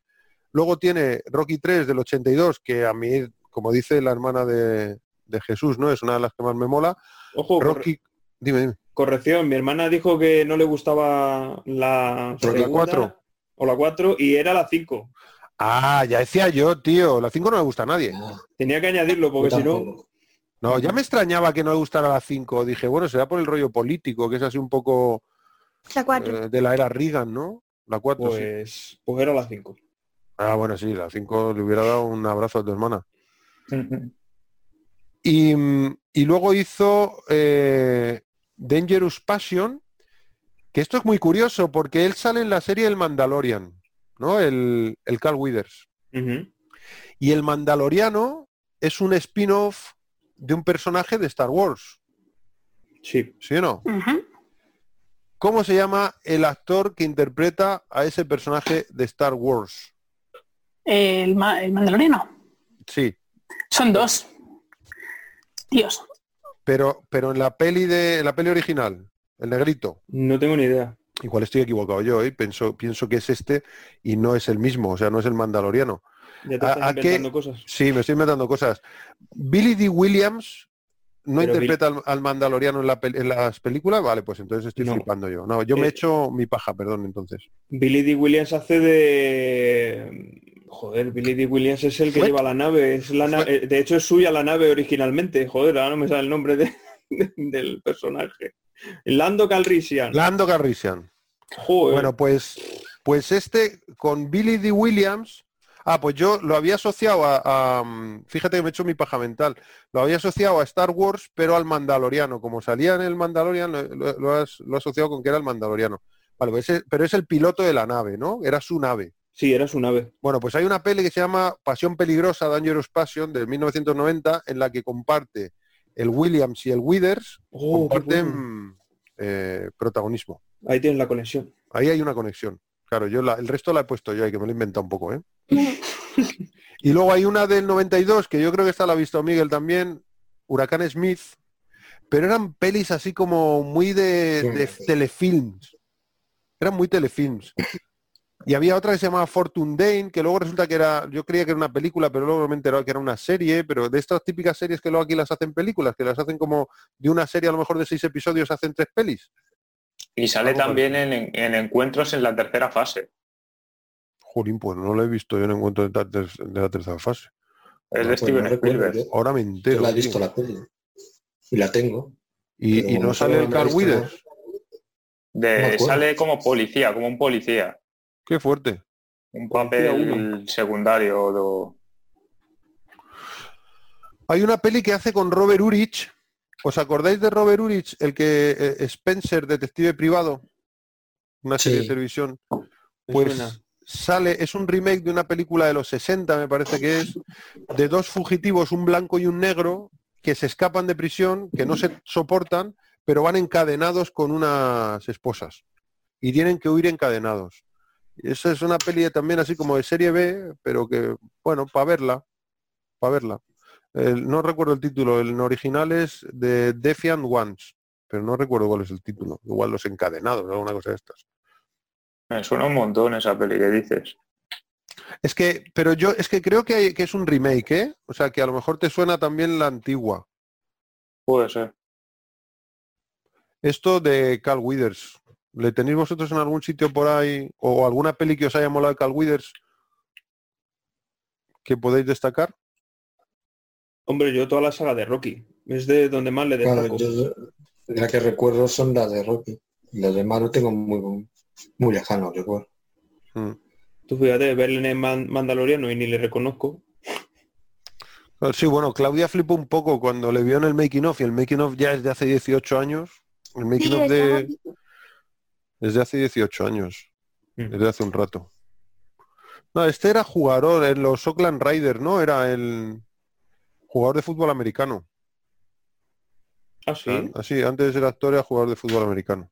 Luego tiene Rocky 3 del 82, que a mí, como dice la hermana de, de Jesús, ¿no? Es una de las que más me mola. Ojo, corre- Rocky... Dime, dime. corrección, mi hermana dijo que no le gustaba la Rocky segunda 4. O la 4 y era la 5. Ah, ya decía yo, tío. La 5 no me gusta a nadie. Tenía que añadirlo porque si no... No, ya me extrañaba que no me gustara la 5. Dije, bueno, será por el rollo político, que es así un poco La 4. eh, de la era Reagan, ¿no? La 4, sí. Pues, pues era la 5. Ah, bueno, sí, la 5 le hubiera dado un abrazo a tu hermana. Y, y luego hizo eh, Dangerous Passion, que esto es muy curioso porque él sale en la serie El Mandalorian, ¿no? El, el Carl Withers. Y el Mandaloriano es un spin-off de un personaje de Star Wars, Sí. ¿sí o no? ¿Cómo se llama el actor que interpreta a ese personaje de Star Wars? El, ma- el mandaloriano. Sí, Son dos. Dios. pero, pero en la peli de en la peli original, el negrito. No tengo ni idea. Igual estoy equivocado yo, ¿eh? Pienso, pienso que es este y no es el mismo, o sea, no es el mandaloriano. Ya te ¿A- estás a qué- inventando cosas. Sí, me estoy inventando cosas. Billy D. Williams no Pero interpreta al, al mandaloriano en, la en las películas, vale, pues entonces estoy No. flipando yo. No, yo me Eh, hecho mi paja, perdón, entonces. Billy D. Williams hace de... Joder, Billy D. Williams es el que Fue- lleva la nave. Es la na- eh, De hecho, es suya la nave originalmente. Joder, ahora no me sale el nombre de- del personaje. Lando Calrissian. Lando. Joder. Bueno, pues, pues este con Billy D. Williams. Ah, pues yo lo había asociado a, a, mm, fíjate que me he hecho mi paja mental. Lo había asociado a Star Wars, pero al Mandaloriano. Como salía en el Mandalorian, lo, lo- lo has, lo he asociado con que era el Mandaloriano. Vale, pues ese- pero es el piloto de la nave, ¿no? Era su nave. Sí, era su nave. Bueno, pues hay una peli que se llama Pasión Peligrosa, Dangerous Passion, de 1990, en la que comparte el Williams y el Withers, Oh, qué comparten eh, protagonismo. Ahí tienes la conexión. Ahí hay una conexión. Claro, yo la- el resto la he puesto yo, y que me lo he inventado un poco, ¿eh? y luego hay una del 92, que yo creo que esta la ha visto Miguel también, Huracán Smith, pero eran pelis así como muy de, Sí. de telefilms. Eran muy telefilms. Y había otra que se llamaba Fortune Dane, que luego resulta que era, yo creía que era una película, pero luego me he enterado que era una serie, pero de estas típicas series que luego aquí las hacen películas, que las hacen como de una serie a lo mejor de seis episodios, hacen tres pelis. Y sale Algo también en, en encuentros en la tercera fase. Jolín, pues no lo he visto yo en encuentro de, la ter- de la tercera fase. Es No, de pues Steven no Spielberg. Ahora me Yo entero. la he tío. visto la peli. Y la tengo. Y, y no no sale el Carl Withers. De- No sale como policía, como un policía. Qué fuerte. Un papel secundario. do- Hay una peli que hace con Robert Urich. ¿Os acordáis de Robert Urich, el que eh, Spencer, detective privado? Una serie Sí. de televisión. Pues sale, es un remake de una película de los 60, me parece que es, de dos fugitivos, un blanco y un negro, que se escapan de prisión, que no se soportan, pero van encadenados con unas esposas. Y tienen que huir encadenados. Y esa es una peli también así como de serie B, pero que, bueno, para verla. para verla. El- no recuerdo el título, el original es de Defiant Ones, pero no recuerdo cuál es el título. Igual los encadenados alguna cosa de estas. Me suena un montón esa peli que dices. Es que, pero yo es que creo que, hay- que es un remake, ¿eh? O sea que a lo mejor te suena también la antigua. Puede ser. Esto de Cal Withers. ¿Le tenéis vosotros en algún sitio por ahí o alguna peli que os haya molado de Cal Withers que podéis destacar? Hombre, yo toda la saga de Rocky. Es de donde más le Claro, destaco. yo la que recuerdo son las de Rocky. Las de Mario tengo muy, muy lejano, recuerdo. Mm. Tú fíjate, verle en Man- Mandaloriano y ni le reconozco. Sí, bueno, Claudia flipó un poco cuando le vio en el making of y el making of ya es de hace 18 años. El making Sí, of de. Desde hace 18 años, Mm. desde hace un rato. No, este era jugador en los Oakland Raiders, ¿no? Era el jugador de fútbol americano. Ah, sí. Así, antes era actor era jugador de fútbol americano.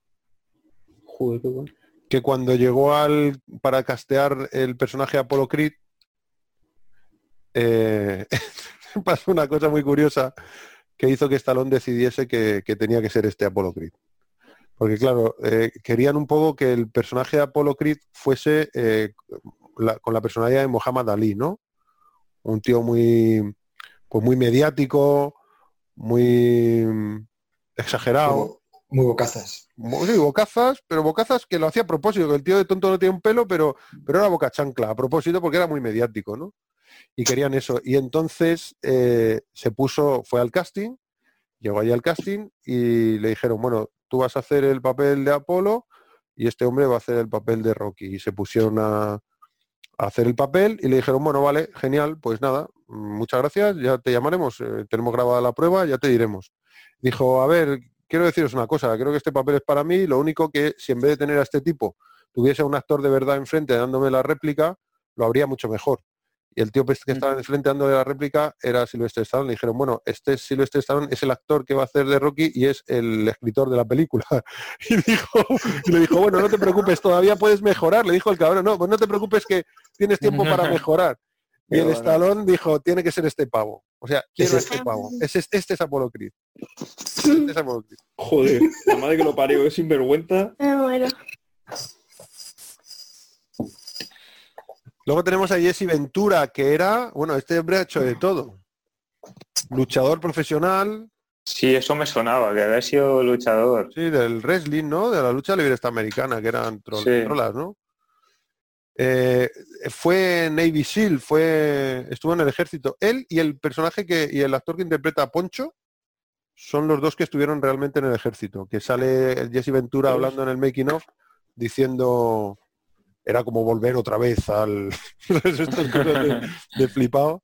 Joder, qué bueno. que cuando llegó al para castear el personaje de Apollo Creed eh, pasó una cosa muy curiosa que hizo que Stallone decidiese que, que tenía que ser este Apollo Creed. Porque claro, eh, querían un poco que el personaje de Apollo Creed fuese eh, la- con la personalidad de Muhammad Ali, ¿no? Un tío muy, pues muy mediático, muy mm, exagerado. Muy, muy bocazas. Mo- Sí, bocazas, pero bocazas que lo hacía a propósito, que el tío de tonto no tiene un pelo, pero, pero era boca chancla, a propósito porque era muy mediático, ¿no? Y querían eso. Y entonces eh, se puso, fue al casting, llegó allí al casting y le dijeron, bueno, tú vas a hacer el papel de Apolo y este hombre va a hacer el papel de Rocky. Y se pusieron a, hacer el papel y le dijeron, bueno, vale, genial, pues nada, muchas gracias, ya te llamaremos, eh, tenemos grabada la prueba, ya te diremos. Dijo, a ver, quiero deciros una cosa, creo que este papel es para mí, lo único que si en vez de tener a este tipo tuviese un actor de verdad enfrente dándome la réplica, lo habría mucho mejor. Y el tío pues, que estaba enfrente dándole la réplica era Silvestre Stallone. Le dijeron, bueno, este Silvestre Stallone es el actor que va a hacer de Rocky y es el escritor de la película. Y, dijo, y le dijo, bueno, no te preocupes, todavía puedes mejorar. Le dijo el cabrón, no, pues no te preocupes que tienes tiempo para mejorar. Y el. Stallone dijo, tiene que ser este pavo. O sea, quiero Es este este. pavo. Es este, este es Apolo Creed. Este es Creed. Joder, la madre que lo parió, es sinvergüenza. Me muero. Luego tenemos a Jesse Ventura, que era, bueno, este hombre ha hecho de todo. Luchador profesional, Sí, eso me sonaba, que había sido luchador. sí, del wrestling, ¿no? De la lucha libre americana, que eran tro- Sí. trolas, ¿no? Eh, fue Navy SEAL, fue, estuvo en el ejército. Él y el personaje que, y el actor que interpreta a Poncho son los dos que estuvieron realmente en el ejército. Que sale el Jesse Ventura hablando en el making of diciendo era como volver otra vez al estas cosas de, de flipado.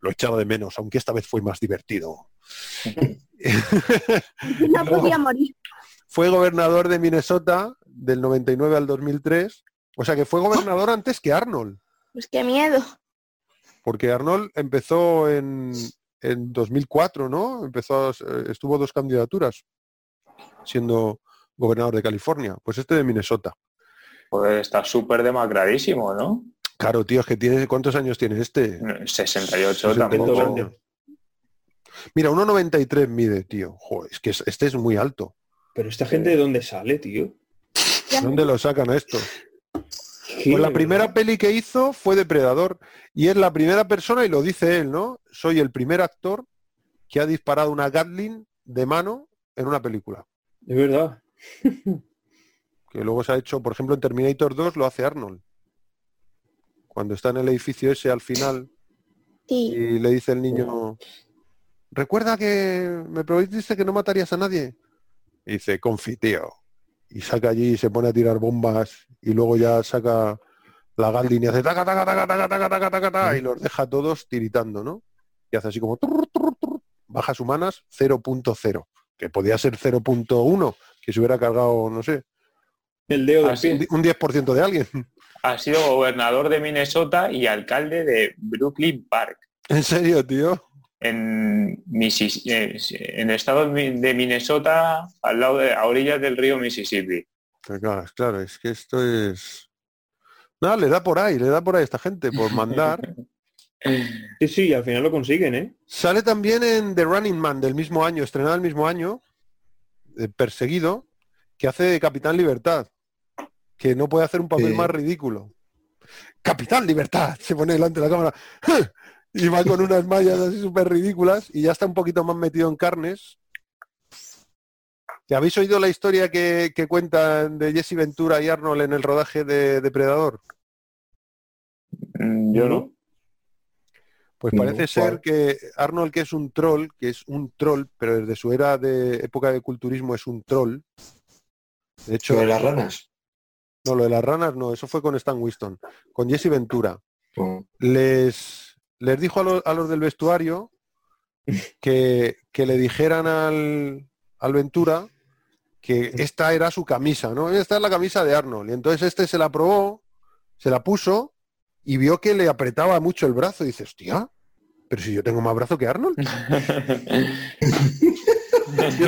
Lo he echado de menos, aunque esta vez fue más divertido. No podía morir. fue gobernador de Minnesota del 99 al 2003. O sea que fue gobernador antes que Arnold, Pues qué miedo. porque Arnold empezó en, en 2004, ¿no? Empezó, a- eh, estuvo dos candidaturas siendo gobernador de California. Pues este de Minnesota. Pues está súper demacradísimo, ¿no? Claro, tío, es que tiene, ¿cuántos años tiene este? 68 68 tampoco. años. Mira, 1,93 mide, tío. Joder, es que es- este es muy alto. Pero esta gente de dónde sale, tío. ¿Dónde lo sacan a esto? Pues la primera peli que hizo fue Depredador y es la primera persona, y lo dice él, ¿no? Soy el primer actor que ha disparado una Gatling de mano en una película. Es verdad. Que luego se ha hecho, por ejemplo, en Terminator 2 lo hace Arnold. Cuando está en el edificio ese al final Sí. y le dice el niño, recuerda que me prometiste que no matarías a nadie. Y dice, confi, tío. Y saca allí y se pone a tirar bombas y luego ya saca la Gatling y hace taca, taca, taca, taca, taca, taca, taca, taca, y los deja todos tiritando, ¿no? Y hace así como turr, turr, turr, bajas humanas 0.0, que podía ser 0.1, que se hubiera cargado, no sé, El dedo pie. un 10% de alguien. Ha sido gobernador de Minnesota y alcalde de Brooklyn Park, En serio, tío. en, Missis- eh, en el estado de Minnesota, al lado de, a orillas del río Mississippi. Claro, claro, es que esto es... Nada, le da por ahí, le da por ahí a esta gente, por mandar. Sí, sí, al final lo consiguen, ¿eh? Sale también en The Running Man del mismo año, estrenado el mismo año, eh, perseguido, que hace de Capitán Libertad, que no puede hacer un papel Sí. más ridículo. Capitán Libertad, se pone delante de la cámara y va con unas mallas así súper ridículas y ya está un poquito más metido en carnes. ¿Que habéis oído la historia que, que cuentan de Jesse Ventura y Arnold en el rodaje de Depredador? Mm, Yo no. Pues No, parece ser que Arnold, que es un troll, que es un troll, pero desde su era de época de culturismo es un troll. De hecho, de las ranas. No, lo de las ranas no, eso fue con Stan Winston, con Jesse Ventura. Oh, Les, les dijo a, los- a los del vestuario que, que le dijeran al, al Ventura que esta era su camisa, ¿no? Esta es la camisa de Arnold. Y entonces este se la probó, se la puso y vio que le apretaba mucho el brazo. Y dice, hostia, pero si yo tengo más brazo que Arnold.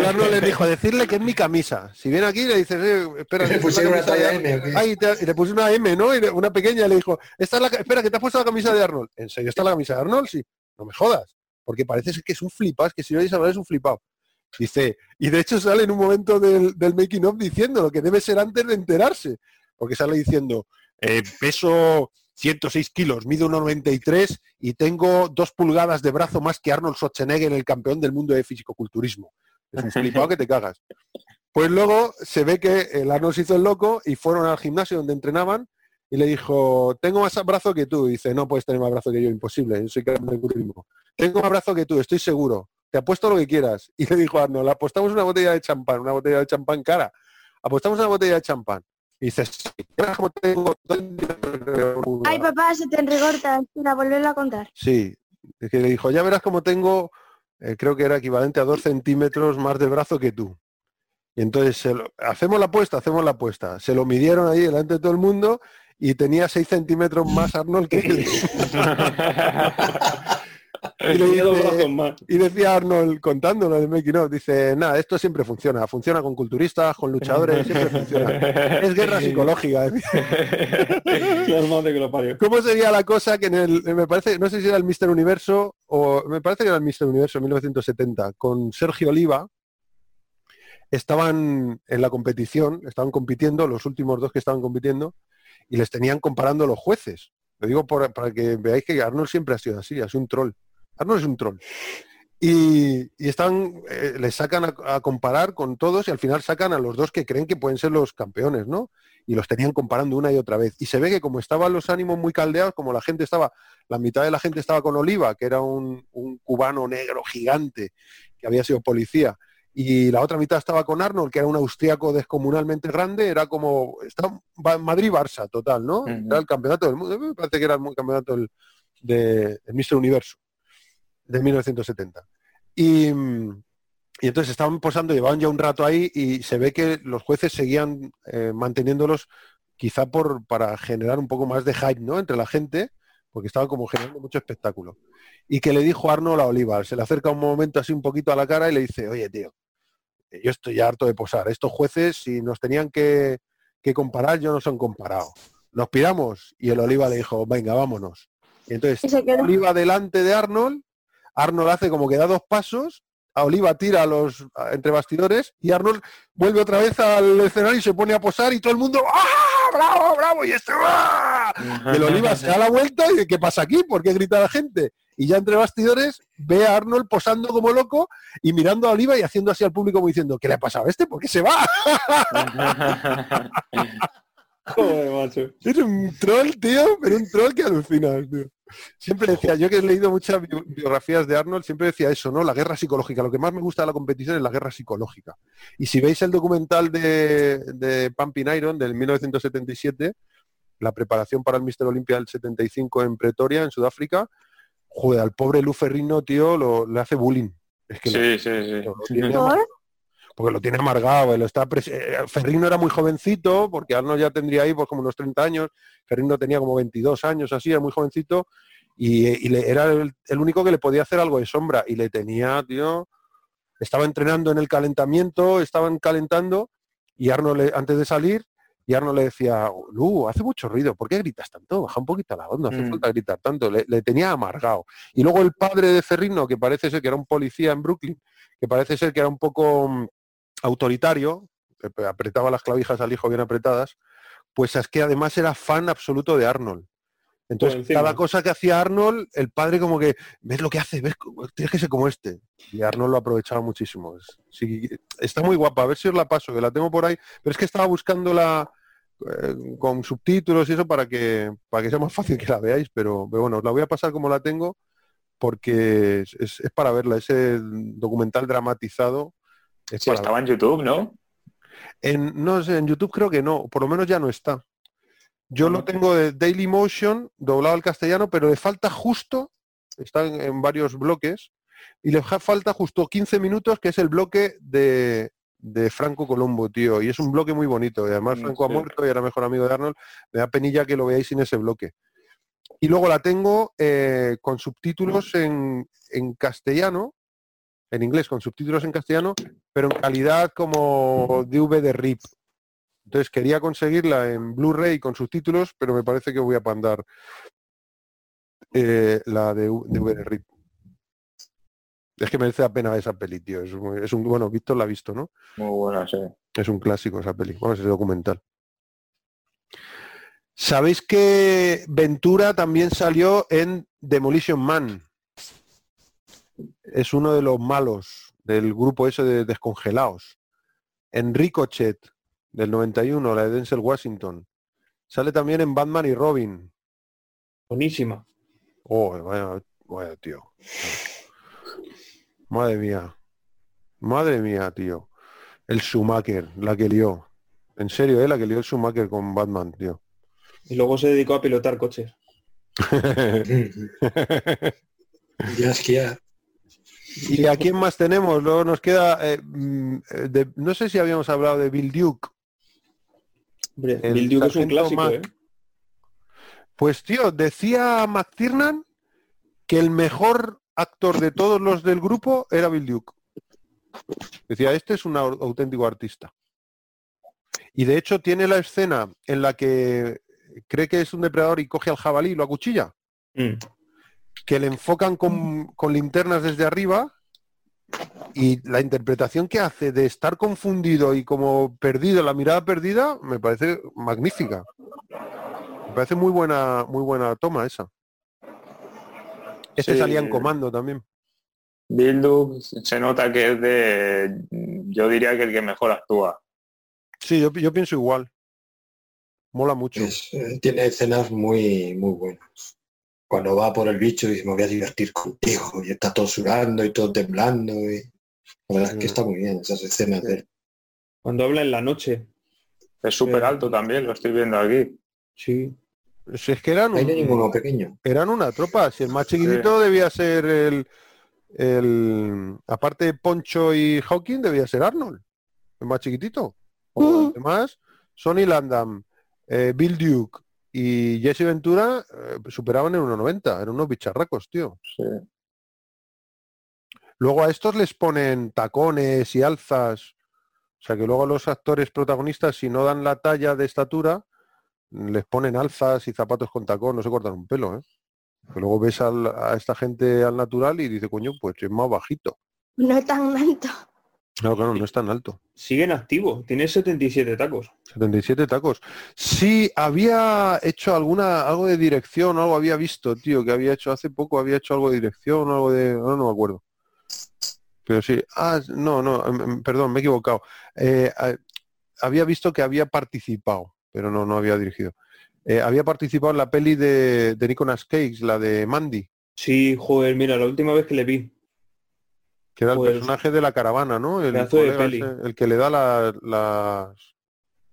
Arnold le dijo, decirle que es mi camisa. Si viene aquí le dices, eh, espera, Le pusieron una talla Arnold". M. Ay, te- y le puse una M, ¿no? Y una pequeña y le dijo, esta es la, espera, que te has puesto la camisa de Arnold. ¿En serio está la camisa de Arnold? Sí. No me jodas. Porque parece que es un flipado, es que si no hablar es un flipado. Dice, y de hecho sale en un momento del, del making of diciendo lo que debe ser antes de enterarse. Porque sale diciendo, eh, peso 106 kilos, mido 1,93 y tengo dos pulgadas de brazo más que Arnold Schwarzenegger, el campeón del mundo de fisicoculturismo. Es un flipado que te cagas. Pues luego se ve que el Arnold se hizo el loco y fueron al gimnasio donde entrenaban y le dijo, tengo más brazo que tú. Y dice, no puedes tener más brazo que yo, imposible, yo soy campeón de culturismo. Tengo más brazo que tú, estoy seguro. Te apuesto lo que quieras. Y le dijo Arnold, apostamos una botella de champán, una botella de champán cara. Apostamos una botella de champán. Y dices, sí, cómo tengo... Ay, papá, se te enrecorta. Espera, volverlo a contar. Sí, es que le dijo, ya verás cómo tengo, eh, creo que era equivalente a dos centímetros más de brazo que tú. Y entonces, hacemos la apuesta, hacemos la apuesta. Se lo midieron ahí delante de todo el mundo y tenía seis centímetros más Arnold que él. y, le dice- decía Arnold contándolo en el making of, dice, nada, esto siempre funciona. Funciona con culturistas, con luchadores, siempre funciona. Es guerra psicológica. ¿Cómo sería la cosa que en el, me parece, no sé si era el Mister Universo o me parece que era el Mister Universo 1970, con Sergio Oliva, estaban en la competición, estaban compitiendo, los últimos dos que estaban compitiendo, y les tenían comparando los jueces. Lo digo por- para que veáis que Arnold siempre ha sido así, es un troll. Arnold es un troll. Y, y están, eh, les sacan a, a comparar con todos y al final sacan a los dos que creen que pueden ser los campeones, ¿no? y los tenían comparando una y otra vez. Y se ve que como estaban los ánimos muy caldeados, como la gente estaba, la mitad de la gente estaba con Oliva, que era un, un cubano negro gigante, que había sido policía, y la otra mitad estaba con Arnold, que era un austriaco descomunalmente grande, era como, está Madrid-Barça total, ¿no? Era el campeonato del mundo, me parece que era el campeonato del, de, del Mister Universo, de 1970. Y, y entonces estaban posando, llevaban ya un rato ahí y se ve que los jueces seguían eh, manteniéndolos quizá por para generar un poco más de hype ¿no? entre la gente, porque estaban como generando mucho espectáculo. Y que le dijo Arnold a Oliva, se le acerca un momento así un poquito a la cara y le dice, oye tío, yo estoy ya harto de posar. Estos jueces, si nos tenían que, que comparar, yo no son comparado. Nos piramos y el Oliva le dijo, venga, vámonos. Y entonces. Oliva delante de Arnold, Arnold hace como que da dos pasos, a Oliva tira a los a- entre bastidores y Arnold vuelve otra vez al escenario y se pone a posar y todo el mundo ¡ah! ¡Bravo, bravo! Y este ¡ah! Y el Oliva se da la vuelta y dice, ¿qué pasa aquí? ¿Por qué grita la gente? Y ya entre bastidores ve a Arnold posando como loco y mirando a Oliva y haciendo así al público como diciendo, ¿qué le ha pasado a este? ¿Por qué se va? Joder, macho. Es un troll, tío, pero un troll que alucinas, tío. Siempre decía, yo que he leído muchas bi- biografías de Arnold, siempre decía eso, ¿no? La guerra psicológica. Lo que más me gusta de la competición es la guerra psicológica. Y si veis el documental de, de Pumping Iron del 1977, la preparación para el Mister Olympia del 75 en Pretoria, en Sudáfrica, joder, al pobre Lu Ferrino, tío, lo, le hace bullying. Es que lo- Sí, sí, sí. lo tiene ¿Por? Porque lo tiene amargado, él está pres- eh, Ferrino era muy jovencito, porque Arnold ya tendría ahí pues como unos 30 años, Ferrino tenía como 22 años, así, era muy jovencito, y, y le- era el, el único que le podía hacer algo de sombra, y le tenía, tío, estaba entrenando en el calentamiento, estaban calentando, y Arnold le- antes de salir, Y Arnold le decía, Lu, hace mucho ruido, ¿por qué gritas tanto? Baja un poquito la onda, hace Mm. falta gritar tanto. Le, le tenía amargado. Y luego el padre de Ferrino, que parece ser que era un policía en Brooklyn, que parece ser que era un poco mm, autoritario, que apretaba las clavijas al hijo bien apretadas, pues es que además era fan absoluto de Arnold. Entonces, cada cosa que hacía Arnold, el padre como que, ves lo que hace, ves, tienes que ser como este. Y Arnold lo aprovechaba muchísimo. Sí, está muy guapa, a ver si os la paso, que la tengo por ahí. Pero es que estaba buscándola eh, con subtítulos y eso para que, para que sea más fácil que la veáis, pero, pero bueno, os la voy a pasar como la tengo porque es, es- es para verla, ese documental dramatizado. Es Sí, estaba en YouTube, ¿no? en, no sé, en YouTube creo que no, por lo menos ya no está. Yo lo Ajá. tengo de Daily Motion, doblado al castellano, pero le falta justo, está en, en varios bloques, y le falta justo 15 minutos, que es el bloque de, de Franco Colombo, tío. Y es un bloque muy bonito. Y además Mm, Franco ha muerto y era mejor amigo de Arnold. Me da penilla que lo veáis sin ese bloque. Y luego la tengo eh, con subtítulos en, en castellano, en inglés con subtítulos en castellano, pero en calidad como DVD RIP. Entonces quería conseguirla en Blu-ray con subtítulos, pero me parece que voy a pandar eh, la de DVD RIP. Es que merece la pena esa peli, tío. Es, muy- es un bueno, Víctor la ha visto, ¿no? Muy buena, sí. Es un clásico esa peli. Vamos, ese documental. ¿Sabéis que Ventura también salió en Demolition Man? Es uno de los malos del grupo ese de descongelados. En Ricochet, del 91, la de Denzel Washington. Sale también en Batman y Robin. Buenísima. Oh, vaya, vaya, tío. Madre mía. Madre mía, tío. El Schumacher, la que lió. En serio, ¿eh? La que lió el Schumacher con Batman, tío. Y luego se dedicó a pilotar coches. Y a esquiar. ¿Y a quién más tenemos? Luego nos queda... eh, mm, eh, de- no sé si habíamos hablado de Bill Duke. Hombre, Bill Duke es un clásico, Mac. ¿eh? Pues, tío, decía McTiernan que el mejor actor de todos los del grupo era Bill Duke. Decía, este es un au- auténtico artista. Y de hecho tiene la escena en la que cree que es un depredador y coge al jabalí y lo acuchilla, Mm. Que le enfocan con, con linternas desde arriba y la interpretación que hace de estar confundido y como perdido, la mirada perdida, me parece magnífica. Me parece muy buena, muy buena toma esa. Este Sí. salía en comando también. Bill Duke se nota que es de, yo diría que el que mejor actúa. Sí, yo, yo pienso igual. Mola mucho. Es, eh, tiene escenas muy, muy buenas. Cuando va por el bicho y dice, me voy a divertir contigo, y está todo sudando y todo temblando. Y... La verdad es que está muy bien esas escenas de él. Cuando habla en la noche. Es súper Sí. alto también, lo estoy viendo aquí. Sí. Si es que eran, un- ninguno pequeño. eran una tropa. Si el más chiquitito debía ser el, el... Aparte de Poncho y Hawking, debía ser Arnold. El más chiquitito. O Mm. los demás, Sonny Landam, eh, Bill Duke y Jesse Ventura eh, superaban en 1,90. Eran unos bicharracos, tío. Sí. Luego a estos les ponen tacones y alzas. O sea que luego a los actores protagonistas, si no dan la talla de estatura, les ponen alzas y zapatos con tacón, no se cortan un pelo, ¿eh? Que luego ves al- a esta gente al natural y dice, coño, pues es más bajito. No tan alto. Claro, claro, no es tan alto. Sigue en activo. Tiene 77 tacos. 77 tacos. Sí, había hecho alguna, algo de dirección, algo había visto, tío, que había hecho hace poco, había hecho algo de dirección, algo de. No, no me acuerdo. Pero sí. Ah, no, no, em, em, perdón, me he equivocado. Eh, había visto que había participado, pero no, no había dirigido. Eh, había participado en la peli de, de Nicolas Cage, la de Mandy, Sí, joder, mira, la última vez que le vi. Que era el Pues, personaje de la caravana, ¿no? El, peli. ese, el que le da la- las,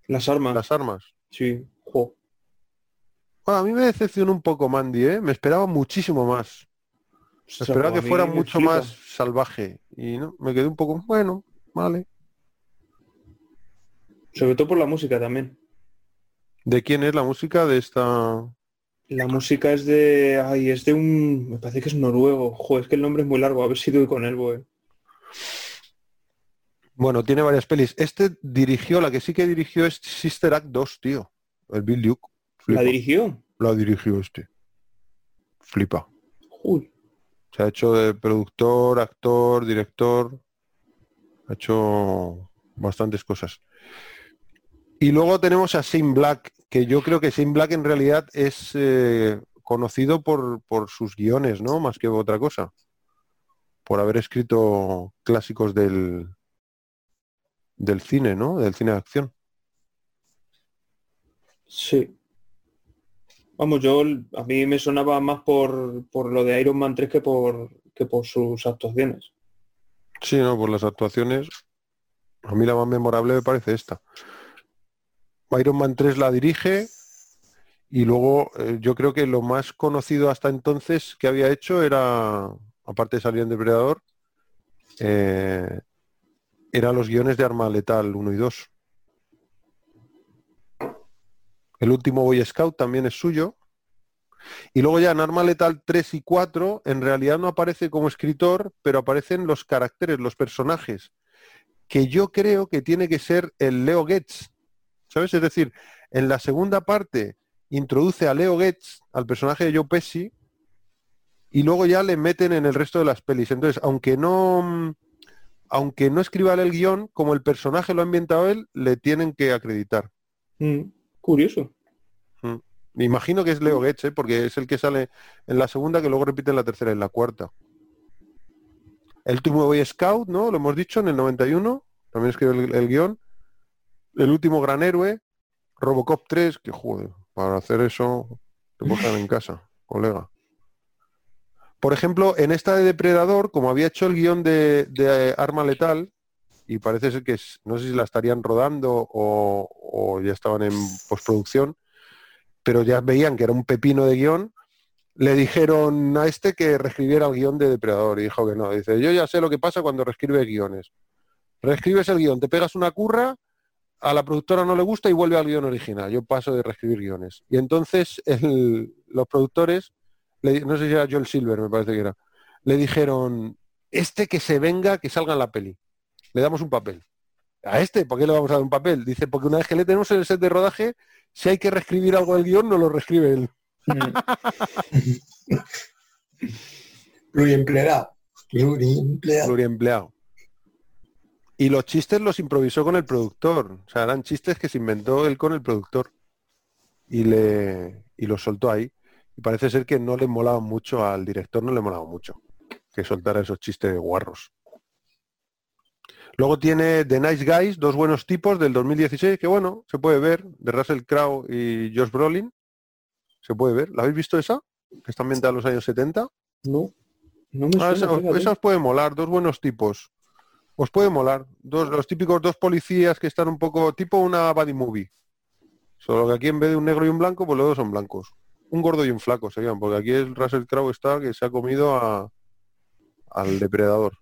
Las armas. las armas. Sí. Jo. Bueno, a mí me decepcionó un poco Mandy, ¿eh? Me esperaba muchísimo más. Ostras, Esperaba que fuera mucho flipa. más salvaje. Y no, me quedé un poco, bueno, vale. Sobre todo por la música también. ¿De quién es la música de esta? La música es de... Ay, es de un... Me parece que es noruego. Joder, es que el nombre es muy largo. A ver si doy con él, boy. Bueno, tiene varias pelis. Este dirigió, la que sí que dirigió es Sister Act 2, tío. El Bill Duke. ¿La dirigió? La dirigió este. Flipa. Uy, Se ha hecho de productor, actor, director. Ha hecho bastantes cosas. Y luego tenemos a Shane Black, que yo creo que Shane Black en realidad es eh, conocido por, por sus guiones, ¿no? Más que otra cosa. Por haber escrito clásicos del, del cine, ¿no? Del cine de acción. sí. Vamos, yo a mí me sonaba más por, por lo de Iron Man 3 que por, que por sus actuaciones. Sí, no, por las actuaciones. A mí la más memorable me parece esta. Iron Man 3 la dirige y luego eh, yo creo que lo más conocido hasta entonces que había hecho era, aparte de salir en Depredador, eh, eran los guiones de Arma Letal 1 y 2. El último Boy Scout también es suyo. Y luego ya en Arma Letal 3 y 4, en realidad no aparece como escritor, pero aparecen los caracteres, los personajes, que yo creo que tiene que ser el Leo Getz. ¿Sabes? Es decir, en la segunda parte introduce a Leo Getz, al personaje de Joe Pesci, y luego ya le meten en el resto de las pelis. Entonces, aunque no aunque no escriba el guion, como el personaje lo ha inventado él, le tienen que acreditar. Mm, curioso. Me imagino que es Leo Getz, ¿eh? porque es el que sale en la segunda, que luego repite en la tercera y en la cuarta. El último Boy Scout, ¿no? Lo hemos dicho en el 91, también escribe el, el guion. El último gran héroe, Robocop 3, que joder, para hacer eso te en casa, colega. Por ejemplo, en esta de Depredador, como había hecho el guion de, de Arma Letal, y parece ser que no sé si la estarían rodando o, ya estaban en postproducción, pero ya veían que era un pepino de guion, le dijeron a este que reescribiera el guion de Depredador y dijo que no. Dice, yo ya sé lo que pasa cuando reescribes guiones. Reescribes el guion, te pegas una curra, a la productora no le gusta y vuelve al guion original. Yo paso de reescribir guiones. Y entonces los productores, le- no sé si era Joel Silver, me parece que era, le dijeron, este que se venga, que salga en la peli. Le damos un papel. A este, ¿por qué le vamos a dar un papel? Dice, porque una vez que le tenemos en el set de rodaje, si hay que reescribir algo del guion, no lo reescribe él. Pluriempleado. Pluriempleado. pluriempleado. Y los chistes los improvisó con el productor. O sea, eran chistes que se inventó él con el productor. Y le y los soltó ahí. Y parece ser que no le molaba mucho al director, no le molaba mucho que soltara esos chistes guarros. Luego tiene The Nice Guys, dos buenos tipos del 2016, que bueno, se puede ver, de Russell Crowe y Josh Brolin. Se puede ver. ¿La habéis visto esa? Que está ambientada en los años 70. No, no me Ah, esa, os- fíjate. esa os puede molar, dos buenos tipos. Os puede molar. Dos, los típicos dos policías que están un poco tipo una buddy movie. Solo que aquí en vez de un negro y un blanco, pues los dos son blancos. Un gordo y un flaco serían, porque aquí el Russell Crowe está que se ha comido a, al depredador.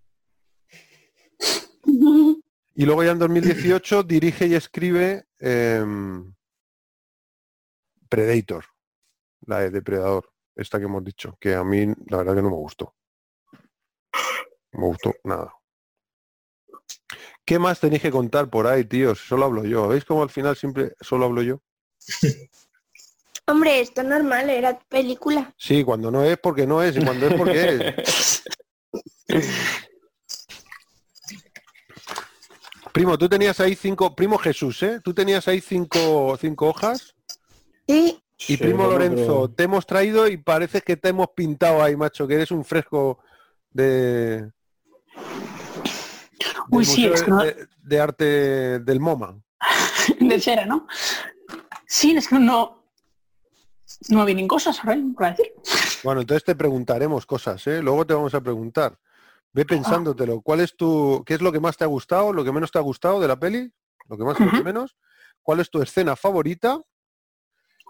Y luego ya en 2018 dirige y escribe em, Predator, la de Depredador, esta que hemos dicho, que a mí la verdad que no me gustó. No me gustó nada. ¿Qué más tenéis que contar por ahí, tíos? Solo hablo yo. ¿Veis cómo al final siempre solo hablo yo? Hombre, esto es normal, era película. Sí, cuando no es porque no es y cuando es porque es. Primo, tú tenías ahí cinco, primo Jesús, ¿eh? Tú tenías ahí cinco, cinco hojas Sí, y Sí, primo Lorenzo, pero- te hemos traído y parece que te hemos pintado ahí, macho, que eres un fresco de... Uy, sí, es que no- de, de arte del MoMA. de cera, ¿no? Sí, es que no, no vienen cosas ahora para decir. Bueno, entonces te preguntaremos cosas, ¿eh? Luego te vamos a preguntar. Ve pensándotelo. ¿Cuál es tu, qué es lo que más te ha gustado, lo que menos te ha gustado de la peli? Lo que más y lo que Ujú. menos. ¿Cuál es tu escena favorita?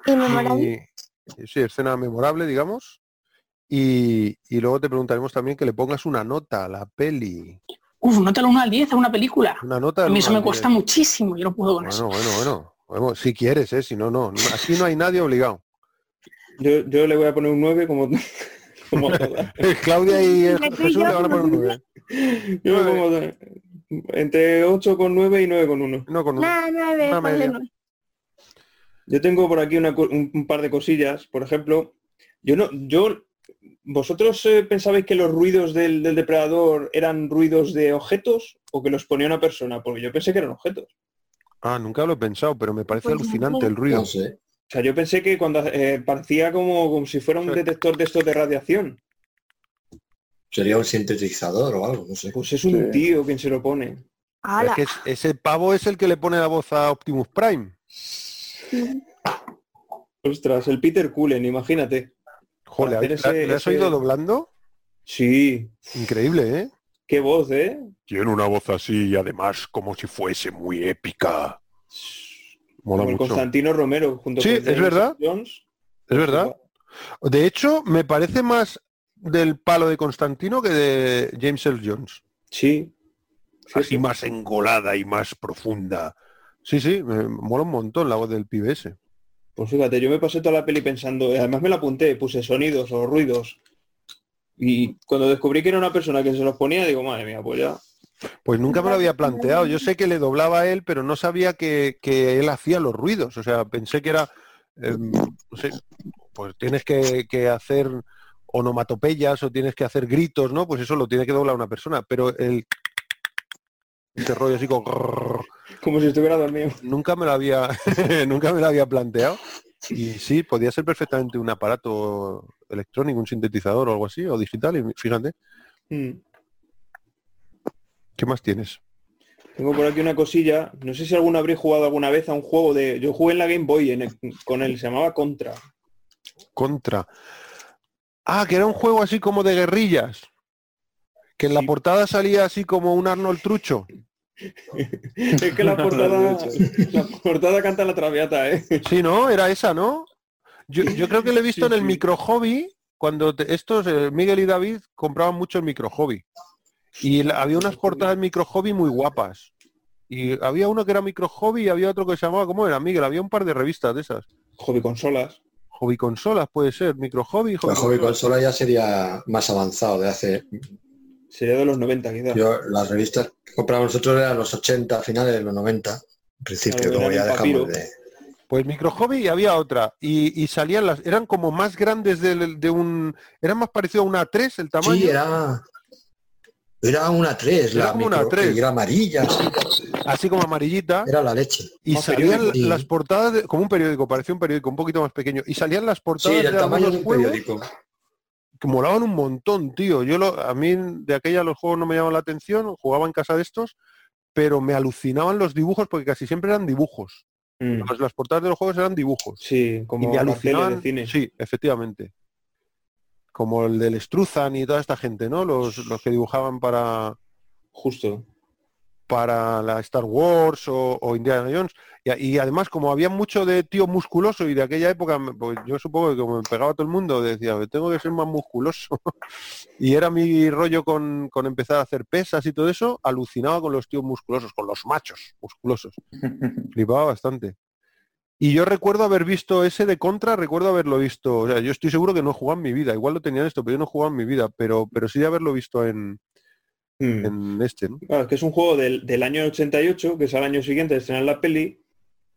y memorable. Y, y sí, escena memorable, digamos. Y, y luego te preguntaremos también que le pongas una nota a la peli. Uf, nota del 1 al 10 a una película. Una nota A mí eso me cuesta muchísimo, yo no puedo con eso. Bueno, bueno, bueno. Bueno, Si quieres, ¿eh? Si no, no. Aquí no hay nadie obligado. Yo, yo le voy a poner un 9 como, como. Claudia y Me Jesús le van a poner un nueve. Yo me pongo de- Entre 8,9 y 9,1. No, con un- Nada, nueve, una ponle media. nueve. Yo tengo por aquí una un, un par de cosillas. Por ejemplo, yo no, yo, ¿vosotros eh, pensabais que los ruidos del, del depredador eran ruidos de objetos o que los ponía una persona? Porque yo pensé que eran objetos. Ah, nunca lo he pensado, pero me parece Pues alucinante no. el ruido. No sé. O sea, yo pensé que cuando eh, parecía como, como si fuera un Sí. detector de estos de radiación. Sería un sintetizador o algo, no sé. Pues es un Sí. tío quien se lo pone. Es que es- ese pavo es el que le pone la voz a Optimus Prime. Ostras, el Peter Cullen, imagínate. Joder, ¿le- ese- ¿le has ese- oído doblando? Sí, Increíble, ¿eh? qué voz, ¿eh? Tiene una voz así y además como si fuese muy épica. Mola Como el mucho. Constantino Romero junto Sí, con es verdad. Jones. Es verdad. De hecho, me parece más del palo de Constantino que de James Earl Jones. Sí. Sí, Así sí. más engolada y más profunda. Sí, sí, me mola un montón la voz del PBS. Pues fíjate, yo me pasé toda la peli pensando, además me la apunté, puse sonidos o ruidos. Y cuando descubrí que era una persona que se los ponía, digo, madre mía, pues ya. Pues nunca me lo había planteado. Yo sé que le doblaba a él, pero no sabía que, que él hacía los ruidos. O sea, pensé que era, em, no sé, pues tienes que, que hacer onomatopeyas o tienes que hacer gritos, ¿no? Pues eso lo tiene que doblar una persona. Pero el este rollo así como Como si estuviera dormido. nunca me lo había nunca me lo había planteado. Y sí, podía ser perfectamente un aparato electrónico, un sintetizador o algo así, o digital, y fíjate, Mm. ¿Qué más tienes? Tengo por aquí una cosilla, no sé si alguno habréis jugado alguna vez a un juego de... Yo jugué en la Game Boy en el- con él, se llamaba Contra. Contra. Ah, que era un juego así como de guerrillas. Que en la portada salía así como un Arnold Trucho. Es que la portada, la portada canta la traviata, ¿eh? Sí, ¿no? Era esa, ¿no? Yo, yo creo que le he visto Sí, en el sí. micro hobby, cuando te- estos, eh, Miguel y David, compraban mucho el micro hobby. Y la- había unas portadas micro hobby muy guapas. Y había uno que era micro hobby y había otro que se llamaba, ¿cómo era, Miguel? Había un par de revistas de esas. Hobby consolas. Hobby consolas puede ser, micro hobby, hobby La hobby consola ya sería más avanzado de hace. Sería de los 90 quizás. Yo las revistas que compramos nosotros eran los 80, finales de los 90. En principio, como eran ya dejamos de. Pues micro hobby y había otra. Y, y salían las, eran como más grandes del- de, un, era más parecido a una A3 el tamaño. Sí, era. Era una 3, Era la como una micro- A3. y era amarilla, sí, así como amarillita. era la leche. Y salían periódico. las portadas, de- como un periódico, parecía un periódico un poquito más pequeño. Y salían las Sí, portadas del de tamaño de un juegos periódico. que molaban un montón, tío. Yo lo, a mí de aquella los juegos no me llamaban la atención, jugaba en casa de estos, pero me alucinaban los dibujos porque casi siempre eran dibujos. Mm. Las, las portadas de los juegos eran dibujos. Sí, y como me carteles alucinaban. de cine. Sí, efectivamente. Como el del Struzan y toda esta gente, ¿no? Los, los que dibujaban para, Justo. para la Star Wars o, o Indiana Jones. Y, además, como había mucho de tío musculoso y de aquella época, pues yo supongo que como me pegaba todo el mundo, decía, tengo que ser más musculoso. y era mi rollo con, con empezar a hacer pesas y todo eso, alucinaba con los tíos musculosos, con los machos musculosos. Flipaba bastante. Y yo recuerdo haber visto ese de contra, recuerdo haberlo visto, o sea, yo estoy seguro que no he jugado en mi vida, igual lo tenía en esto, pero yo no he jugado en mi vida, pero, pero sí de haberlo visto en, Mm. en este, ¿no? Claro, es que es un juego del, del año 88, que es al año siguiente de estrenar la peli,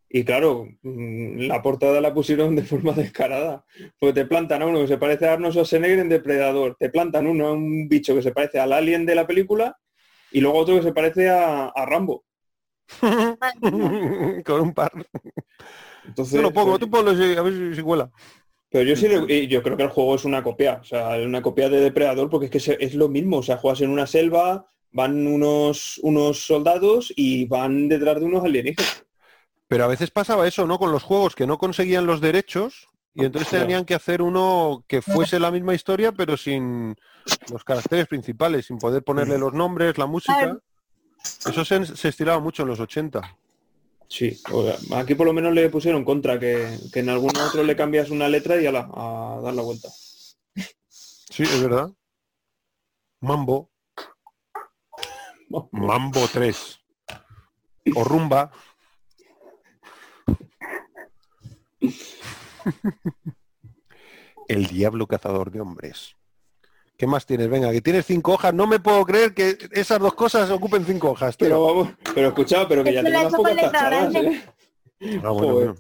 y claro, mm, la portada la pusieron de forma descarada, porque te plantan a uno que se parece a Arnold Schwarzenegger en Depredador, te plantan uno a un bicho que se parece al alien de la película, y luego otro que se parece a, a Rambo. con un par. Entonces, Yo lo pongo, pues, tú ponlo sí, a ver si, si cuela. pero yo sí, yo creo que el juego es una copia, o sea, una copia de Depredador, porque es que es lo mismo, o sea, juegas en una selva, van unos, unos soldados y van detrás de unos alienígenas. Pero a veces pasaba eso, ¿no? Con los juegos que no conseguían los derechos y entonces tenían que hacer uno que fuese la misma historia pero sin los caracteres principales, sin poder ponerle los nombres, la música. Eso se, se estiraba mucho en los 80. Sí, sea, aquí por lo menos le pusieron contra, que, que en algún otro le cambias una letra y a, la, a dar la vuelta. Sí, es verdad. Mambo. Mambo 3. O rumba. El diablo cazador de hombres. ¿Qué más tienes? Venga, que tienes cinco hojas. No me puedo creer que esas dos cosas ocupen cinco hojas, tío. Pero vamos, pero escuchado, pero que ya tenemos pocas grande. ¿eh? Ah, bueno, Joder. bueno.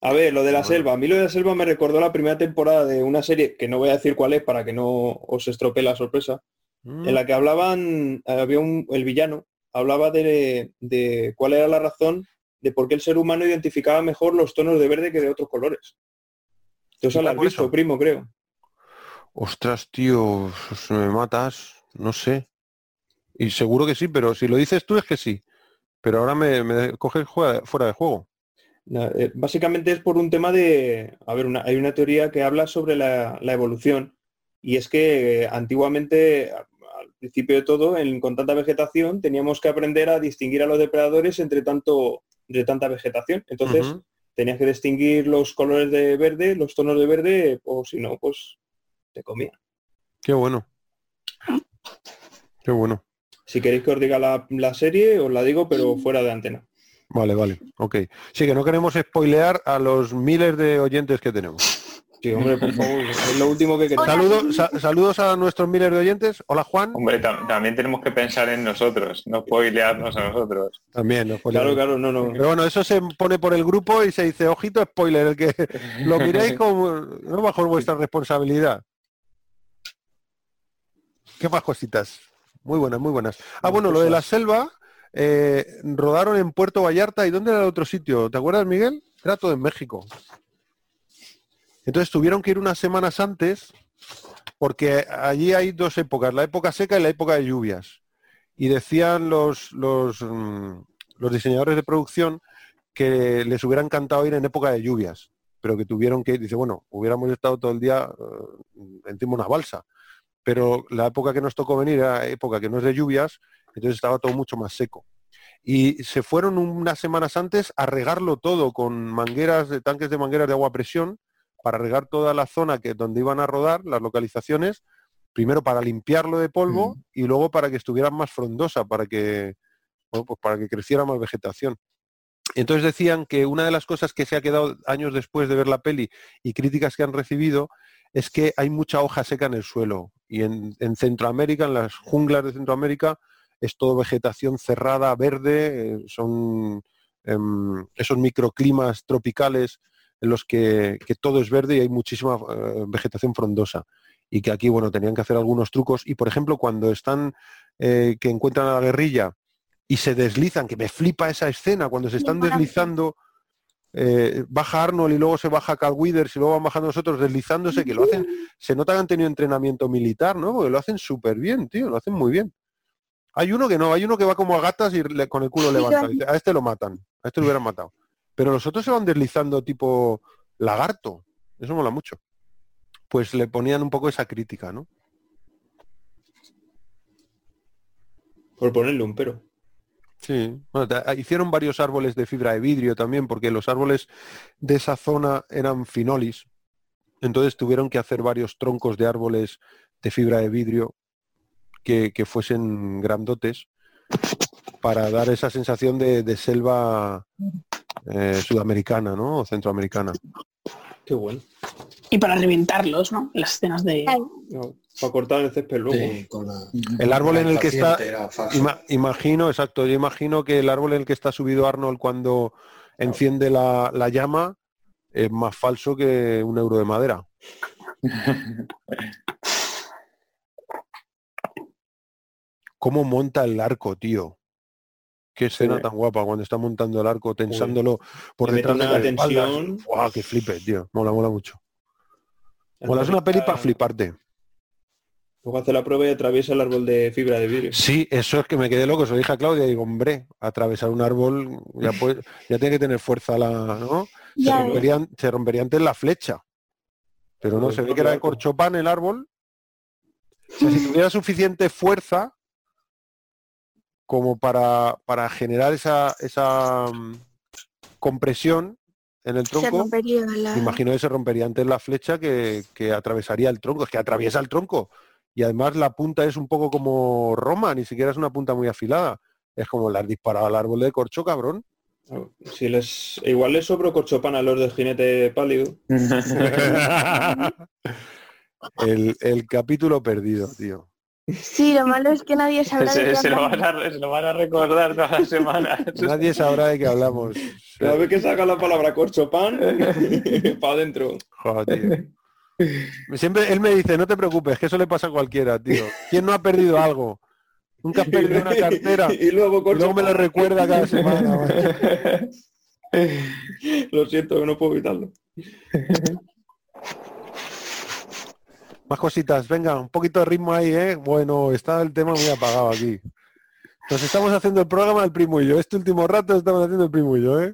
A ver, lo de la Bueno. selva. A mí lo de la selva me recordó la primera temporada de una serie que no voy a decir cuál es para que no os estropee la sorpresa, Mm, en la que hablaban, había un, el villano, hablaba de, de cuál era la razón de por qué el ser humano identificaba mejor los tonos de verde que de otros colores. Tú eso ¿Y lo has visto, primo, creo. Ostras, tío, si me matas, no sé. Y seguro que sí, pero si lo dices tú es que sí. Pero ahora me, me coges fuera de juego. Eh, Básicamente es por un tema de, a ver, una- hay una teoría que habla sobre la, la evolución y es que eh, antiguamente, al principio de todo, en- con tanta vegetación, teníamos que aprender a distinguir a los depredadores entre tanto, entre tanta vegetación. Entonces, Ujú. tenías que distinguir los colores de verde, los tonos de verde, o si no, pues te comía. Qué bueno. Qué bueno. Si queréis que os diga la, la serie, os la digo, pero fuera de antena. Vale, vale. Ok. Sí, que no queremos spoilear a los miles de oyentes que tenemos. Sí, hombre, por favor, es lo último que queréis. Saludos, sa- saludos a nuestros miles de oyentes. Hola Juan. Hombre, tam- también tenemos que pensar en nosotros, no spoilearnos a nosotros. También. nos Claro, claro, no, no. Pero bueno, eso se pone por el grupo y se dice, ojito, spoiler, el que lo miréis como no bajo vuestra responsabilidad. ¿Qué más cositas? Muy buenas, muy buenas. Ah, bueno, lo de la selva, eh, rodaron en Puerto Vallarta. ¿Y dónde era el otro sitio? ¿Te acuerdas, Miguel? Era todo en México. Entonces tuvieron que ir unas semanas antes porque allí hay dos épocas, la época seca y la época de lluvias. Y decían los, los, mm, los diseñadores de producción que les hubiera encantado ir en época de lluvias, pero que tuvieron que ir, dice, bueno, hubiéramos estado todo el día eh, encima de una balsa, pero la época que nos tocó venir era época que no es de lluvias, entonces estaba todo mucho más seco. Y se fueron unas semanas antes a regarlo todo con mangueras, de tanques de mangueras de agua a presión, para regar toda la zona que donde iban a rodar, las localizaciones, primero para limpiarlo de polvo Mm. y luego para que estuviera más frondosa, para que, bueno, pues para que creciera más vegetación. Entonces decían que una de las cosas que se ha quedado años después de ver la peli y críticas que han recibido es que hay mucha hoja seca en el suelo. Y en, en Centroamérica, en las junglas de Centroamérica, es todo vegetación cerrada, verde, eh, son em, esos microclimas tropicales en los que, que todo es verde y hay muchísima eh, vegetación frondosa. Y que aquí, bueno, tenían que hacer algunos trucos. Y, por ejemplo, cuando están, eh, que encuentran a la guerrilla y se deslizan, que me flipa esa escena, cuando se están deslizando, eh, baja Arnold y luego se baja Carl Withers y luego van bajando nosotros deslizándose, que lo hacen, se nota que han tenido entrenamiento militar, ¿no? Porque lo hacen súper bien, tío, lo hacen muy bien. Hay uno que no, hay uno que va como a gatas y le- con el culo levantado. Dice, A este lo matan, a este lo hubieran matado. Pero los otros se van deslizando tipo lagarto. Eso mola mucho. Pues le ponían un poco esa crítica, ¿no? Por ponerle un pero. Sí. Bueno, ta- hicieron varios árboles de fibra de vidrio también, porque los árboles de esa zona eran finolis. Entonces tuvieron que hacer varios troncos de árboles de fibra de vidrio que, que fuesen grandotes para dar esa sensación de, de selva eh, sudamericana, ¿no? O centroamericana. Qué bueno. Y para reventarlos, ¿no? Las escenas de... No, para cortar el césped luego. Sí, con la- El árbol en el que está. Ima- imagino, exacto, yo imagino que el árbol en el que está subido Arnold cuando enciende la, la llama es más falso que un euro de madera. ¿Cómo monta el arco, tío? Qué escena Sí. tan guapa cuando está montando el arco, tensándolo por detrás de la tensión. ¡Guau, qué flipe, tío! Mola, mola mucho. Mola, es una peli para fliparte. Luego hace la prueba y atraviesa el árbol de fibra de vidrio. Sí, eso es que me quedé loco, se lo dije a Claudia y digo, hombre, atravesar un árbol ya, puede- ya tiene que tener fuerza la, ¿no? Se rompería, se rompería antes la flecha. Pero no, Pues se ve que era de corchopán el árbol. O sea, si tuviera suficiente fuerza como para, para generar esa, esa mm, compresión en el se tronco, la... me imagino que se rompería antes la flecha que, que atravesaría el tronco. Es que atraviesa el tronco. Y además la punta es un poco como Roma, ni siquiera es una punta muy afilada. Es como le has disparado al árbol de corcho, cabrón. Si les, igual les sobro corchopán a los del jinete pálido. El, el capítulo perdido, tío. Sí, lo malo es que nadie sabrá de Se, qué se lo hablamos. van a, se lo van a recordar todas las semanas. Nadie sabrá de qué hablamos. Cada vez que saca la palabra corcho pan, para adentro. Joder, tío. Siempre él me dice, no te preocupes, que eso le pasa a cualquiera, tío. ¿Quién no ha perdido algo? Nunca has perdido una cartera. y luego Y luego me lo recuerda cada semana. macho. Lo siento, que no puedo evitarlo. Más cositas, venga, un poquito de ritmo ahí, ¿eh? Bueno, está el tema muy apagado aquí. Nos estamos haciendo el programa del primo y yo. Este último rato estamos haciendo el primo y yo, ¿eh?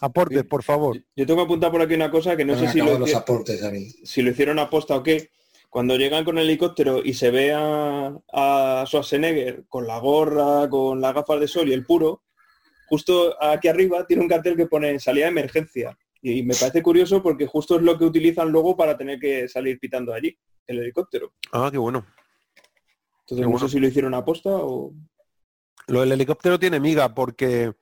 Aportes, por favor. Yo tengo que apuntar por aquí una cosa que no sé si lo, los aportes a mí. si lo hicieron aposta o qué. Cuando llegan con el helicóptero y se ve a, a Schwarzenegger con la gorra, con las gafas de sol y el puro, justo aquí arriba tiene un cartel que pone salida de emergencia. Y me parece curioso porque justo es lo que utilizan luego para tener que salir pitando allí, el helicóptero. Ah, qué bueno. Entonces no sé si lo hicieron aposta o... Lo del helicóptero tiene miga porque,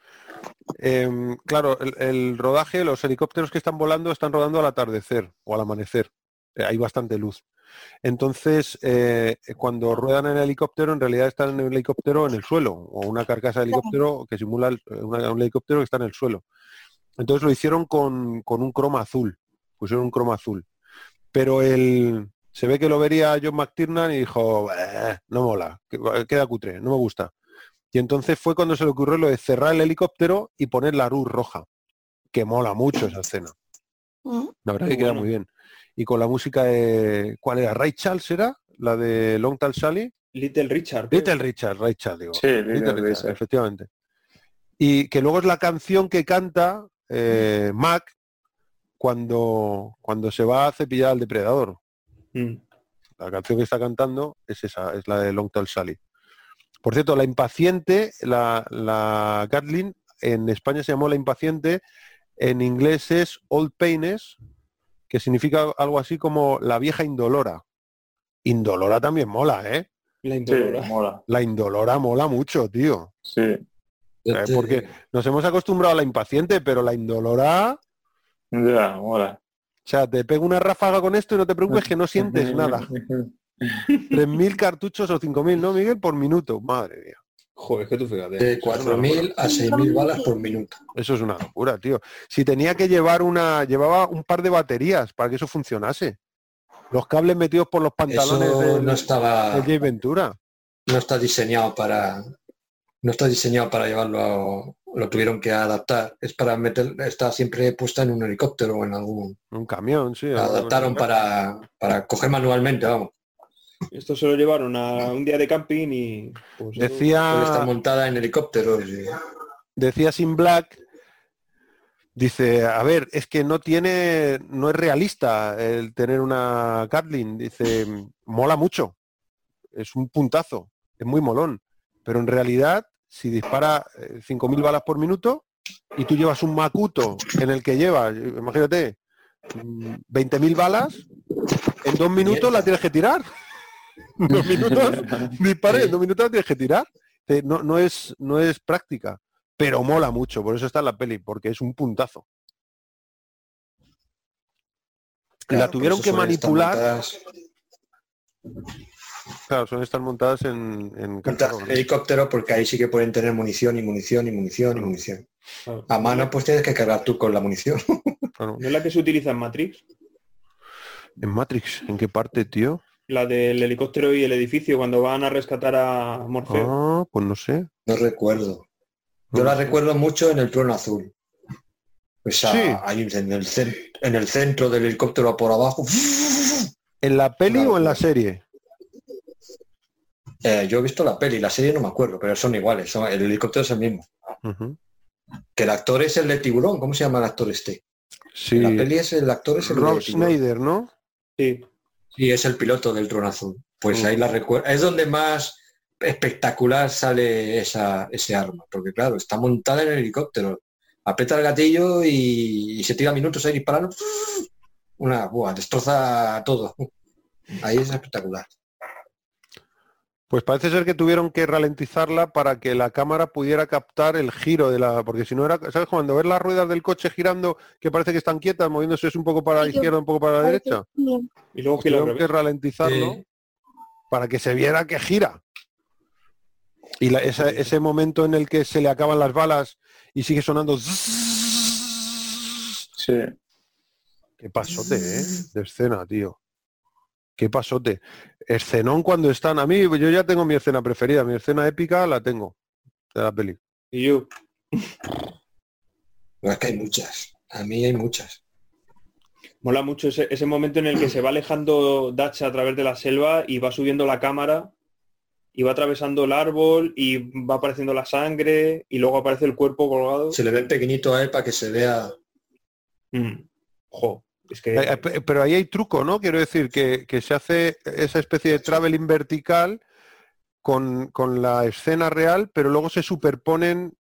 em, claro, el, el rodaje, los helicópteros que están volando están rodando al atardecer o al amanecer. Eh, hay bastante luz. Entonces, eh, cuando ruedan en el helicóptero, en realidad están en el helicóptero en el suelo o una carcasa de helicóptero que simula una- un helicóptero que está en el suelo. Entonces lo hicieron con, con un croma azul. Pusieron un croma azul. Pero el, se ve que lo vería John McTiernan y dijo, "Bah, no mola, que- queda cutre, no me gusta. Y entonces fue cuando se le ocurrió lo de cerrar el helicóptero y poner la luz roja, que mola mucho esa escena. Mm. La verdad que queda bueno. muy bien. Y con la música de... ¿Cuál era? ¿Ray Charles era? La de Long Tall Sally. Little Richard. Little Richard, Ray Charles, digo. Sí, Little Little Richard, Richard. efectivamente. Y que luego es la canción que canta eh, Mac cuando, cuando se va a cepillar al depredador. Mm. La canción que está cantando es esa, es la de Long Tall Sally. Por cierto, la impaciente, la, la Gatlin, en España se llamó la impaciente, en inglés es Old Paines, que significa algo así como la vieja indolora. Indolora también mola, ¿eh? La Sí, indolora. mola. La indolora mola mucho, tío. Sí. Eh, porque nos hemos acostumbrado a la impaciente, pero la indolora, Ya, mola. o sea, te pego una ráfaga con esto y no te preocupes que no sientes nada. 3.000 cartuchos o 5.000, ¿no, Miguel? Por minuto. Madre mía. Joder, es que tú fíjate. De 4.000 a 6.000 balas por minuto. Eso es una locura, tío. Si tenía que llevar una, llevaba un par de baterías para que eso funcionase. Los cables metidos por los pantalones Eso del, no estaba, Jay Ventura. no está diseñado para, no está diseñado para llevarlo, a- lo tuvieron que adaptar. Es para meter, está siempre puesta en un helicóptero o en algún. Un camión, sí. La adaptaron para, para coger manualmente, vamos. Esto se lo llevaron a un día de camping y... pues, Decía, está montada en helicópteros. y- decía Sin Black, dice, a ver, es que no tiene, no es realista el tener una Gatling. Dice, mola mucho. Es un puntazo. Es muy molón. Pero en realidad, si dispara eh, 5.000 balas por minuto y tú llevas un Makuto en el que llevas, imagínate, mm, 20.000 balas, en dos minutos la tienes que tirar. En dos minutos dispare, en dos minutos la tienes que tirar. Eh, No, no, es, no es práctica, pero mola mucho, por eso está en la peli, porque es un puntazo. claro, la tuvieron que manipular, claro, son estas montadas en, en montadas cartón, en ¿no? helicóptero porque ahí sí que pueden tener munición y munición y munición y munición. Claro. A mano pues tienes que cargar tú con la munición. Claro. ¿No es la que se utiliza en Matrix? En Matrix, ¿en qué parte, tío? La del helicóptero y el edificio cuando van a rescatar a Morfeo. Ah, pues no sé. No recuerdo. Yo No la sé. recuerdo mucho en el trono azul. Pues a- Sí. ahí en el, en el centro del helicóptero por abajo. ¿En la peli o en la serie? Eh, yo he visto la peli, la serie no me acuerdo, pero son iguales. son- el helicóptero es el mismo. Que el actor es el de tiburón. ¿Cómo se llama el actor este? Sí, la peli es el actor es el Rob de. Schneider, ¿no? Sí. Sí, es el piloto del trono azul. Pues Mm. ahí la recuerdo. Es donde más espectacular sale esa, ese arma. Porque claro, está montada en el helicóptero. Aprieta el gatillo y, y se tira minutos ahí disparando. Una, buah, destroza todo. Ahí es espectacular. Pues parece ser que tuvieron que ralentizarla para que la cámara pudiera captar el giro de la... Porque si no era, ¿sabes? Cuando ves las ruedas del coche girando, que parece que están quietas, moviéndose un poco para la izquierda, un poco para la derecha. sí. Y luego que Tuvieron que ralentizarlo Sí. para que se viera que gira. Y la- esa- ese momento en el que se le acaban las balas y sigue sonando... Sí. Qué pasote, ¿eh? De escena, tío. Qué pasote. Escenón cuando están... A mí, yo ya tengo mi escena preferida. Mi escena épica la tengo de la peli. Y yo, No, es que hay muchas. A mí hay muchas. mola mucho ese, ese momento en el que se va alejando Dacha a través de la selva y va subiendo la cámara y va atravesando el árbol y va apareciendo la sangre y luego aparece el cuerpo colgado. Se le ve pequeñito a él para que se vea. Mm. Jo, es que Eh, eh, pe- Pero ahí hay truco, ¿no? Quiero decir que, que se hace esa especie de traveling vertical con, con la escena real, pero luego se superponen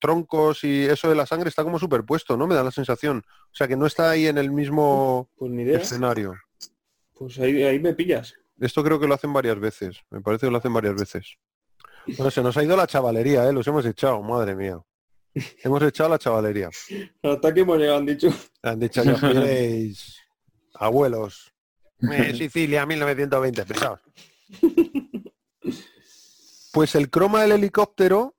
troncos y eso de la sangre está como superpuesto, ¿no? Me da la sensación. O sea que no está ahí en el mismo pues ni idea. escenario. Pues ahí, ahí me pillas. Esto creo que lo hacen varias veces. Me parece que lo hacen varias veces. Bueno, se nos ha ido la chavalería, ¿eh? Los hemos echado, madre mía. Hemos echado la chavalería. Hasta que hemos llegado, han dicho. Han dicho que os miréis, abuelos. Eh, Sicilia, 1920, pesados. Pues el croma del helicóptero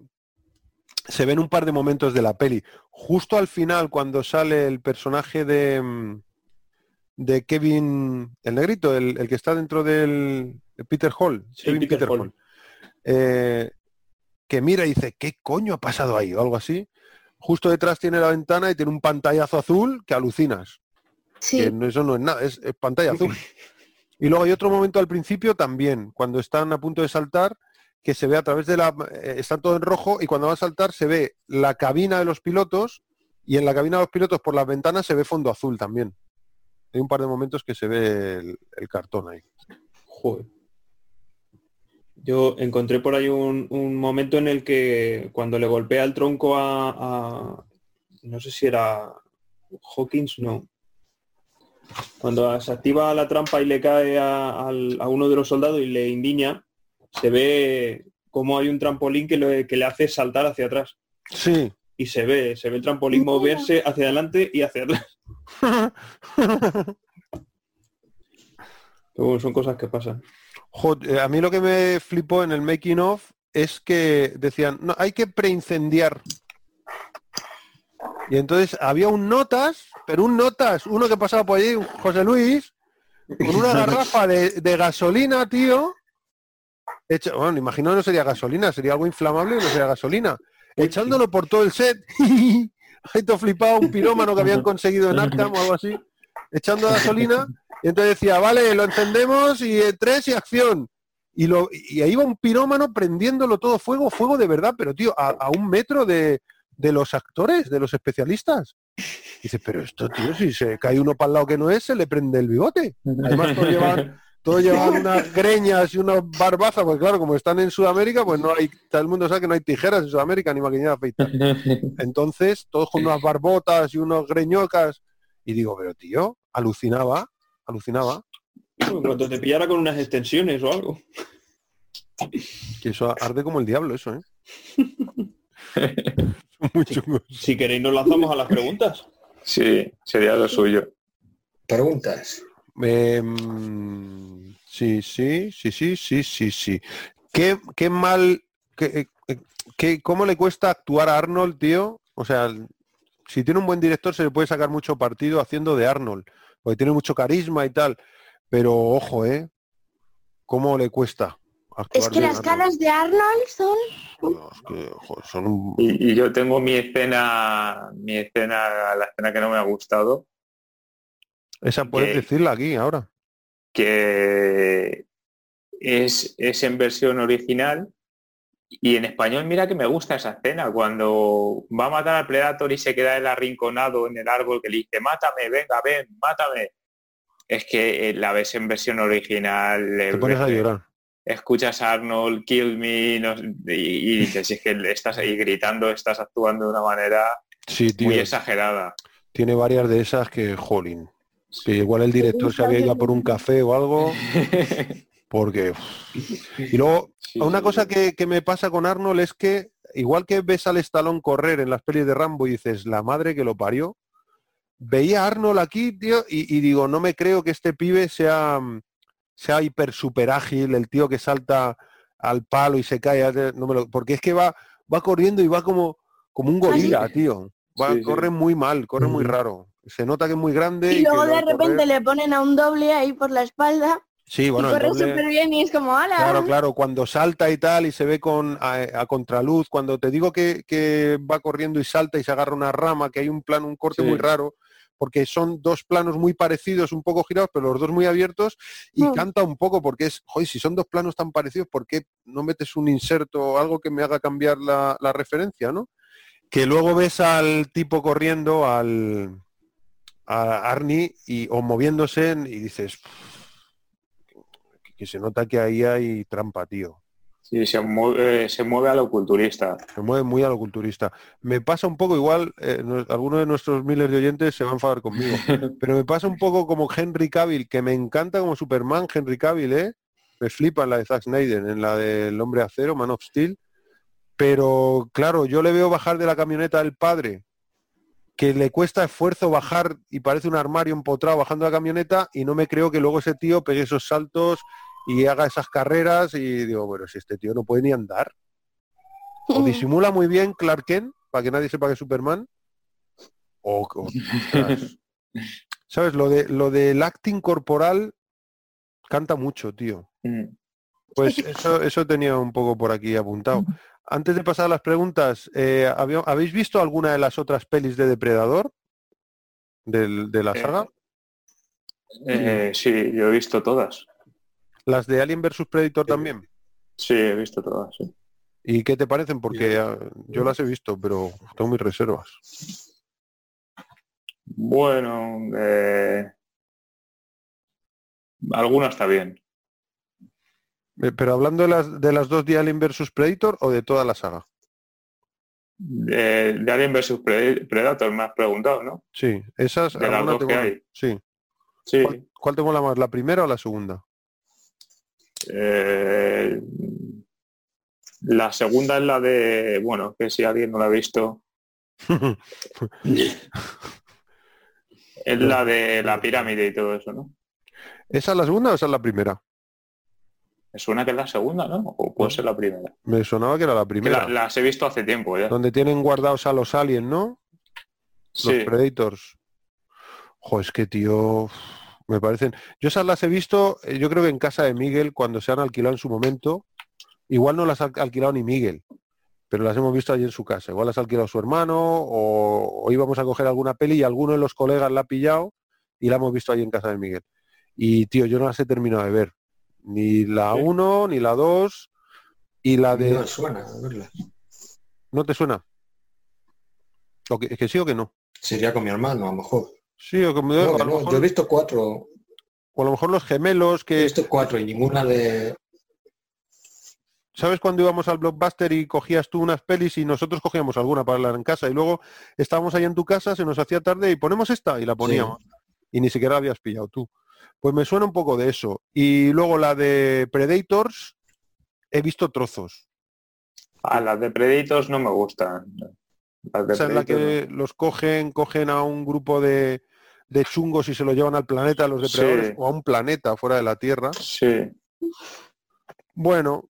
se ve en un par de momentos de la peli. Justo al final, cuando sale el personaje de, mm, de Kevin, el negrito, el, el que está dentro del de Peter Hall. Sí, Kevin Peter Hall. Hall. Eh, que mira y dice, ¿qué coño ha pasado ahí? O algo así. Justo detrás tiene la ventana y tiene un pantallazo azul que alucinas. Sí, Que no- eso no es nada, es, es pantalla azul. Y luego hay otro momento al principio también, cuando están a punto de saltar, que se ve a través de la... eh, están todo en rojo y cuando van a saltar se ve la cabina de los pilotos y en la cabina de los pilotos por las ventanas se ve fondo azul también. Hay un par de momentos que se ve el, el cartón ahí. Joder. Yo encontré por ahí un, un momento en el que cuando le golpea el tronco a, a- no sé si era Hawkins, no. Cuando se activa la trampa y le cae a, uno de los soldados y le indiña, se ve como hay un trampolín que le, que le hace saltar hacia atrás. Sí. Y se ve, se ve el trampolín moverse hacia adelante y hacia atrás. Pero bueno, son cosas que pasan. Eh, a mí lo que me flipó en el making of es que decían, no, hay que preincendiar. Y entonces había un notas, pero un notas, uno que pasaba por allí, José Luis, con una garrafa de, de gasolina, tío. Hecho, bueno, imagino no sería gasolina, sería algo inflamable, no sería gasolina. Echándolo por todo el set. Ahí todo flipado, un pirómano que habían conseguido en Arkham o algo así. Echando gasolina. Y entonces decía, vale, lo encendemos y eh, tres y acción. Y, lo, y ahí iba un pirómano prendiéndolo todo fuego, fuego de verdad, pero tío, a, a un metro de, de los actores, de los especialistas. Dice, pero esto, tío, si se cae uno para el lado que no es, se le prende el bigote. Además, todos llevan, llevan unas greñas y unas barbazas, pues claro, como están en Sudamérica, pues no hay, todo el mundo sabe que no hay tijeras en Sudamérica ni maquinilla afeitar. Entonces, todos con unas barbotas y unos greñocas. Y digo, pero tío, alucinaba, alucinaba. En cuanto te pillara con unas extensiones o algo. Que eso arde como el diablo, eso, ¿eh? Son muy chungos. Si queréis nos lanzamos a las preguntas. Sí, sería lo suyo. Preguntas. Em, sí, sí, sí, sí, sí, sí, sí. ¿Qué, qué mal, qué, eh, qué- cómo le cuesta actuar a Arnold, tío? O sea, si tiene un buen director se le puede sacar mucho partido haciendo de Arnold, porque tiene mucho carisma y tal. Pero ojo, ¿eh? ¿Cómo le cuesta es que las caras de Arnold son... No, es que, joder, son un- Y, y yo tengo mi escena, mi escena, la escena que no me ha gustado, Esa puedes que- decirla aquí ahora. que es, es en versión original y en español mira que me gusta esa escena cuando va a matar al Predator y se queda el arrinconado en el árbol que le dice mátame, venga, ven, mátame. Es que eh, la ves en versión original, Te eh, pones a ves- llorar. escuchas a Arnold, kill me, no y, y dices, si es que estás ahí gritando, estás actuando de una manera Sí, tío. muy exagerada. Tiene varias de esas que, jolín. Que igual el director se había ido a por un café o algo Porque... Y luego, Sí, una sí, cosa que, que me pasa con Arnold es que, igual que ves al Stallone correr en las pelis de Rambo y dices, la madre que lo parió, veía a Arnold aquí, tío, y, y digo, no me creo que este pibe sea, sea hiper super ágil, el tío que salta al palo y se cae, no me lo- porque es que va, va corriendo y va como, como un gorila, tío. Va, Sí, sí. corre muy mal, corre muy raro. Se nota que es muy grande. Y luego de repente correr- le ponen a un doble ahí por la espalda Sí, bueno, y corre doble- súper bien y es como, ala. Claro, claro, cuando salta y tal y se ve con a, a contraluz, cuando te digo que, que va corriendo y salta y se agarra una rama, que hay un plano, un corte Sí. muy raro, porque son dos planos muy parecidos, un poco girados, pero los dos muy abiertos, y Mm. canta un poco porque es, joder, si son dos planos tan parecidos, ¿por qué no metes un inserto o algo que me haga cambiar la, la referencia, no? Que luego ves al tipo corriendo, al a Arnie, y, o moviéndose y dices, que se nota que ahí hay trampa, tío. Sí, se mueve, se mueve a lo culturista. Se mueve muy a lo culturista. Me pasa un poco igual, eh, no- alguno de nuestros miles de oyentes se va a enfadar conmigo, pero me pasa un poco como Henry Cavill, que me encanta como Superman, Henry Cavill, ¿eh? Me flipa en la de Zack Snyder, en la del Hombre Acero, Man of Steel. Pero claro, yo le veo bajar de la camioneta del padre, que le cuesta esfuerzo bajar y parece un armario empotrado bajando la camioneta y no me creo que luego ese tío pegue esos saltos y haga esas carreras y digo, bueno, si este tío no puede ni andar. O disimula muy bien Clark Kent, para que nadie sepa que es Superman. O. ¿Sabes? Lo de lo del acting corporal canta mucho, tío. Mm. Pues eso, eso tenía un poco por aquí apuntado. Antes de pasar a las preguntas, eh, ¿había- ¿habéis visto alguna de las otras pelis de Depredador? Del- de la Eh, saga. Eh, sí, yo he visto todas. Las de Alien vs Predator también. Sí, he visto todas. sí. ¿Y qué te parecen? Porque ah, yo las he visto, pero tengo mis reservas. Bueno, eh, alguna está bien. Eh, Pero hablando de las, de las dos de Alien vs Predator o de toda la saga. De, de Alien vs Pre- Predator me has preguntado, ¿no? Sí, esas De las alguna dos te que hay. Sí. Sí. ¿Cuál, cuál te mola más, la primera o la segunda? Eh, la segunda es la de, bueno, que si alguien no la ha visto, es la de la pirámide y todo eso, ¿no? ¿Esa es la segunda o esa es la primera? Me suena que es la segunda, ¿no? O puede ser la primera. Me sonaba que era la primera. la- las he visto hace tiempo ya. Donde tienen guardados a los aliens, ¿no? Sí. Los Predators. Jo, es que tío, me parecen. Yo esas las he visto, eh, yo creo que en casa de Miguel, cuando se han alquilado en su momento. Igual no las ha alquilado ni Miguel, pero las hemos visto allí en su casa. Igual las ha alquilado su hermano o, o íbamos a coger alguna peli y alguno de los colegas la ha pillado y la hemos visto allí en casa de Miguel. Y tío, yo no las he terminado de ver. Ni la Sí. 1, ni la 2, y la de... No suena verla. ¿No te suena? ¿O que, es que sí o que no? Sería con mi hermano, a lo mejor. Sí, o, que me- No, a lo no, mejor, yo he visto cuatro, o a lo mejor los gemelos he que... visto cuatro y ninguna de. ¿Sabes cuando íbamos al blockbuster y cogías tú unas pelis y nosotros cogíamos alguna para hablar en casa y luego estábamos ahí en tu casa, se nos hacía tarde y ponemos esta y la poníamos y ni siquiera la habías pillado tú. Pues me suena un poco de eso. Y luego la de Predators he visto trozos. A las de Predators no me gustan. Las de Esa es la que los cogen, cogen a un grupo de, de chungos y se lo llevan al planeta los depredadores Sí. o a un planeta fuera de la Tierra. Sí. Bueno,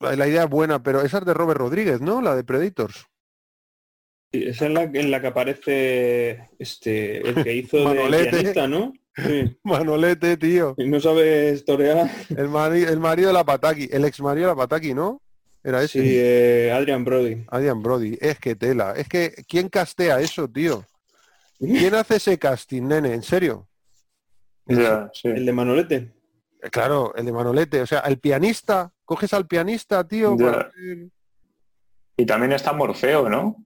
la idea es buena, pero esa es de Robert Rodríguez, ¿no? La de Predators. Sí, Esa es la, en la que aparece este el que hizo de Manolete. pianista, ¿no? Sí. Manolete, tío. Y no sabe historiar. El, mari- el marido de la Pataki, el ex marido de la Pataki, ¿no? Era ese. Sí, eh, Adrian Brody. Adrian Brody. Es que tela. Es que, ¿quién castea eso, tío? ¿Quién hace ese casting, nene? ¿En serio? Ya, sí. El de Manolete. Eh, Claro, el de Manolete. O sea, el pianista. Coges al pianista, tío. Para Y también está Morfeo, ¿no?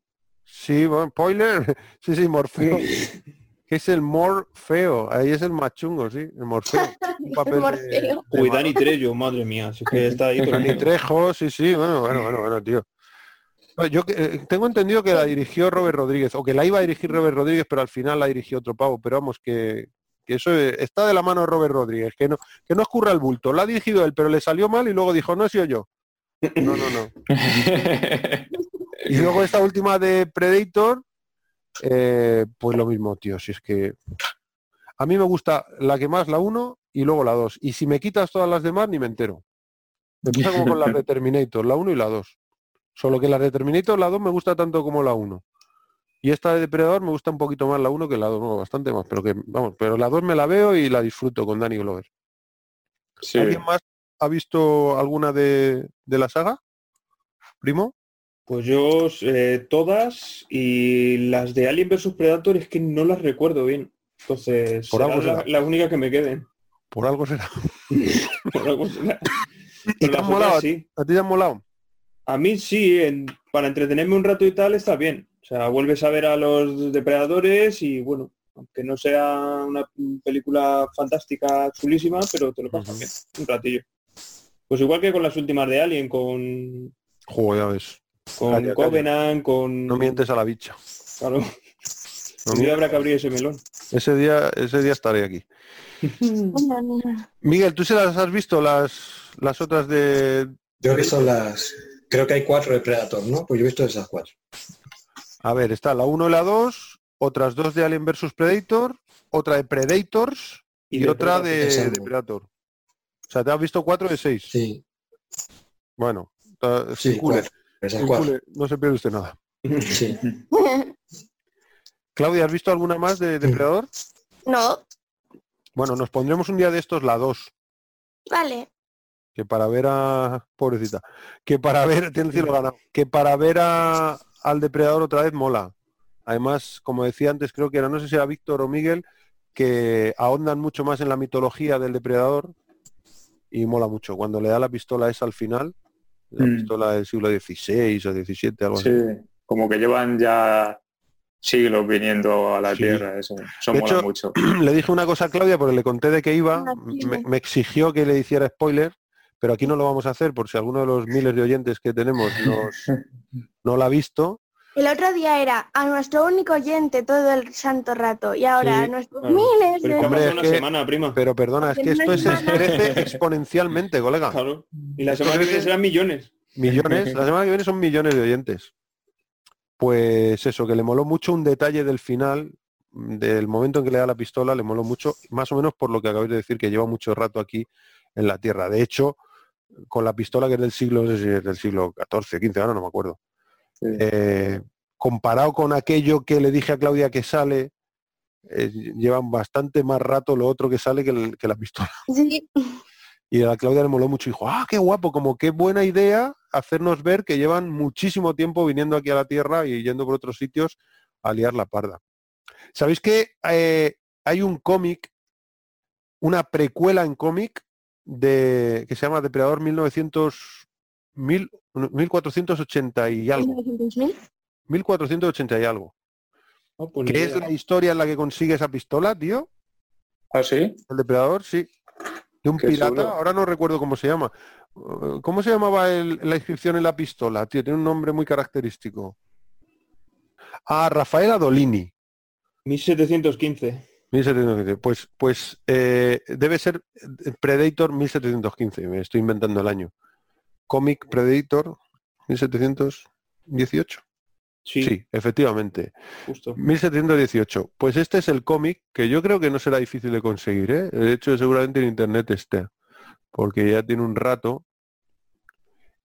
Sí, bueno, spoiler. Sí, sí, Morfeo. Que es el Morfeo. Ahí es el machungo, sí. El Morfeo. Un papel Morfeo. de Uy, Dani Trello, madre mía. Si es que está ahí. todo el Dani mundo. Trejo, sí, sí, bueno, bueno, bueno, bueno, tío. Yo eh, tengo entendido que la dirigió Robert Rodríguez, o que la iba a dirigir Robert Rodríguez, pero al final la dirigió otro pavo, pero vamos, que, que eso eh, está de la mano de Robert Rodríguez, que no, que no escurra el bulto. Lo ha dirigido él, pero le salió mal y luego dijo, no he sido yo. No, no, no. Y luego esta última de Predator, eh, pues lo mismo, tío. Si es que a mí me gusta la que más, la 1 y luego la 2. Y si me quitas todas las demás, ni me entero. Me pasa como con la de Terminator, la 1 y la 2. Solo que la de Terminator, la 2 me gusta tanto como la 1. Y esta de Depredador me gusta un poquito más la 1 que la 2, no, bastante más, pero que vamos, pero la 2 me la veo y la disfruto con Danny Glover. Sí. ¿Alguien más ha visto alguna de, de la saga? ¿Primo? Pues yo eh, todas y las de Alien vs Predator es que no las recuerdo bien. Entonces, Por algo será la, será. la única que me queden. Por algo será. Por algo será. ¿Y te las han molado? sí. ¿A ti te han molado? A mí sí, en- para entretenerme un rato y tal está bien. O sea, vuelves a ver a los depredadores y bueno, aunque no sea una película fantástica, chulísima, pero te lo pasas bien, un ratillo. Pues igual que con las últimas de Alien, con, Joder, ya ves. con Calla, calla. Covenant, con... No mientes a la bicha. Claro, No un día habrá que abrir ese melón. Ese día, ese día estaré aquí. Miguel, ¿tú se las has visto las, las otras de... Yo he visto las... Creo que hay cuatro de Predator, ¿no? Pues yo he visto esas cuatro. A ver, está la 1 y la 2, otras dos de Alien vs Predator, otra de Predators y, de otra Predator. de, de Predator. O sea, te has visto cuatro de seis. Sí, Bueno, ta- sí, cuatro. Cuatro. no se pierde usted nada. Sí. Claudia, ¿has visto alguna más de Depredador? No, Bueno, nos pondremos un día de estos la 2, vale. Que para ver a... Pobrecita. Que para ver... Tiene el ganado. Que para ver a, al Depredador otra vez mola. Además, como decía antes, creo que era, no sé si era Víctor o Miguel, que ahondan mucho más en la mitología del Depredador y mola mucho. Cuando le da la pistola esa al final, la Mm. pistola del siglo XVI o XVII, algo así. Sí, como que llevan ya siglos viniendo a la Sí. Tierra, eso, eso De mola hecho, mucho. le dije una cosa a Claudia porque le conté de que iba, me, me exigió que le hiciera spoiler, pero aquí no lo vamos a hacer por si alguno de los miles de oyentes que tenemos nos, no la ha visto. El otro día era a nuestro único oyente todo el santo rato y ahora Sí, a nuestros claro. miles Pero de... Hombre, es una que- semana, prima. Pero perdona, es que esto es, crece exponencialmente, colega. Claro. Y la semana que viene serán millones. Millones, la semana que viene son millones de oyentes. Pues eso, que le moló mucho un detalle del final, del momento en que le da la pistola, le moló mucho, más o menos por lo que acabáis de decir, que lleva mucho rato aquí en la Tierra. De hecho, con la pistola que es del siglo, no sé si es del siglo XIV, XV, ahora no me acuerdo. Sí. Eh, comparado con aquello que le dije a Claudia que sale, eh, llevan bastante más rato lo otro que sale que, el- que la pistola. Sí, Y a la Claudia le moló mucho y dijo, ah, qué guapo, como qué buena idea hacernos ver que llevan muchísimo tiempo viniendo aquí a la Tierra y yendo por otros sitios a liar la parda. ¿Sabéis que eh, hay un cómic, una precuela en cómic de que se llama Depredador 1900, mil- 1480 y algo, 900.000. Ah, 1480 y algo. pues ni ¿Qué es la historia en la que consigue esa pistola, tío? ¿Ah, sí? El depredador, sí. De un Qué pirata, ahora no recuerdo cómo se llama. ¿Cómo se llamaba el- la inscripción en la pistola? Tío, tiene un nombre muy característico. Ah, Rafael Adolini. 1715. 1715. Pues, pues eh, debe ser Predator 1715. Me estoy inventando el año. Comic Predator 1718. Sí, Sí, efectivamente. justo. 1718. Pues este es el cómic que yo creo que no será difícil de conseguir. ¿eh? De hecho, seguramente en internet esté, porque ya tiene un rato.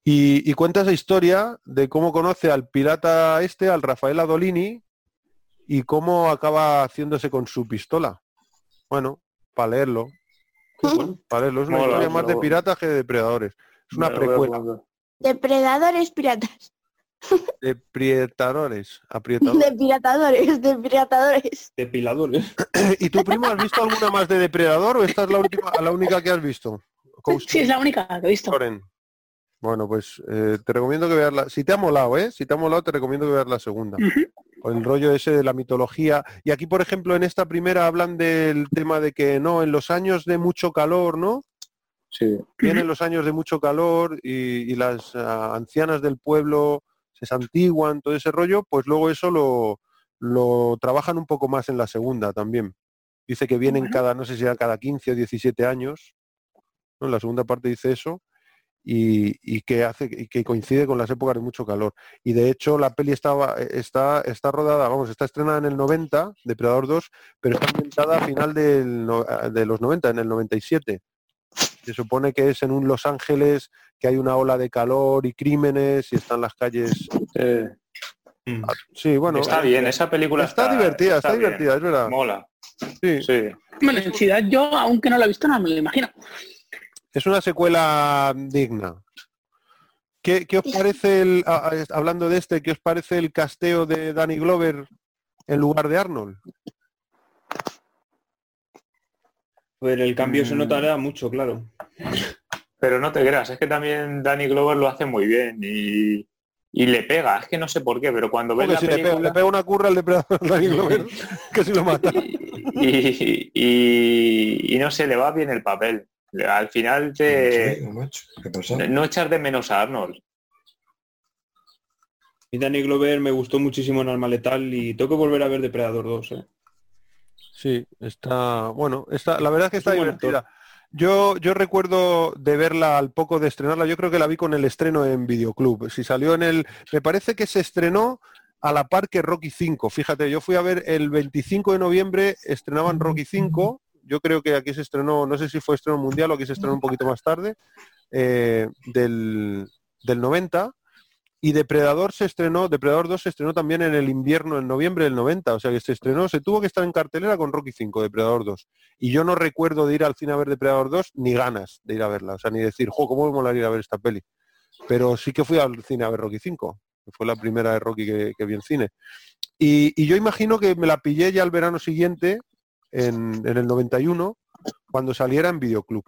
Y, y cuenta esa historia de cómo conoce al pirata este, al Rafael Adolini, y cómo acaba haciéndose con su pistola. Bueno, para leerlo, bueno. para leerlo. Es una Mola, historia más de piratas que de depredadores. Es una precuela. Depredadores piratas. De prietadores. aprietadores. De piratadores, de piratadores. Depiladores. ¿Y tu primo has visto alguna más de depredador o esta es la última, la única que has visto? Coast Sí, es la única que he visto. Bueno, pues eh, te recomiendo que veas la... Si te ha molado, ¿eh? Si te ha molado, te recomiendo que veas la segunda. El rollo ese de la mitología. Y aquí, por ejemplo, en esta primera hablan del tema de que no, en los años de mucho calor, ¿no? Sí. Vienen los años de mucho calor y, y las ah, ancianas del pueblo se santiguan, todo ese rollo, pues luego eso lo, lo trabajan un poco más en la segunda también. Dice que vienen Bueno. cada, no sé si era cada 15 o 17 años. ¿no? En la segunda parte dice eso. Y, y que hace y que coincide con las épocas de mucho calor. Y de hecho la peli estaba, está, está rodada, vamos, está estrenada en el 90, Depredador 2, pero está ambientada a final del de los 90, en el 97. Se supone que es en un Los Ángeles, que hay una ola de calor y crímenes y están las calles. Eh, Mm. Sí, bueno, está bien, esa película está, divertida, está, divertida, es verdad. Mola. Sí. Sí. Bueno, en Ciudad yo, aunque no la he visto, no me lo imagino. Es una secuela digna. ¿Qué, qué os parece, el, hablando de este, qué os parece el casteo de Danny Glover en lugar de Arnold? Pero el cambio se Mm. notará mucho, claro. Pero no te creas, es que también Danny Glover lo hace muy bien y, y le pega. Es que no sé por qué, pero cuando ves Porque la si le pega, película... le pega una curra al depredador Danny Glover, que si lo mata. y, y- y no sé, le va bien el papel. Al final te... No echar de menos a Arnold. Y Danny Glover me gustó muchísimo en Alma Letal y tengo que volver a ver Depredador 2. ¿eh? Sí, está, bueno, está, la verdad es que Es está divertida. Yo, yo recuerdo de verla al poco de estrenarla, yo creo que la vi con el estreno en Videoclub. Si salió en el, me parece que se estrenó a la par que Rocky 5. Fíjate, yo fui a ver el 25 de noviembre, estrenaban Rocky 5. Yo creo que aquí se estrenó, no sé si fue estreno mundial o aquí se estrenó un poquito más tarde, eh, del, del 90. Y Depredador se estrenó, Depredador 2 se estrenó también en el invierno, en noviembre del 90. O sea que se estrenó, se tuvo que estar en cartelera con Rocky 5, Depredador 2. Y yo no recuerdo de ir al cine a ver Depredador 2 ni ganas de ir a verla. O sea, ni decir, jo, ¿cómo me molaría ir a ver esta peli? Pero sí que fui al cine a ver Rocky 5, que fue la primera de Rocky que, que vi en cine. Y, y yo imagino que me la pillé ya el verano siguiente, en, en el 91, cuando saliera en Videoclub.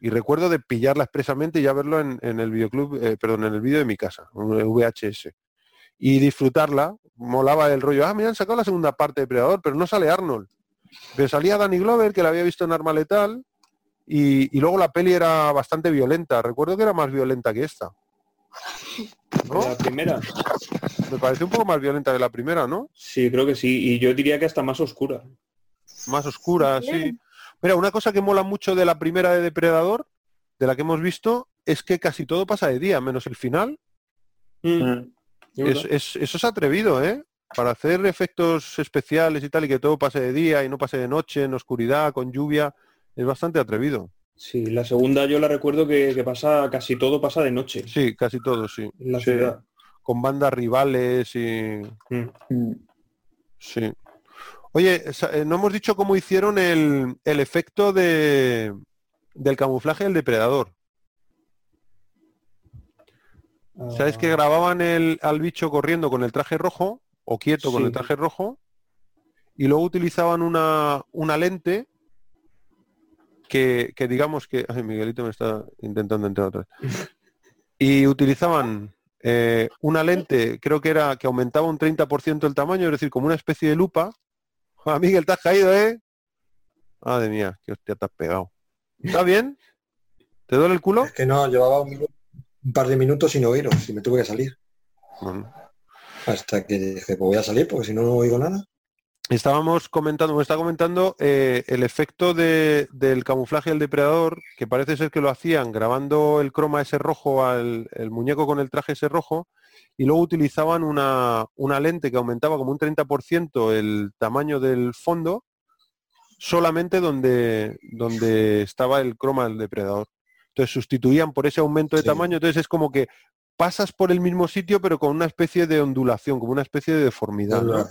Y recuerdo de pillarla expresamente y ya verlo en, en el videoclub, eh, perdón, en el vídeo de mi casa, un VHS. Y disfrutarla, molaba el rollo, ah, me han sacado la segunda parte de Predador, pero no sale Arnold. Pero salía Danny Glover, que la había visto en Arma Letal, y, y luego la peli era bastante violenta. Recuerdo que era más violenta que esta. ¿No? La primera. Me pareció un poco más violenta que la primera, ¿no? Sí, creo que sí. Y yo diría que hasta más oscura. Más oscura, sí. Mira, una cosa que mola mucho de la primera de Depredador, de la que hemos visto, es que casi todo pasa de día, menos el final. Mm, Es- es- eso es atrevido, ¿eh? Para hacer efectos especiales y tal, y que todo pase de día y no pase de noche, en oscuridad, con lluvia, es bastante atrevido. Sí, la segunda yo la recuerdo que, que pasa, casi todo pasa de noche Sí, casi todo, sí. en la Sí. ciudad. Con bandas rivales y... Mm. Sí. Oye, eh, no hemos dicho cómo hicieron el, el efecto de, del camuflaje del depredador. ¿Sabes que Ah, grababan el, al bicho corriendo con el traje rojo o quieto con el traje rojo y luego utilizaban una, una lente que, que digamos que... Ay, Miguelito me está intentando entrar otra vez. Y utilizaban eh, una lente, creo que era que aumentaba un 30% el tamaño, es decir, como una especie de lupa. Ah, Miguel, te has caído, ¿eh? Madre mía, qué hostia te has pegado. ¿Está bien? ¿Te duele el culo? Es que no, llevaba un, par de minutos sin oíros y me tuve que salir. Bueno. Hasta que dije, pues voy a salir porque si no, no oigo nada. Estábamos comentando, me está comentando eh, el efecto de- del camuflaje del depredador, que parece ser que lo hacían grabando el croma ese rojo al el muñeco con el traje ese rojo, y luego utilizaban una, una lente que aumentaba como un 30% el tamaño del fondo, solamente donde, donde estaba el croma del depredador. Entonces sustituían por ese aumento de Sí. tamaño, entonces es como que pasas por el mismo sitio pero con una especie de ondulación, como una especie de deformidad. ¿no?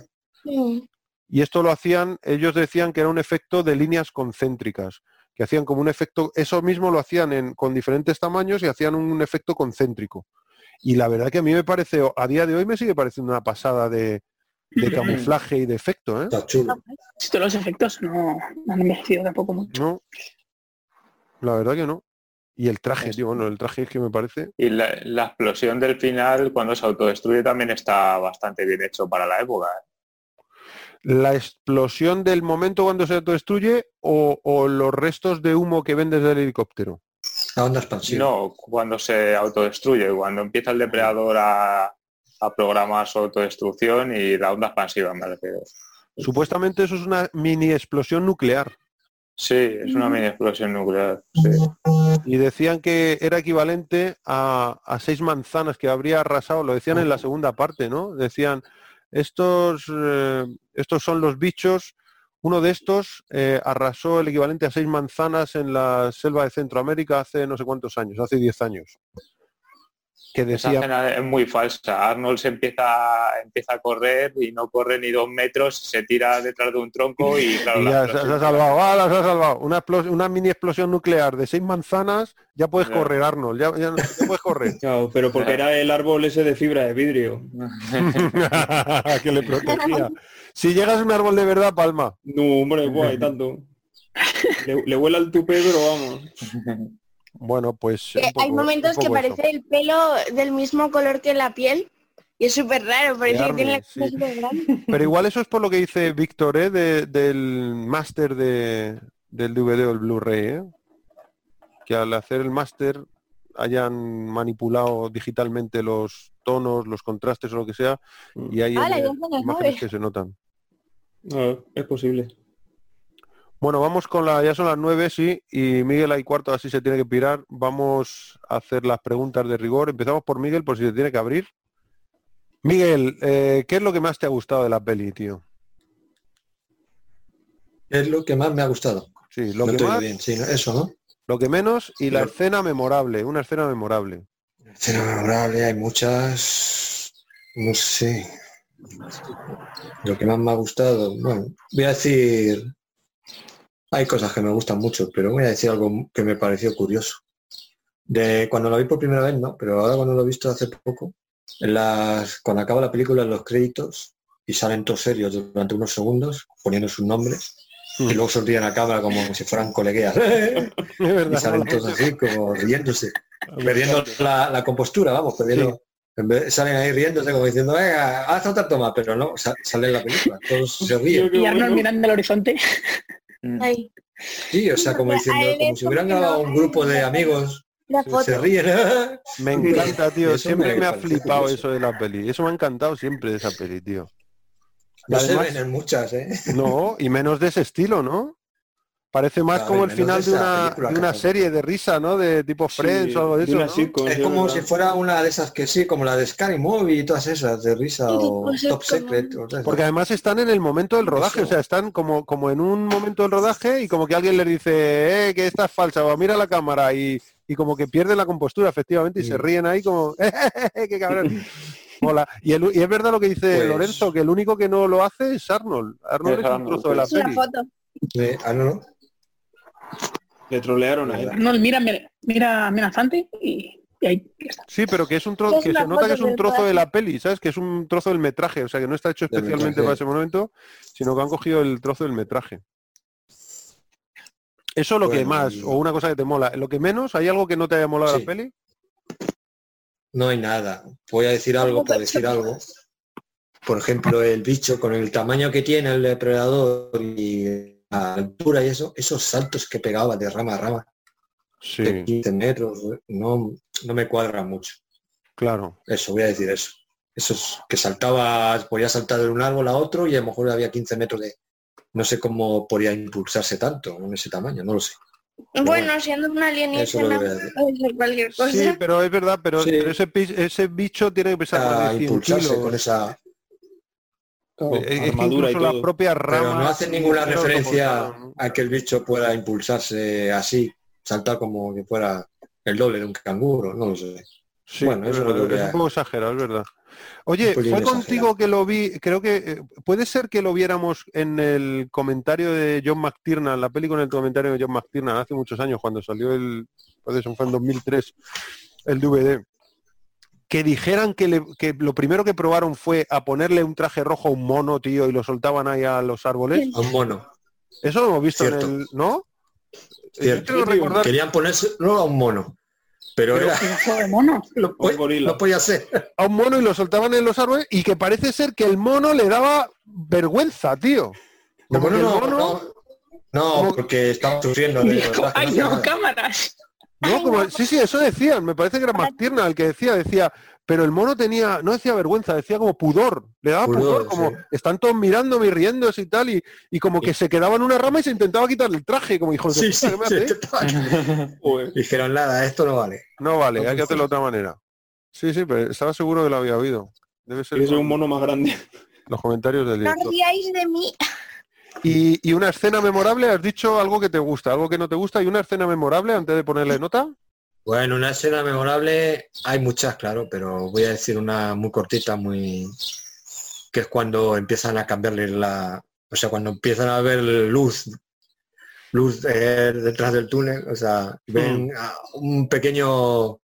Sí. Y esto lo hacían, ellos decían que era un efecto de líneas concéntricas, que hacían como un efecto, eso mismo lo hacían en, con diferentes tamaños y hacían un efecto concéntrico. Y la verdad que a mí me parece, a día de hoy me sigue pareciendo una pasada de, de camuflaje y de efecto, ¿eh? Está chulo. Esto los efectos no, no han envejecido tampoco mucho. No, la verdad que no. Y el traje, tío, bueno, el traje es que me parece... Y la, la explosión del final, cuando se autodestruye, también está bastante bien hecho para la época. ¿eh? La explosión del momento cuando se autodestruye o, o los restos de humo que ven desde el helicóptero. La onda expansiva. No, cuando se autodestruye, cuando empieza el depredador a, a programar su autodestrucción y la onda expansiva, me refiero. Supuestamente eso es una mini explosión nuclear. Sí, es una mini explosión nuclear. sí. Y decían que era equivalente a, a seis manzanas que habría arrasado, lo decían en la segunda parte, ¿no? Decían, estos, eh, estos son los bichos, uno de estos eh, arrasó el equivalente a seis manzanas en la selva de Centroamérica hace no sé cuántos años, hace 10 años. Que Esa decía, escena es muy falsa. Arnold se empieza, empieza a correr y no corre ni dos metros, se tira detrás de un tronco y claro, y la se, se ha salvado, ¡Hala, se ha salvado! Una, una mini explosión nuclear de seis manzanas, ya puedes correr, Arnold, ya, ya- ya puedes correr. Claro, pero porque era el árbol ese de fibra de vidrio. que le protegía. Si llegas a un árbol de verdad, palma. No, hombre, guay, tanto. Le, le huele al tupé, pero vamos. Bueno, pues... Hay momentos que eso. parece el pelo del mismo color que la piel y es súper raro, parece que tiene la sí. grande. Pero igual eso es por lo que dice Víctor, ¿eh? de- del máster de, del DVD o el Blu-ray, ¿eh? Que al hacer el máster hayan manipulado digitalmente los tonos, los contrastes o lo que sea, y hay ¡Hala, eh, ya son las imágenes que se notan. No, es posible. Bueno, vamos con la, ya son las nueve, sí, y Miguel hay cuarto, así se tiene que pirar. Vamos a hacer las preguntas de rigor. Empezamos por Miguel, por si se tiene que abrir. Miguel, eh, ¿qué es lo que más te ha gustado de la peli, tío? Es lo que más me ha gustado. Sí, lo No que más, bien, sí, eso, ¿no? lo que menos y la escena memorable, una escena memorable. Escena memorable, hay muchas, no sé. Lo que más me ha gustado, bueno, voy a decir, hay cosas que me gustan mucho, pero voy a decir algo que me pareció curioso. De cuando lo vi por primera vez, no, pero ahora cuando lo he visto hace poco, en las, cuando acaba la película en los créditos y salen todos serios durante unos segundos poniendo sus nombres y luego sonríen a cámara como si fueran colegueas. Y salen todos así como riéndose perdiendo la, la compostura, vamos, perdiendo. En vez- salen ahí riéndose como diciendo, venga, haz otra toma, pero no, sa- sale en la película, todos se ríen. Y Arnold mirando el horizonte. Ay, Sí, o sea, como diciendo, como si hubieran grabado un grupo de amigos, se ríen. Me encanta, tío. Eso siempre me me ha flipado curioso. eso de la peli. Eso me ha encantado siempre de esa peli, tío. No se Además- ven en muchas, ¿eh? No, y menos de ese estilo, ¿no? Parece más Claro, como el final de una, película de una serie de risa, ¿no? De tipo Friends o algo de eso, una ¿no? sitcom, Es como verdad. si fuera una de esas que sí, como la de Scary Movie y todas esas, de risa o Top como- Secret. o Porque además están en el momento del rodaje, Eso. o sea, están como, como en un momento del rodaje y como que alguien les dice, eh, que esta es falsa, o mira la cámara y, y como que pierden la compostura, efectivamente, y se Mm. ríen ahí como, "Eh, qué cabrón. Mola. Y, el- y es verdad lo que dice Pues- Lorenzo, que el único que no lo hace es Arnold. Arnold Es es un Arnold, trozo de la una foto. No. Le trolearon a él. Arnold mira, mira, mira amenazante y, y ahí está. Sí, pero que es un trozo, que se nota que es un trozo de la peli, ¿sabes? Que es un trozo del metraje, o sea, que no está hecho especialmente para ese momento, sino que han cogido el trozo del metraje. Eso es lo que más, y- o una cosa que te mola. Lo que menos, ¿hay algo que no te haya molado Sí. la peli? No hay nada. Voy a decir algo por decir algo. Por ejemplo, el bicho con el tamaño que tiene el depredador y la altura y eso, esos saltos que pegaba de rama a rama, de Sí, 15 metros, no, no me cuadra mucho. claro. Eso, voy a decir eso. Eso es que saltaba, podía saltar de un árbol a otro y a lo mejor había 15 metros de... No sé cómo podía impulsarse tanto con ese tamaño, no lo sé. Bueno, bueno, siendo un alienígena puede ser cualquier cosa. Sí, pero es verdad, pero, Sí. pero ese, ese bicho tiene que pesar más A de 100 impulsarse kilos. con esa... Claro, Eh, es y propias Pero ramas... no hace ninguna referencia a que el bicho pueda impulsarse así, saltar como que fuera el doble de un canguro, no lo sé. Sí, Bueno, es, eso es lo verdad, que es un poco exagerado, es verdad. Oye, fue exagerado. contigo que lo vi, creo que eh, puede ser que lo viéramos en el comentario de John McTiernan, la peli con el comentario de John McTiernan hace muchos años, cuando salió el, eso fue en 2003, el DVD, que dijeran que, le- que lo primero que probaron fue a ponerle un traje rojo a un mono, tío, y lo soltaban ahí a los árboles. A un mono. Eso lo hemos visto Cierto. en el, ¿no? Yo Cierto. recordar Querían ponerse no a un mono, pero, Pero- era, de mono. lo, podía ser. a un mono y lo soltaban en los árboles y que parece ser que el mono le daba vergüenza, tío. No, Como que el no, mono- no, no, como- porque estaba sufriendo de Dijo, ¡ay no, cámaras! No, como, sí, sí, eso decían. Me parece que era McTiernan el que decía, decía, pero el mono tenía, no decía vergüenza, decía como pudor, le daba pudor, Pudor, como sí. están todos mirándome y riéndose y tal, y, y como que se quedaba en una rama y se intentaba quitar el traje, como hijos de Sí, puta, sí, ¿qué me sí, hacéis? Joder. Dijeron nada, esto no vale. No vale, No hay que hacerlo de otra manera. Sí, sí, pero estaba seguro que lo había oído. Debe ser un mono más grande. los comentarios del No director. ríais de mí. Y, y una escena memorable, has dicho algo que te gusta, algo que no te gusta, y una escena memorable antes de ponerle nota. Bueno, una escena memorable, hay muchas, claro, pero voy a decir una muy cortita, muy que es cuando empiezan a cambiarle la, o sea, cuando empiezan a ver luz, luz eh, detrás del túnel, o sea, ven a un pequeño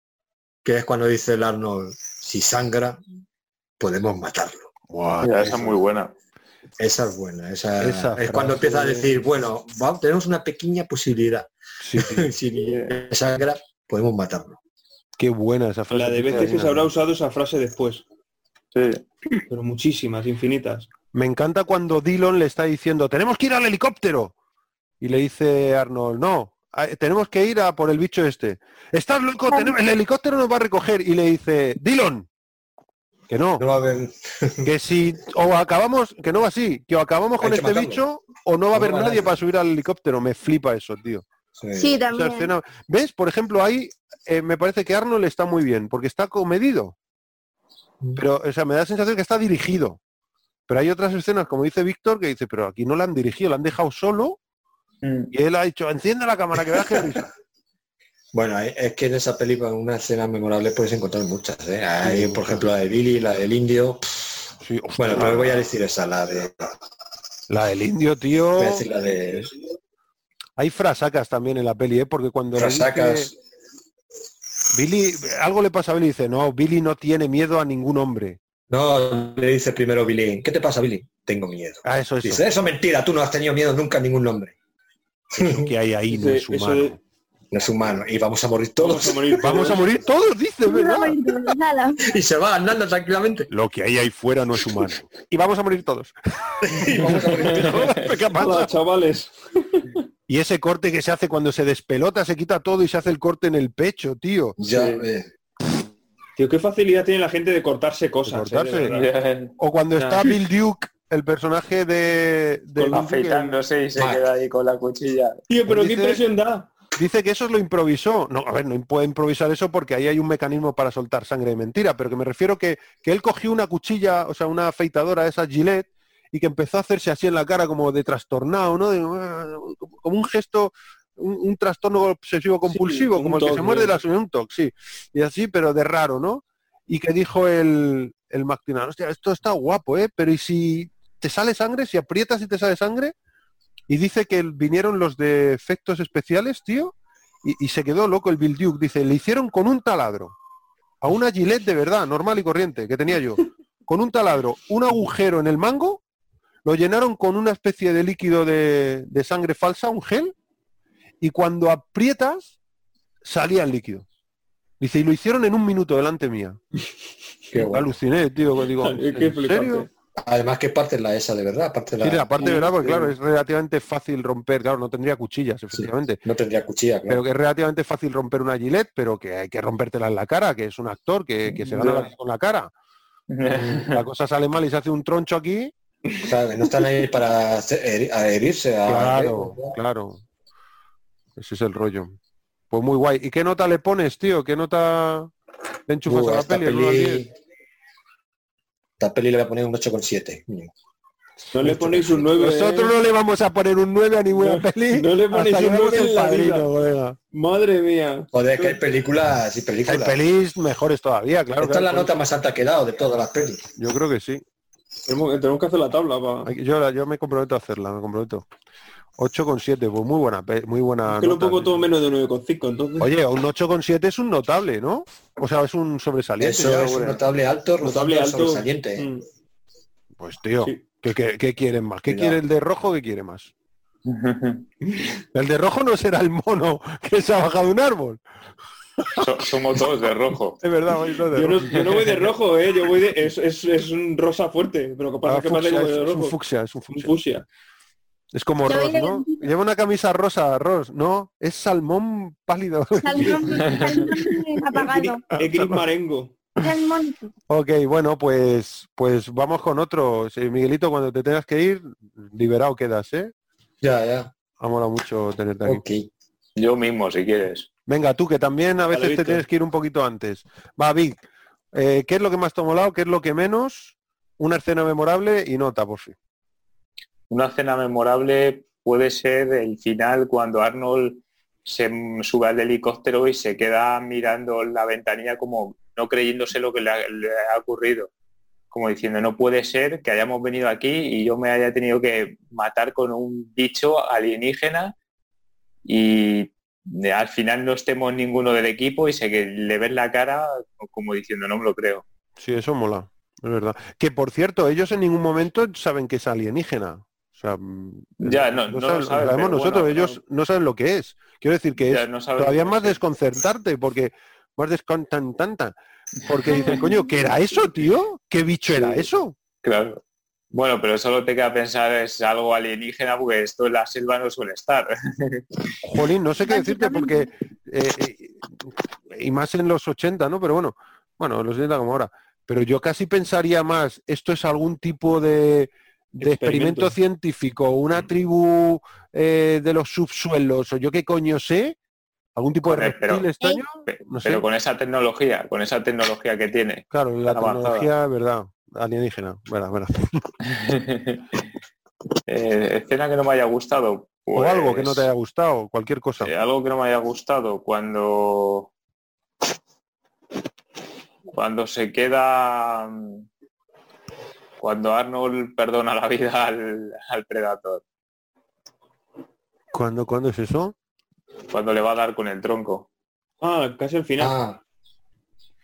que es cuando dice el Arnold, si sangra, podemos matarlo. Mira, esa es muy buena. Esa es buena, esa, Esa es cuando frase- empieza a decir, bueno, vamos, tenemos una pequeña posibilidad. sí, sí, si sangra, podemos matarlo. qué buena esa frase. La de veces que se habrá usado esa frase después. Sí. Pero muchísimas, infinitas. Me encanta cuando Dillon le está diciendo, tenemos que ir al helicóptero. Y le dice Arnold, no, tenemos que ir a por el bicho este. Estás loco, el helicóptero nos va a recoger. Y le dice, Dillon, que no, No va a haber que si o acabamos, que no va así, que o acabamos con este matarlo. bicho o no va a haber nadie para subir al helicóptero. Me flipa eso, tío. Sí, también. escena- ¿Ves? Por ejemplo, ahí eh, me parece que Arnold está muy bien, porque está comedido. Pero, o sea, me da la sensación que está dirigido. Pero hay otras escenas, como dice Víctor, que dice, pero aquí no la han dirigido, la han dejado solo Mm. y él ha dicho, enciende la cámara, que veas que risa. Bueno, es es que en esa película, en una escena memorable, puedes encontrar muchas. ¿eh? Hay, por ejemplo, la de Billy, la del indio. Sí, hostia, Bueno, pero voy a decir esa, la de. la del indio, tío. Voy a decir la de Hay frasacas también en la peli, ¿eh? porque cuando le dice- Frasacas. Billy, algo le pasa a Billy y dice, no, Billy no tiene miedo a ningún hombre. No, le dice primero Billy. ¿Qué te pasa, Billy? Tengo miedo. Ah, eso, eso. Dice, eso es mentira, tú no has tenido miedo nunca a ningún hombre. Eso que hay ahí no es humano. No es humano. Y vamos a morir Vamos todos. a morir. Vamos a morir todos, dice, y se va andando tranquilamente. Lo que hay ahí fuera no es humano. Y vamos a morir todos. Y vamos a morir todos. ¿Qué pasa? Hola, chavales. Y ese corte que se hace cuando se despelota, se quita todo y se hace el corte en el pecho, tío. Ya, Sí. eh, Tío, qué facilidad tiene la gente de cortarse cosas. De cortarse. eh, de. O cuando está Bill Duke, el personaje de... de Con la Bill Duke, Afeitándose y se queda ahí con la cuchilla. Tío, pero qué Dice- impresión da. Dice que eso lo improvisó. No, a ver, no puede improvisar eso porque ahí hay un mecanismo para soltar sangre de mentira, pero que me refiero que, que él cogió una cuchilla, o sea, una afeitadora, esa Gillette, y que empezó a hacerse así en la cara como de trastornado, ¿no? De, "Ah", como un gesto, un, un trastorno obsesivo compulsivo, como el que se muerde uñas, un sí. Y así, pero de raro, ¿no? Y que dijo el, el McTiernan, hostia, esto está guapo, ¿eh? Pero ¿y si te sale sangre, si aprietas y te sale sangre? Y dice que vinieron los de efectos especiales, tío, y, y se quedó loco el Bill Duke. Dice, le hicieron con un taladro. A una gilet de verdad, normal y corriente, que tenía yo. Con un taladro, un agujero en el mango, lo llenaron con una especie de líquido de, de sangre falsa, un gel, y cuando aprietas, salía el líquido. Dice, y lo hicieron en un minuto delante mía. qué bueno. Aluciné, tío. Digo, ¿en flipante. serio? Además que parte la esa de verdad, parte la, Sí, aparte de verdad, porque claro, es relativamente fácil romper, claro, no tendría cuchillas, efectivamente. no tendría cuchilla, claro. pero que es relativamente fácil romper una gilet, pero que hay que rompértela en la cara, que es un actor que, que se gana la con la cara. La cosa sale mal y se hace un troncho aquí. No están ahí para a herirse. A, Claro, claro. Ese es el rollo. Pues muy guay. ¿Y qué nota le pones, tío? ¿Qué nota le enchufas Uh, a la peli, esta peli le voy a poner un 8,7. mínimo. No le ponéis un 9. Nosotros no le vamos a poner un 9 a ninguna No, peli. no le ponéis un veamos 9 en la padrino, vida. Madre mía. Joder, que hay películas y Hay películas. pelis mejores todavía, claro. Esta es la nota más alta que he dado de todas las pelis. Yo creo que sí. Tenemos, tenemos que hacer la tabla. pa. Hay Yo, yo me comprometo a hacerla, me comprometo. 8,7, pues muy buena, muy buena. Es que lo nota, sí. todo menos de 9,5. Entonces, Oye, un 8,7 es un notable, ¿no? O sea, es un sobresaliente. Eso ya, es un notable alto, notable notable alto. sobresaliente. Mm, Pues tío, sí. ¿qué, qué, qué quieren más? ¿Qué Cuidado. quiere el de rojo? ¿Qué quiere más? El de rojo no será el mono que se ha bajado de un árbol. So- somos todos de rojo. Es verdad, voy todo de Yo no, rojo. yo no voy de rojo, ¿eh? Yo voy de... Es, es, es un rosa fuerte, pero lo que pasa Ah, que parece fucsia, que voy es, de es un rojo. fucsia, es un Un fucsia. Es como Ross, ¿no? Lleva una camisa rosa, Ross, ¿no? Es salmón pálido. Salmón- salmón apagado. Es gris marengo. Ok, bueno, pues pues vamos con otro. Sí, Miguelito, cuando te tengas que ir, liberado quedas, ¿eh? Ya, ya. Ha molado mucho tenerte aquí. Yo mismo, si quieres. Venga, tú que también a veces te tienes que ir un poquito antes. Va, Vic, eh, ¿qué es lo que más te ha molado? ¿Qué es lo que menos? Una escena memorable y nota, por fin. Una cena memorable puede ser el final cuando Arnold se sube al helicóptero y se queda mirando la ventanilla como no creyéndose lo que le ha, ocurrido. Como diciendo, no puede ser que hayamos venido aquí y yo me haya tenido que matar con un bicho alienígena y al final no estemos ninguno del equipo y se que le ves la cara como diciendo, no me lo creo. Sí, eso mola, es verdad. Que por cierto, ellos en ningún momento saben que es alienígena. O sea, mm, Ya, no- saben- sabemos nosotros, bueno, ellos no saben lo que es. Quiero decir que Ya es no todavía más es. desconcertarte, porque más descontantanta. Porque dicen, coño, ¿qué era eso, tío? ¿Qué bicho era eso? Claro. Bueno, pero solo te queda pensar es algo alienígena porque esto en la selva no suele estar. Jolín, no sé qué decirte porque eh, eh, y más en los 80, ¿no? Pero bueno, bueno, en los 80 como ahora. Pero yo casi pensaría más, esto es algún tipo de, de experimento Experimento. científico, una tribu eh, de los subsuelos, o yo qué coño sé, algún tipo de pero- reptil extraño. Pe- No sé. Pero con esa tecnología, con esa tecnología que tiene. Claro, la avanzada. tecnología, verdad, alienígena, verdad, verdad. Eh, escena que no me haya gustado. O algo que no pues, te haya gustado, cualquier cosa. eh, algo que no me haya gustado cuando cuando se queda mm, cuando Arnold perdona la vida al, al Predator, ¿Cuándo, ¿Cuándo es eso? cuando le va a dar con el tronco. Ah, casi al final. Ah,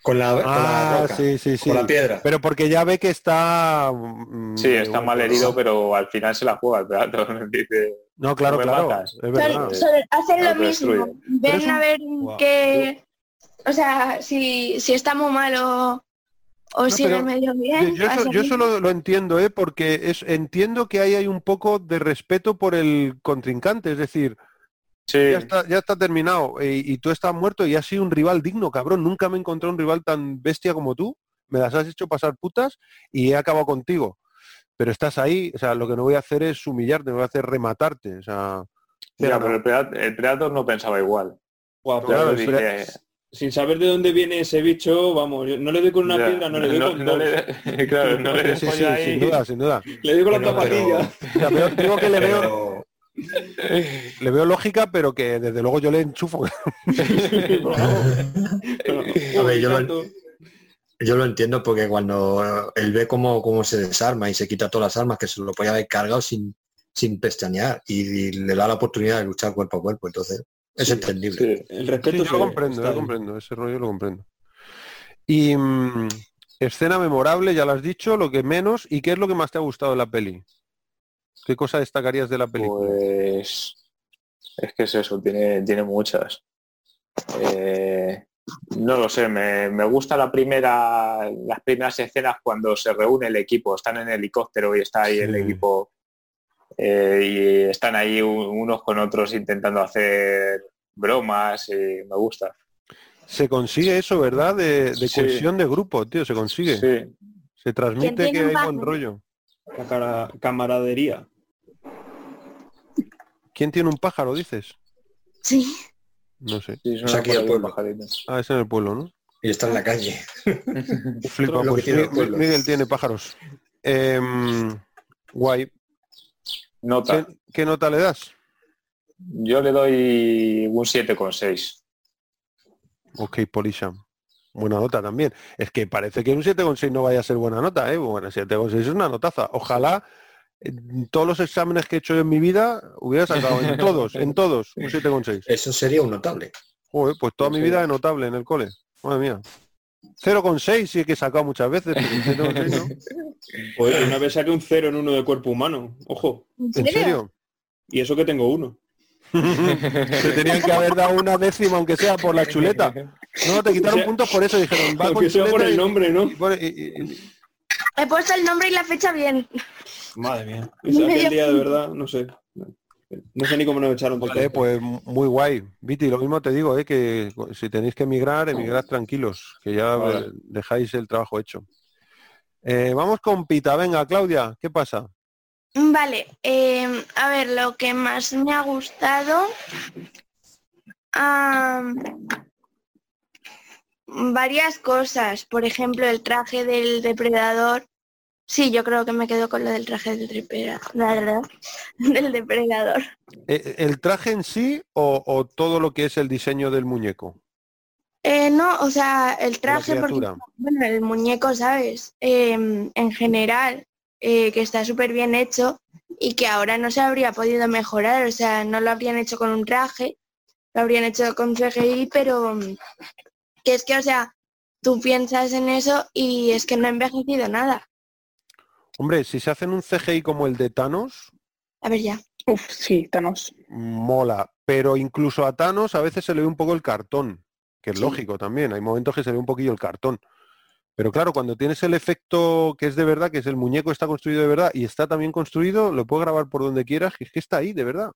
con la, con la Ah, roca, sí, sí, sí. con la piedra. Pero porque ya ve que está... mm, Sí, está bueno, mal herido, pero al final se la juega el Predator. Dice, No, claro, No me claro. matas. Es verdad. Hacen lo mismo. Ven un- a ver Guau. que, o sea, si, si está muy malo o No, si en el medio Yo, eso, yo lo eso lo, lo entiendo, ¿eh? porque es, entiendo que ahí hay un poco de respeto por el contrincante, es decir, sí, ya está, ya está terminado eh, y, tú estás muerto y has sido un rival digno, cabrón. Nunca me he encontrado un rival tan bestia como tú. Me las has hecho pasar putas y he acabado contigo. Pero estás ahí, o sea, lo que no voy a hacer es humillarte, no voy a hacer rematarte. O sea, pero el Predator, el Predator no pensaba igual. Claro, pues, Pre- sin saber de dónde viene ese bicho, vamos, yo no le doy con una ya, piedra, no le doy con no dos. le- claro, no le sí, sí, ahí. sin duda, sin duda. Le doy con la Bueno, zapatilla. O sea, veo- digo que le veo, le veo lógica, pero que desde luego yo le enchufo. Pero, A ver, yo lo- tanto. Yo lo entiendo porque cuando él ve cómo, cómo se desarma y se quita todas las armas, que se lo podía haber cargado sin, sin pestañear y, y le da la oportunidad de luchar cuerpo a cuerpo. Entonces, es Sí, entendible. Sí. El Sí, respeto yo lo comprendo, está yo lo comprendo, ese rollo lo comprendo. Y mm, escena memorable, ya lo has dicho, lo que menos, ¿y qué es lo que más te ha gustado de la peli? ¿Qué cosa destacarías de la película? Pues es que es eso, tiene, tiene muchas. Eh, no lo sé, me, me gusta la primera, las primeras escenas cuando se reúne el equipo, están en helicóptero y está ahí el equipo eh, y están ahí unos con otros intentando hacer bromas y me gusta. Se consigue eso, ¿verdad? De, de Sí. cohesión de grupo, tío, se consigue. Sí, Se transmite que un hay buen rollo. La cara- camaradería. ¿Quién tiene un pájaro, dices? Sí. No sé. sí, sea, aquí el pueblo. Ah, es en el pueblo, ¿no? Y está en la calle. Flipa, pues tiene. Miguel tiene pájaros. Em, guay. Nota, ¿Qué, qué nota le das? yo le doy un 7,6. Ok, Polisham. Buena nota también. Es que parece que un 7,6 no vaya a ser buena nota, ¿eh? Bueno, 7,6 es una notaza. Ojalá en todos los exámenes que he hecho en mi vida hubiera sacado en todos, en todos, un 7,6. Eso sería un notable. Joder, pues toda mi vida de notable en el cole. Madre mía. 0,6 sí que he sacado muchas veces, pero un 7,6 no. Pues una vez saqué un cero en uno de cuerpo humano. Ojo. ¿En ¿En serio? Y eso que tengo uno. Te tenían que haber dado una décima, aunque sea por la chuleta. No, te quitaron O sea, puntos por eso. Dijeron, va con Aunque sea por chuleta el y- nombre, ¿no? y pone- y- y- He puesto el nombre y la fecha bien. Madre mía. Y saqué el día de verdad, no sé. No sé ni cómo nos echaron del Vale, pues muy guay. Viti, lo mismo te digo, ¿eh? que si tenéis que emigrar, emigrad tranquilos, que ya Vale. dejáis el trabajo hecho. Eh, vamos con Pita, venga, Claudia, ¿qué pasa? Vale, eh, a ver, lo que más me ha gustado. varias cosas. Por ejemplo, el traje del depredador. Sí, yo creo que me quedo con lo del traje del depredador. Del depredador. Eh, ¿El traje en sí o, o todo lo que es el diseño del muñeco? Eh, no, o sea, el traje, porque, bueno, el muñeco, ¿sabes? Em, en general, eh, que está súper bien hecho y que ahora no se habría podido mejorar, o sea, no lo habrían hecho con un traje, lo habrían hecho con CGI, pero mm, que es que, o sea, tú piensas en eso y es que no ha envejecido nada. Hombre, si se hacen un CGI como el de Thanos, A ver ya. Uf, sí, Thanos. mola. Pero incluso a Thanos a veces se le ve un poco el cartón, que es Sí. lógico también. Hay momentos que se ve un poquillo el cartón. Pero claro, cuando tienes el efecto que es de verdad, que es el muñeco está construido de verdad y está también construido, lo puedes grabar por donde quieras, que es que está ahí, de verdad.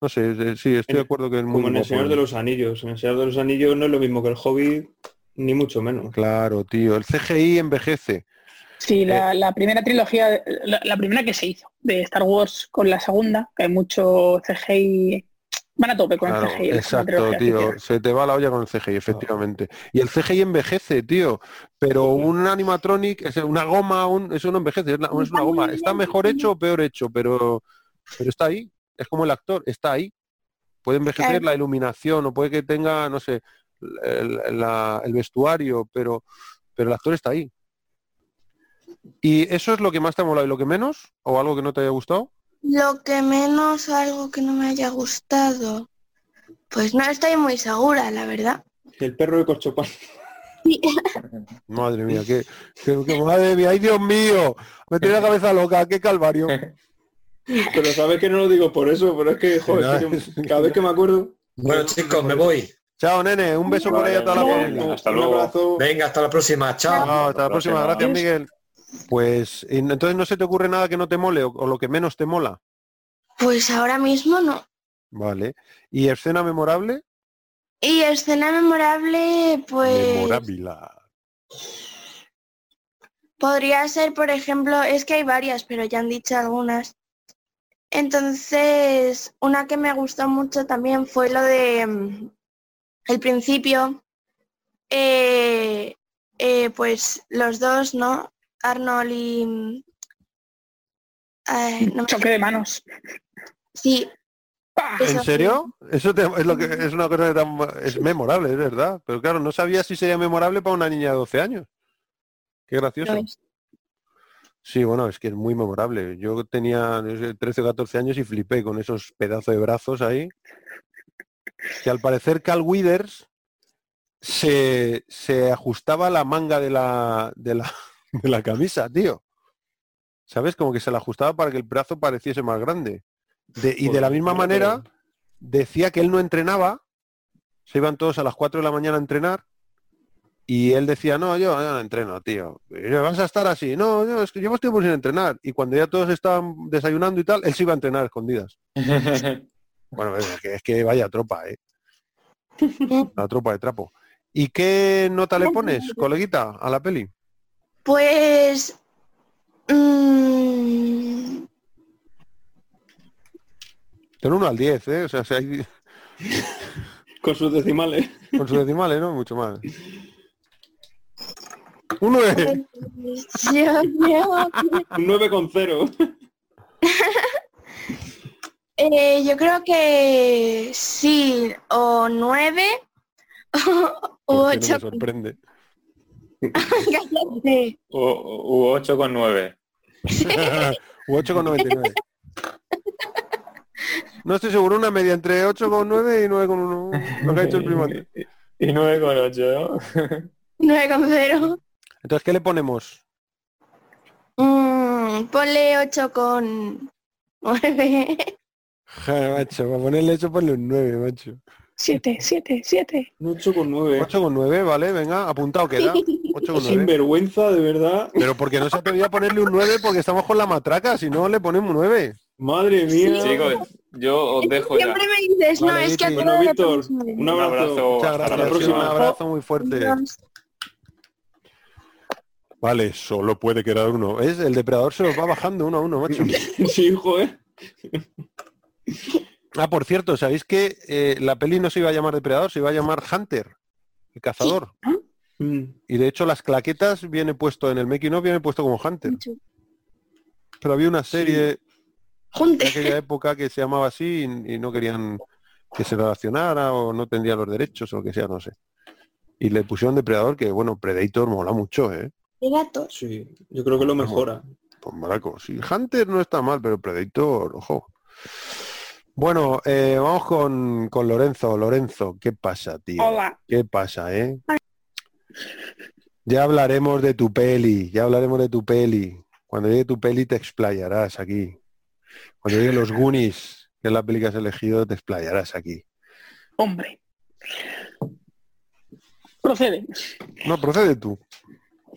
No sé, eh, sí, estoy de acuerdo que es muy Como en el Señor ¿eh? de los Anillos. En el Señor de los Anillos no es lo mismo que el Hobbit, ni mucho menos. Claro, tío. El CGI envejece. Sí, la, la primera trilogía, la, la primera que se hizo de Star Wars con la segunda, que hay mucho CGI, van a tope con Claro, el CGI. exacto, tío. Se te va la olla con el CGI, efectivamente. Y el CGI envejece, tío. Pero un animatronic, es una goma, un- eso no envejece, es, una goma. Está mejor hecho o peor hecho, pero, pero está ahí. Es como el actor, está ahí. Puede envejecer la iluminación o puede que tenga, no sé, el, la- el vestuario, pero, pero el actor está ahí. ¿Y eso es lo que más te ha molado y lo que menos? ¿O algo que no te haya gustado? Lo que menos, algo que no me haya gustado. Pues no estoy muy segura, la verdad. El perro de Corchopán. Madre mía, qué, qué- qué- madre mía, ay Dios mío, me tiene la cabeza loca, qué calvario. Pero sabes que no lo digo por eso, pero es que, joder, es que cada vez que me acuerdo... Bueno chicos, me voy. Chao, nene, un beso por ahí a toda la familia. Hasta un luego. abrazo. Venga, hasta la próxima. Chao. Chao, hasta la próxima, próxima. gracias Miguel. Pues entonces no se te ocurre nada que no te mole o, o lo que menos te mola. Pues ahora mismo no. Vale. ¿Y escena memorable? Y escena memorable, pues Memorable. podría ser, por ejemplo, es que hay varias, pero ya han dicho algunas. Entonces, una que me gustó mucho también fue lo de mm, el principio, eh, eh, pues los dos, ¿no? Arnold y... mm, ay, no me- Choque de manos. sí, ¡Pah! Eso ¿En serio? Eso te- es lo que es una cosa que tan- es memorable, es verdad. Pero claro, no sabía si sería memorable para una niña de 12 años. Qué gracioso. lo es. Sí, bueno, es que es muy memorable. Yo tenía no sé, 13 o 14 años y flipé con esos pedazos de brazos ahí. Que al parecer Cal Withers se, se ajustaba la manga de la, de la, de la camisa, tío. ¿Sabes? Como que se la ajustaba para que el brazo pareciese más grande. De- y de la misma manera decía que él no entrenaba, se iban todos a las 4 de la mañana a entrenar y él decía, no, yo, yo no entreno, tío. Vas a estar así. No, yo, es que llevo tiempo sin entrenar. Y cuando ya todos estaban desayunando y tal, él se iba a entrenar a escondidas. Bueno, es que, es que vaya tropa, ¿eh? La tropa de trapo. ¿Y qué nota le pones, coleguita, a la peli? Pues... mm, Del 1 al 10, ¿eh? O sea, si hay Con sus decimales. con sus decimales, ¿no? Mucho más. Un 9. pues, yo creo que- Un 9,0. Eh, yo creo que sí, o nueve o Porque no ocho. me sorprende. Cállate. U, 8 con 9. U 8,99. No estoy seguro, una media entre 8,9 y 9,1. Lo que ha hecho el primate. Y 9 con 8, ¿no? Nueve con cero. Entonces, ¿qué le ponemos? Mm, ponle ocho con nueve. Joder, macho, para ponerle eso ponle un 9, macho. Siete, siete, siete. Un 8,9. 8,9, vale, venga, apuntado queda. 8,9. Sin vergüenza, de verdad. Pero porque no se atrevía a ponerle un 9 porque estamos con la matraca, si no le ponemos un 9. Madre mía. Chicos, yo os dejo ya. Siempre me dices, no, Vale, es que Bueno, Víctor, un abrazo. Muchas Hasta la gracias, próxima. un abrazo muy fuerte. Vale, solo puede quedar uno. Es el depredador se los va bajando uno a uno, macho. Sí, hijo, ¿eh? Ah, por cierto, ¿sabéis que eh, la peli no se iba a llamar depredador, se iba a llamar Hunter, el cazador? Mm. Y de hecho las claquetas viene puesto en el making of viene puesto como Hunter. Pero había una serie de Junte. aquella época que se llamaba así y, y no querían que se relacionara o no tendría los derechos o lo que sea, no sé. Y le pusieron depredador que bueno, Predator mola mucho, ¿eh? De gatos. Sí, yo creo que lo mejora. Pues maraco. Sí, Hunter no está mal, pero Predator, ojo. Bueno, eh, vamos con, con Lorenzo. Lorenzo, ¿qué pasa, tío? Hola. ¿Qué pasa, eh? Ya hablaremos de tu peli, ya hablaremos de tu peli. Cuando llegue tu peli te explayarás aquí. Cuando llegue los Goonies, que es la peli que has elegido, te explayarás aquí. Hombre. Procede. No, procede tú.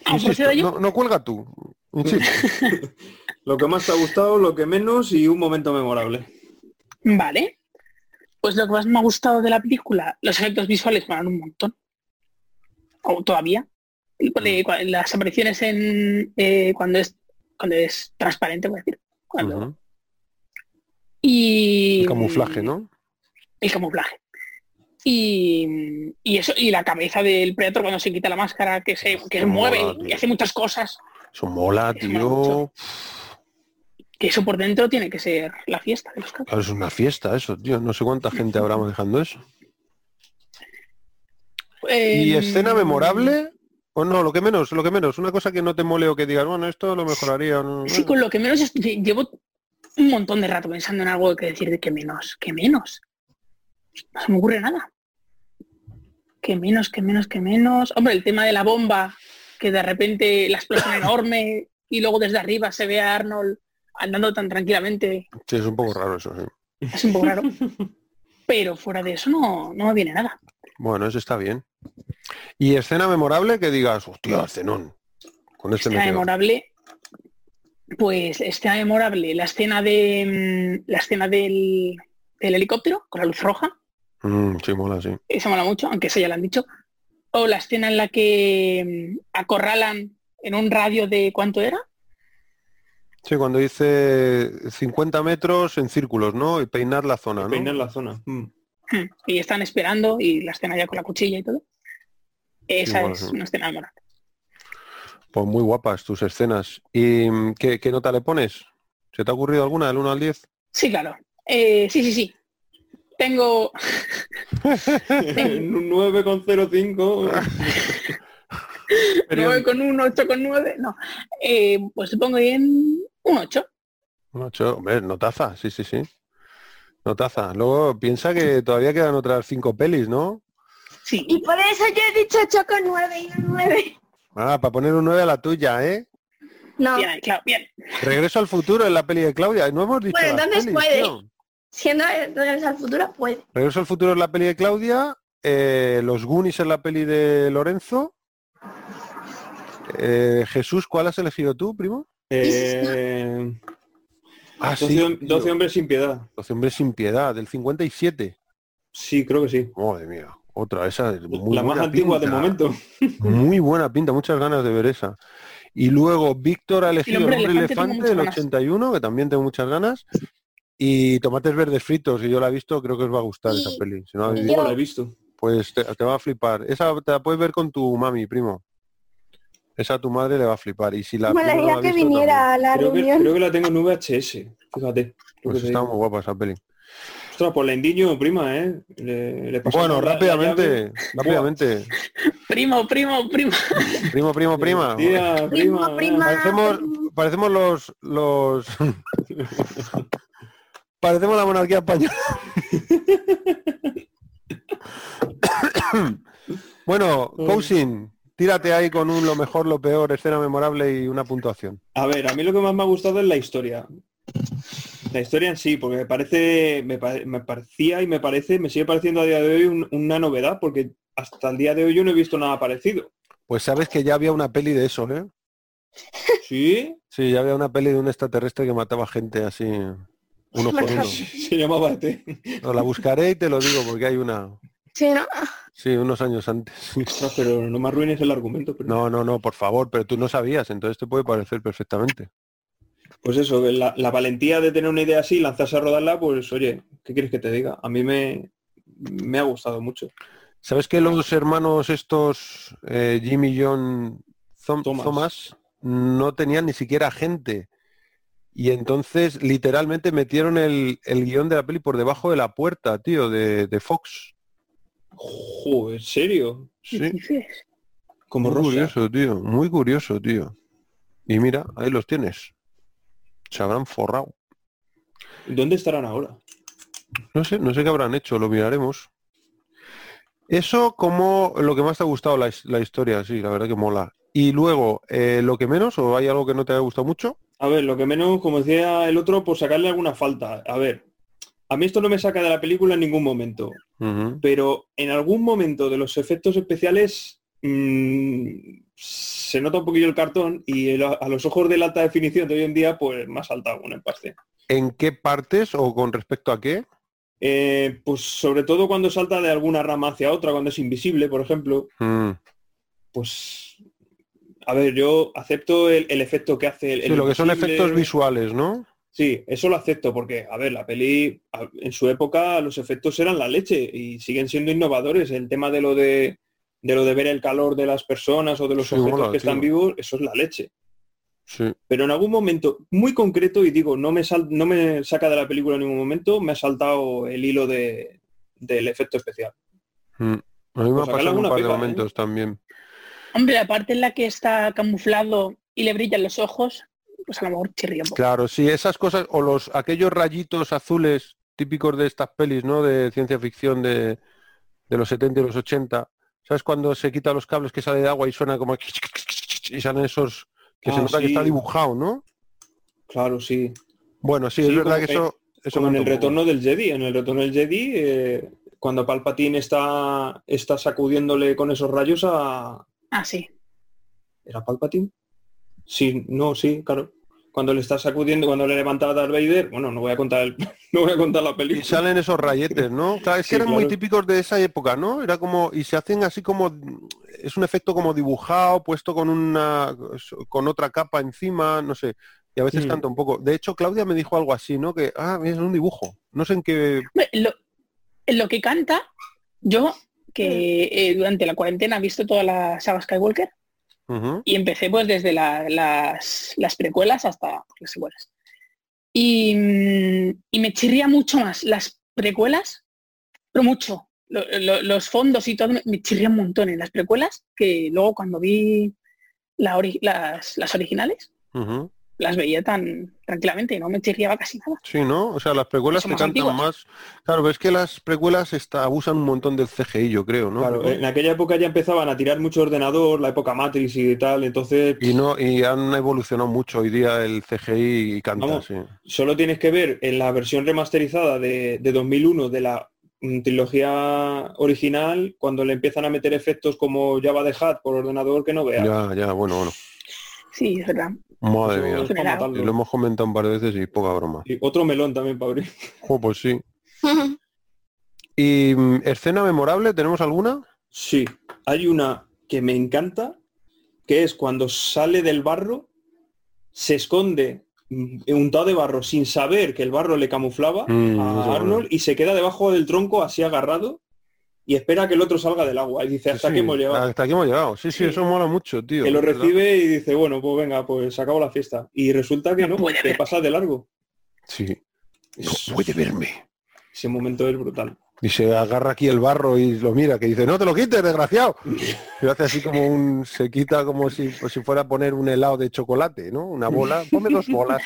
Ah, Insisto, ¿procedo yo? no, no cuelga tú. Lo que más te ha gustado, lo que menos y un momento memorable. Vale. Pues lo que más me ha gustado de la película, los efectos visuales dan un montón. O todavía. Eh, cua- Las apariciones en eh, cuando es cuando es transparente, voy a decir. Cuando-. Y El camuflaje, ¿no? El camuflaje. Y, y eso, y la cabeza del Predator cuando se quita la máscara, que se, que se Mola, mueve tío. y hace muchas cosas. Eso mola, Eso tío. Que eso por dentro tiene que ser la fiesta de los. Claro, es una fiesta eso, tío. No sé cuánta gente habrá manejando eso. ¿Y Em, escena memorable? O no, lo que menos, lo que menos. Una cosa que no te mole o que digas, bueno, esto lo mejoraría. o no, Sí, con lo que menos llevo un montón de rato pensando en algo que decir de que menos, que menos. No se me ocurre nada. Que menos, que menos, que menos. Hombre, el tema de la bomba, que de repente la explosión enorme y luego desde arriba se ve a Arnold andando tan tranquilamente. Sí, es un poco raro eso, sí. Es un poco raro. Pero fuera de eso no, no me viene nada. Bueno, eso está bien. ¿Y escena memorable que digas, hostia, escenón? Con este Escena memorable. Pues escena memorable, la escena de mm, la escena del, del helicóptero con la luz roja. Mm, sí, mola, sí. Esa mola mucho, aunque eso ya lo han dicho. O la escena en la que mm, acorralan en un radio de ¿cuánto era? Sí, cuando dice 50 metros en círculos, ¿no? Y peinar la zona, ¿no? Peinar la zona. Mm. Y están esperando y la escena ya con la cuchilla y todo. Esa bueno, es sí. una escena memorable. Pues muy guapas tus escenas. ¿Y mm, qué, qué nota le pones? ¿Se te ha ocurrido alguna del 1 al 10? Sí, claro. Eh, sí, sí, sí. Tengo En un 9,05. 9 con 1, 8 con 9. No. Eh, pues te pongo ahí en un 8. Un 8, hombre, notaza, sí, sí, sí. Notaza. Luego piensa que todavía quedan otras cinco pelis, ¿no? Sí. Y por eso yo he dicho 8 con 9 y no 9. Ah, para poner un 9 a la tuya, ¿eh? No, Bien, bien. Regreso al futuro en la peli de Claudia. No hemos dicho Bueno, entonces pelis, puede. tío. siendo Regreso al futuro, puede. Regreso al futuro en la peli de Claudia. eh, los Goonies en la peli de Lorenzo. Eh, Jesús, ¿cuál has elegido tú, primo? Eh, Ah, 12, sí. hom- 12 tío. hombres sin piedad. 12 hombres sin piedad, del 57. Sí, creo que sí. Madre mía, otra, esa es muy la más antigua de momento. Muy buena pinta, muchas ganas de ver esa. Y luego Víctor ha elegido el hombre hombre elefante del ganas. 81, que también tengo muchas ganas. Y tomates verdes fritos, y yo la he visto, creo que os va a gustar esa peli. Si no la habéis y visto, No la he visto. pues te, te va a flipar. Esa te la puedes ver con tu mami, primo. Esa a tu madre le va a flipar. Y si la Me no que visto, viniera a la Creo que, creo que la tengo en VHS. Fíjate. Pues está muy guapa esa peli. Ostras, pues la indiño, prima, ¿eh? Le, le pasamos Bueno, rápidamente, rápidamente. Primo, primo, primo. Primo, primo, prima. Tía, Primo, prima. prima. Parecemos, parecemos los los parecemos la monarquía española. bueno, Cousin, tírate ahí con un lo mejor, lo peor, escena memorable y una puntuación. A ver, a mí lo que más me ha gustado es la historia. La historia en sí, porque me parece, me, pare- me parecía y me parece, me sigue pareciendo a día de hoy un- una novedad, porque hasta el día de hoy yo no he visto nada parecido. Pues sabes que ya había una peli de eso, ¿eh? ¿Sí? Sí, ya había una peli de un extraterrestre que mataba gente así. Uno por uno. Se llamaba ET. No, la buscaré y te lo digo porque hay una. Sí, ¿no? Sí, unos años antes. No, pero no me arruines el argumento. pero- No, no, no, por favor, pero tú no sabías, entonces te puede parecer perfectamente. Pues eso, la, la valentía de tener una idea así, lanzarse a rodarla, pues oye, ¿qué quieres que te diga? A mí me, me ha gustado mucho. ¿Sabes que los hermanos estos, eh, Jimmy y John Thom- Thomas. Thomas, no tenían ni siquiera gente? Y entonces literalmente metieron el, el guion de la peli por debajo de la puerta, tío, de, de Fox. Joder, ¿en serio? Sí. Como muy Rosa. curioso, tío, muy curioso, tío. Y mira, ahí los tienes. Se habrán forrado. ¿Dónde estarán ahora? No sé, no sé qué habrán hecho, lo miraremos. Eso como lo que más te ha gustado la, la historia, sí, la verdad que mola. Y luego, eh, lo que menos, o hay algo que no te haya gustado mucho, A ver, lo que menos, como decía el otro, por sacarle alguna falta. A ver, a mí esto no me saca de la película en ningún momento, pero en algún momento de los efectos especiales mm, se nota un poquillo el cartón y el- a los ojos de la alta definición de hoy en día, pues me ha saltado un empaste. ¿en qué partes o con respecto a qué? Eh, pues sobre todo cuando salta de alguna rama hacia otra, cuando es invisible, por ejemplo, Mm. pues a ver, yo acepto el, el efecto que hace el, Sí, el lo que son efectos visuales, ¿no? Sí, eso lo acepto porque, a ver, la peli en su época los efectos eran la leche y siguen siendo innovadores. El tema de lo de, de lo de ver el calor de las personas o de los Sí, objetos mola, que están vivos, eso es la leche. Sí. Pero en algún momento muy concreto, y digo, no me, sal- no me saca de la película en ningún momento, me ha saltado el hilo de, del efecto especial. Mm. A mí me Pues ha sacarle pasado en un par de ¿eh? momentos también. Hombre, la parte en la que está camuflado y le brillan los ojos, pues a lo mejor chirría un poco. Claro, sí, esas cosas, o los aquellos rayitos azules típicos de estas pelis, ¿no? De ciencia ficción de, de los 70 y los 80. ¿Sabes cuando se quita los cables que sale de agua y suena como y salen esos que se Ah, nota que está dibujado, ¿no? Claro, sí. Bueno, sí, Sí, es verdad que eso, eso Como en el retorno del Jedi. En el retorno del Jedi, eh, cuando Palpatine está, está sacudiéndole con esos rayos a... Ah, sí. ¿Era Palpatine? Sí, no, sí, claro. Cuando le está sacudiendo, cuando le levanta a Darth Vader, bueno, no voy a contar el, no voy a contar la Y película. salen esos rayetes, ¿no? Claro, es que Sí, eran muy típicos de esa época, ¿no? Era como, y se hacen así como, es un efecto como dibujado, puesto con una, con otra capa encima, no sé. Y a veces Mm. canta un poco. De hecho, Claudia me dijo algo así, ¿no? Que, ah, es un dibujo. No sé en qué... Lo, que canta, yo que eh, durante la cuarentena he visto toda la saga Skywalker Y empecé pues desde la- las, las precuelas hasta las secuelas. Y, mm, y me chirría mucho más las precuelas, pero mucho. Lo- lo- los fondos y todo me, chirría un montón en las precuelas que luego cuando vi la ori- las, las originales. Las veía tan tranquilamente y no me chirriaba casi nada. Sí, ¿no? O sea, las precuelas más cantan antiguas. más. Claro, pero es que las precuelas está, abusan un montón del CGI, yo creo, ¿no? Claro, en aquella época ya empezaban a tirar mucho ordenador, la época Matrix y tal, entonces Y no, y han evolucionado mucho hoy día el CGI y canta, Vamos. sí. solo tienes que ver en la versión remasterizada de, de 2001 de la mm, trilogía original, cuando le empiezan a meter efectos como Java de Hat por ordenador que no veas. Ya, ya, bueno, bueno. Sí, es verdad. Madre mía. Y lo hemos comentado un par de veces y poca broma. Y otro melón también para abrir. Jo, pues sí. ¿Y mm, escena memorable? ¿Tenemos alguna? Sí, hay una que me encanta, que es cuando sale del barro, se esconde mm, untado de barro sin saber que el barro le camuflaba Mm, a Arnold bueno. y se queda debajo del tronco así agarrado y espera que el otro salga del agua y dice hasta Sí, aquí hemos llegado. Hasta aquí hemos llegado. Sí, sí, Sí. eso mola mucho, tío. que lo verdad. recibe y dice, bueno, pues venga, pues se acabó la fiesta. Y resulta que No no, puede que ver. pasa de largo. Sí. No Es- puede verme. Ese momento es brutal. Y se agarra aquí el barro y lo mira, que dice, no te lo quites, desgraciado. Y hace así como un, se quita como si, pues si fuera a poner un helado de chocolate, ¿no? Una bola, ponme dos bolas.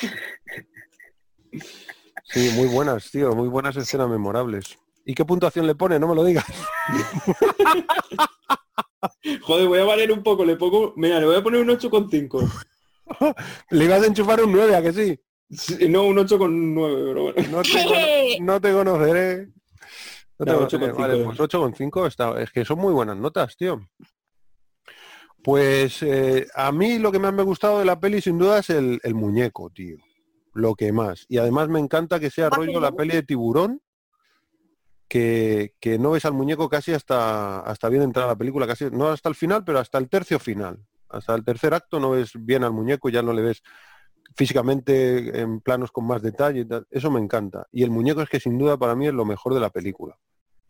Sí, muy buenas, tío, muy buenas escenas memorables. ¿Y qué puntuación le pone? No me lo digas. Joder, voy a valer un poco, le pongo, mira, le voy a poner un 8,5. Le ibas a enchufar un 9, ¿a que sí? Sí, No, un 8,9, pero bueno. No te, no te conoceré. No te No, conoceré. 8,5. Vale, pues 8,5 está. Es que son muy buenas notas, tío. Pues eh, a mí lo que más me ha gustado de la peli sin duda es el, el muñeco, tío. lo que más. Y además me encanta que sea rollo la peli de tiburón, que, no ves al muñeco casi hasta, hasta bien entrar la película, casi, no hasta el final, pero hasta el tercio final. Hasta el tercer acto no ves bien al muñeco, ya no le ves físicamente en planos con más detalle. Eso me encanta. Y el muñeco es que sin duda para mí es lo mejor de la película.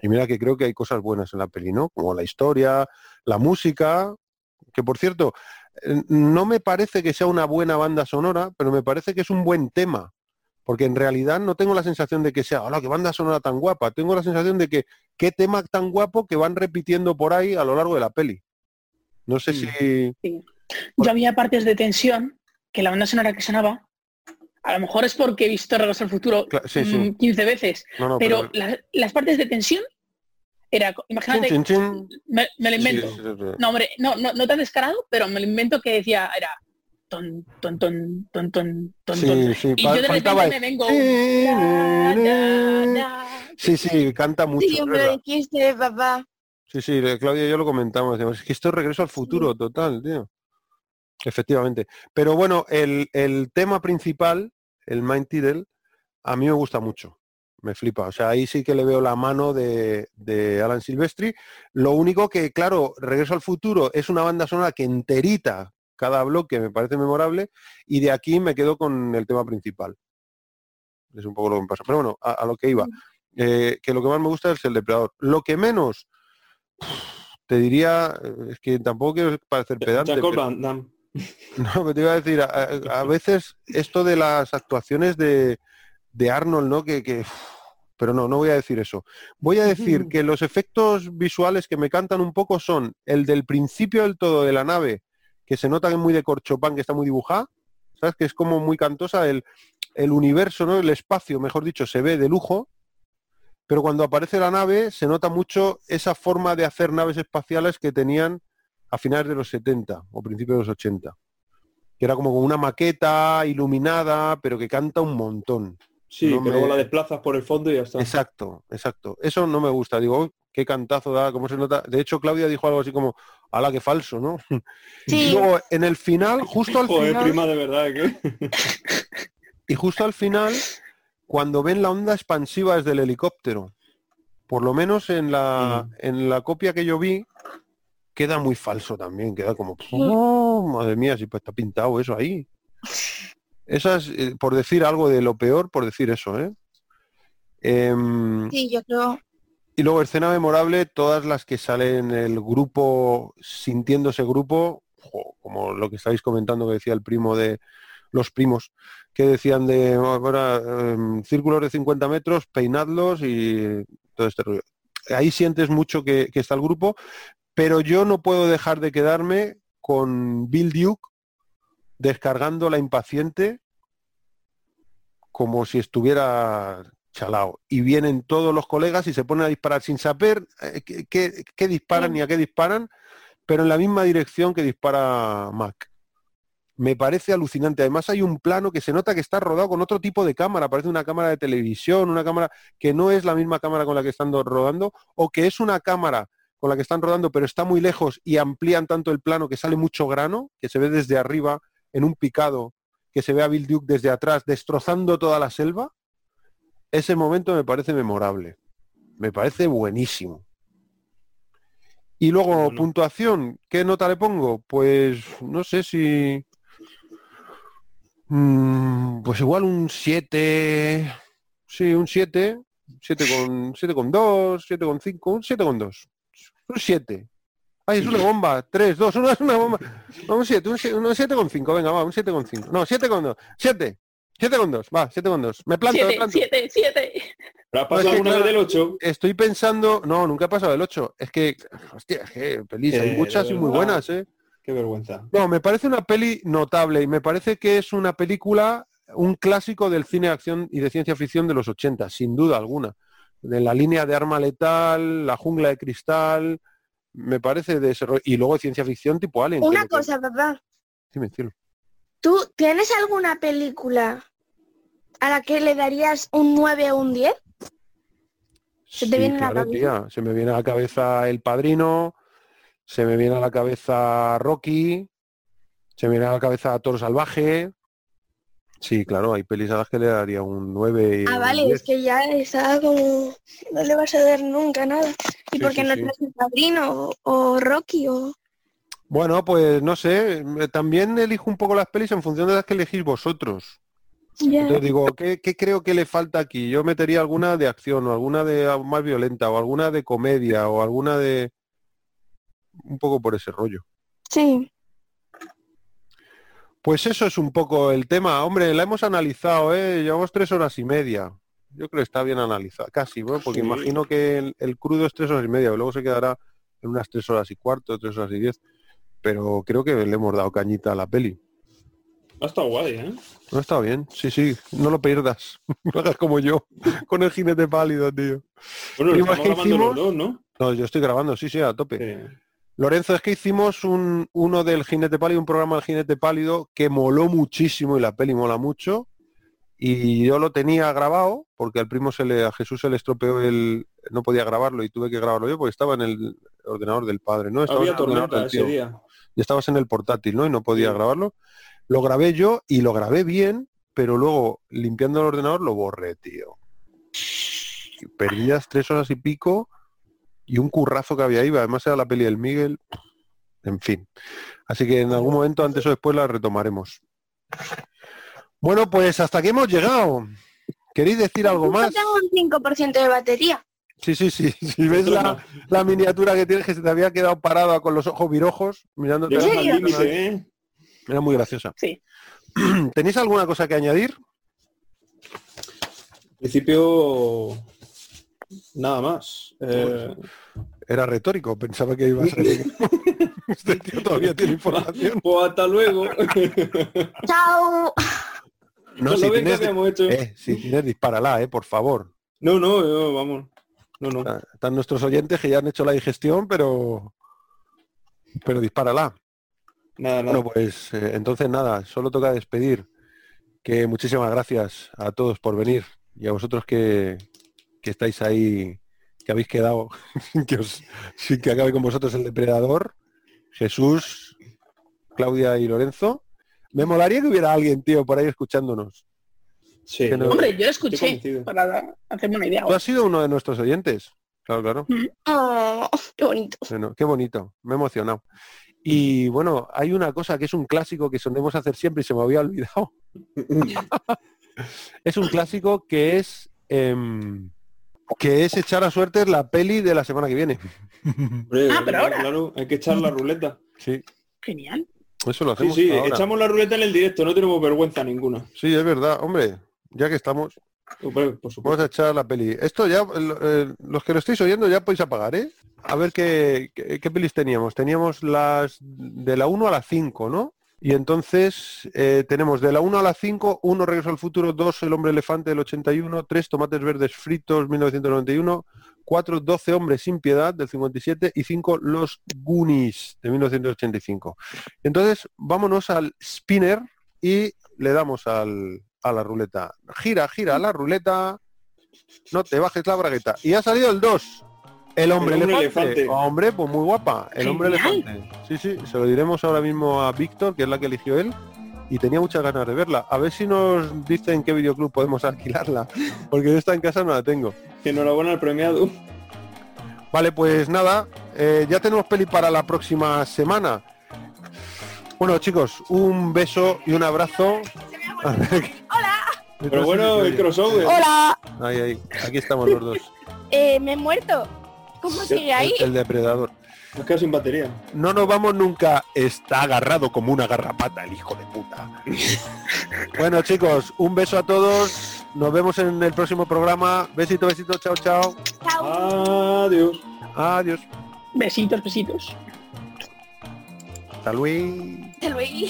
Y mira que creo que hay cosas buenas en la peli, ¿no? Como la historia, la música, que por cierto, eh, no me parece que sea una buena banda sonora, pero me parece que es un buen tema. Porque en realidad no tengo la sensación de que sea, hola, qué banda sonora tan guapa. Tengo la sensación de que qué tema tan guapo que van repitiendo por ahí a lo largo de la peli. No sé si... Yo había partes de tensión que la banda sonora que sonaba, a lo mejor es porque he visto Regreso al Futuro 15 mm, veces, pero, las partes de tensión era, imagínate, Me, lo invento. no, hombre, no, no, no tan descarado, pero me lo invento que decía, era ton, ton, ton, ton, ton, ton, Sí, sí, y yo de repente me vengo. Sí, sí, canta mucho. Sí, dijiste, papá. Sí, sí, Claudia y yo lo comentamos. Es que esto es regreso al futuro, total, tío. Efectivamente. Pero bueno, el, el tema principal, el Mind Tiddle, a mí me gusta mucho. Me flipa. O sea, ahí sí que le veo la mano de, de, Alan Silvestri. Lo único que, claro, Regreso al Futuro es una banda sonora que enterita cada bloque, me parece memorable, y de aquí me quedo con el tema principal. Es un poco lo que me pasa. Pero bueno, a, lo que iba. Eh, que lo que más me gusta es el depredador. Lo que menos, te diría, es que tampoco quiero parecer pedante. No, me te iba a decir, a, veces esto de las actuaciones de, de Arnold, ¿no? Que, que, pero no, no voy a decir eso. Voy a decir que los efectos visuales que me cantan un poco son el del principio del todo de la nave, que se nota que es muy de corchopán, que está muy dibujada, ¿sabes? Que es como muy cantosa, el, el universo, ¿no? El espacio, mejor dicho, se ve de lujo, pero cuando aparece la nave se nota mucho esa forma de hacer naves espaciales que tenían a finales de los 70 o principios de los 80. Que era como una maqueta iluminada, pero que canta un montón. Sí, que luego la desplazas por el fondo y ya está. Exacto, exacto. Eso no me gusta. Digo, qué cantazo da, cómo se nota. De hecho, Claudia dijo algo así como, ala, qué falso, ¿no? Y luego, en el final, justo al final... prima de verdad, y justo al final, cuando ven la onda expansiva desde el helicóptero, por lo menos en la, mm. en la copia que yo vi, queda muy falso también, queda como, oh, madre mía, si pues está pintado eso ahí. Esas, eh, por decir algo de lo peor, por decir eso, ¿eh? Em, sí, yo creo. Y luego escena memorable, todas las que salen el grupo, sintiendo ese grupo, como lo que estáis comentando que decía el primo de los primos, que decían de em, círculos de 50 metros, peinadlos y todo este rollo. Ahí sientes mucho que, que, está el grupo, pero yo no puedo dejar de quedarme con Bill Duke descargando la impaciente como si estuviera chalao. Y vienen todos los colegas y se ponen a disparar sin saber eh, qué, disparan ni a qué disparan, pero en la misma dirección que dispara Mac. Me parece alucinante. Además hay un plano que se nota que está rodado con otro tipo de cámara. Parece una cámara de televisión, una cámara que no es la misma cámara con la que están rodando, o que es una cámara con la que están rodando, pero está muy lejos y amplían tanto el plano que sale mucho grano, que se ve desde arriba en un picado, que se ve a Bill Duke desde atrás destrozando toda la selva, ese momento me parece memorable. Me parece buenísimo. Y luego, puntuación, ¿qué nota le pongo? Pues no sé si... Mm, pues igual un 7... Sí, un 7. 7 con 7 con 2, 7 con 5, un 7 con 2. Un 7. Ay, es una bomba. 3, 2, 1 es una bomba. Un 7, un 7 con 5. Venga, va, un 7 con 5. No, 7 con 2. 7. 7 con 2. Va, 7 con 2. Me planto, siete, me planto. 7, 7. ¿Pero has pasado alguna vez del 8? Estoy pensando... No, nunca he pasado del 8. Es que... Hostia, qué pelis. Hay muchas y muy buenas, ¿eh? Qué vergüenza. No, me parece una peli notable y me parece que es una película, un clásico del cine de acción y de ciencia ficción de los 80, sin duda alguna. De la línea de arma letal, la jungla de cristal, me parece de ese Y luego ciencia ficción tipo Alien. Una cosa, papá. Sí, me cielo. ¿Tú tienes alguna película a la que le darías un 9 o un 10? ¿Se te viene a la cabeza? Se me viene a la cabeza El Padrino, se me viene a la cabeza Rocky, se me viene a la cabeza Toro Salvaje, Sí, claro, hay pelis a las que le daría un 9 y Ah, un vale, 10. es que ya está como... No le vas a dar nunca nada. ¿Y Sí, por qué sí, no sí. traes el padrino o, o Rocky o...? Bueno, pues no sé, eh, también elijo un poco las pelis en función de las que elegís vosotros. Entonces digo, ¿qué, qué creo que le falta aquí? Yo metería alguna de acción o alguna de más violenta o alguna de comedia o alguna de... un poco por ese rollo. Sí. Pues eso es un poco el tema. Hombre, la hemos analizado, ¿eh? Llevamos tres horas y media. Yo creo que está bien analizada, casi, ¿no? Porque Sí. imagino que el, el crudo es tres horas y media, luego se quedará en unas tres horas y cuarto, tres horas y diez. Pero creo que le hemos dado cañita a la peli. Ha estado guay, ¿eh? No está bien, sí, sí, no lo pierdas. No hagas como yo, con el jinete pálido, tío. Bueno, lo estamos grabando hicimos- los dos, ¿no? No, yo estoy grabando, sí, sí, a tope. Sí. Lorenzo, es que hicimos un, uno del jinete pálido, un programa del jinete pálido que moló muchísimo y la peli mola mucho. Y yo lo tenía grabado porque al primo se le, a Jesús se le estropeó el, no podía grabarlo y tuve que grabarlo yo porque estaba en el ordenador del padre, ¿no? Estaba Había en el tormenta ese día. Y estabas en el portátil, ¿no? Y no podía Sí. grabarlo. Lo grabé yo y lo grabé bien, pero luego limpiando el ordenador lo borré, tío. Y Perdías tres horas y pico y un currazo que había ahí, además era la peli del Miguel. En fin. Así que en algún momento, antes o después, la retomaremos. Bueno, pues hasta aquí hemos llegado. ¿Queréis decir algo Yo más? tengo un 5% de batería. Sí, sí, sí. Si ves la, la miniatura que tienes que se te había quedado parada con los ojos virojos, ¿eh? Era muy graciosa. Sí. ¿Tenéis alguna cosa que añadir? En principio, nada más. Eh, Era retórico, pensaba que iba a ser. este tío todavía tiene información. pues hasta luego. ¡Chao! No, si tienes, eh, si tienes, dispárala, eh, por favor. No, no, no, vamos. No, no. Ah, Están nuestros oyentes que ya han hecho la digestión, pero pero dispárala. Nada, nada. Bueno, pues eh, entonces nada, solo toca despedir. Que muchísimas gracias a todos por venir y a vosotros que, que estáis ahí, que habéis quedado sin que, os- sin que acabe con vosotros el depredador. Jesús, Claudia y Lorenzo. Me molaría que hubiera alguien, tío, por ahí escuchándonos. Sí, no- yo- Hombre, yo escuché para hacerme una idea. Tú has sido uno de nuestros oyentes. Claro, claro. Oh, ¡Qué bonito! Bueno, qué bonito, me he emocionado. Y bueno, hay una cosa que es un clásico que solemos hacer siempre y se me había olvidado. Es un clásico que es em, que es echar a suerte la peli de la semana que viene. Hombre, Ah, pero ahora. Claro, hay que echar la ruleta. Sí, Genial. eso lo Sí, hacemos sí, ahora. echamos la ruleta en el directo, no tenemos vergüenza ninguna. Sí, es verdad, hombre. Ya que estamos, Por vamos a echar la peli. Esto ya, el- los que lo estáis oyendo ya podéis apagar, ¿eh? A ver qué, qué, qué pelis teníamos. Teníamos las de la 1 a la 5, ¿no? Y entonces eh, tenemos de la 1 a la 5, 1 Regreso al Futuro, 2 El Hombre Elefante del 81, 3 Tomates Verdes Fritos 1991, 4 12 Hombres sin Piedad del 57 y 5 Los Goonies de 1985. Entonces vámonos al spinner y le damos al, a la ruleta. Gira, gira la ruleta, no te bajes la bragueta. Y ha salido el 2. El hombre, El hombre elefante. elefante. Hombre, pues muy guapa. El hombre elefante. Sí, sí, se lo diremos ahora mismo a Víctor, que es la que eligió él. Y tenía muchas ganas de verla. A ver si nos dicen qué videoclub podemos alquilarla. Porque yo esta en casa no la tengo. Enhorabuena al premiado. Vale, pues nada, eh, ya tenemos peli para la próxima semana. Bueno, chicos, un beso y un abrazo. Pero bueno, el crossover. ¡Hola! Ahí, ahí, aquí estamos los dos. Eh, me he muerto. ¿Cómo sigue ahí? El, el depredador. Nos queda sin batería. No nos vamos nunca. Está agarrado como una garrapata el hijo de puta. bueno, chicos, un beso a todos. Nos vemos en el próximo programa. Besito, besito, chao, chao. ¡Chao! Adiós. Adiós. Besitos, besitos. Hasta luego. Hasta luego.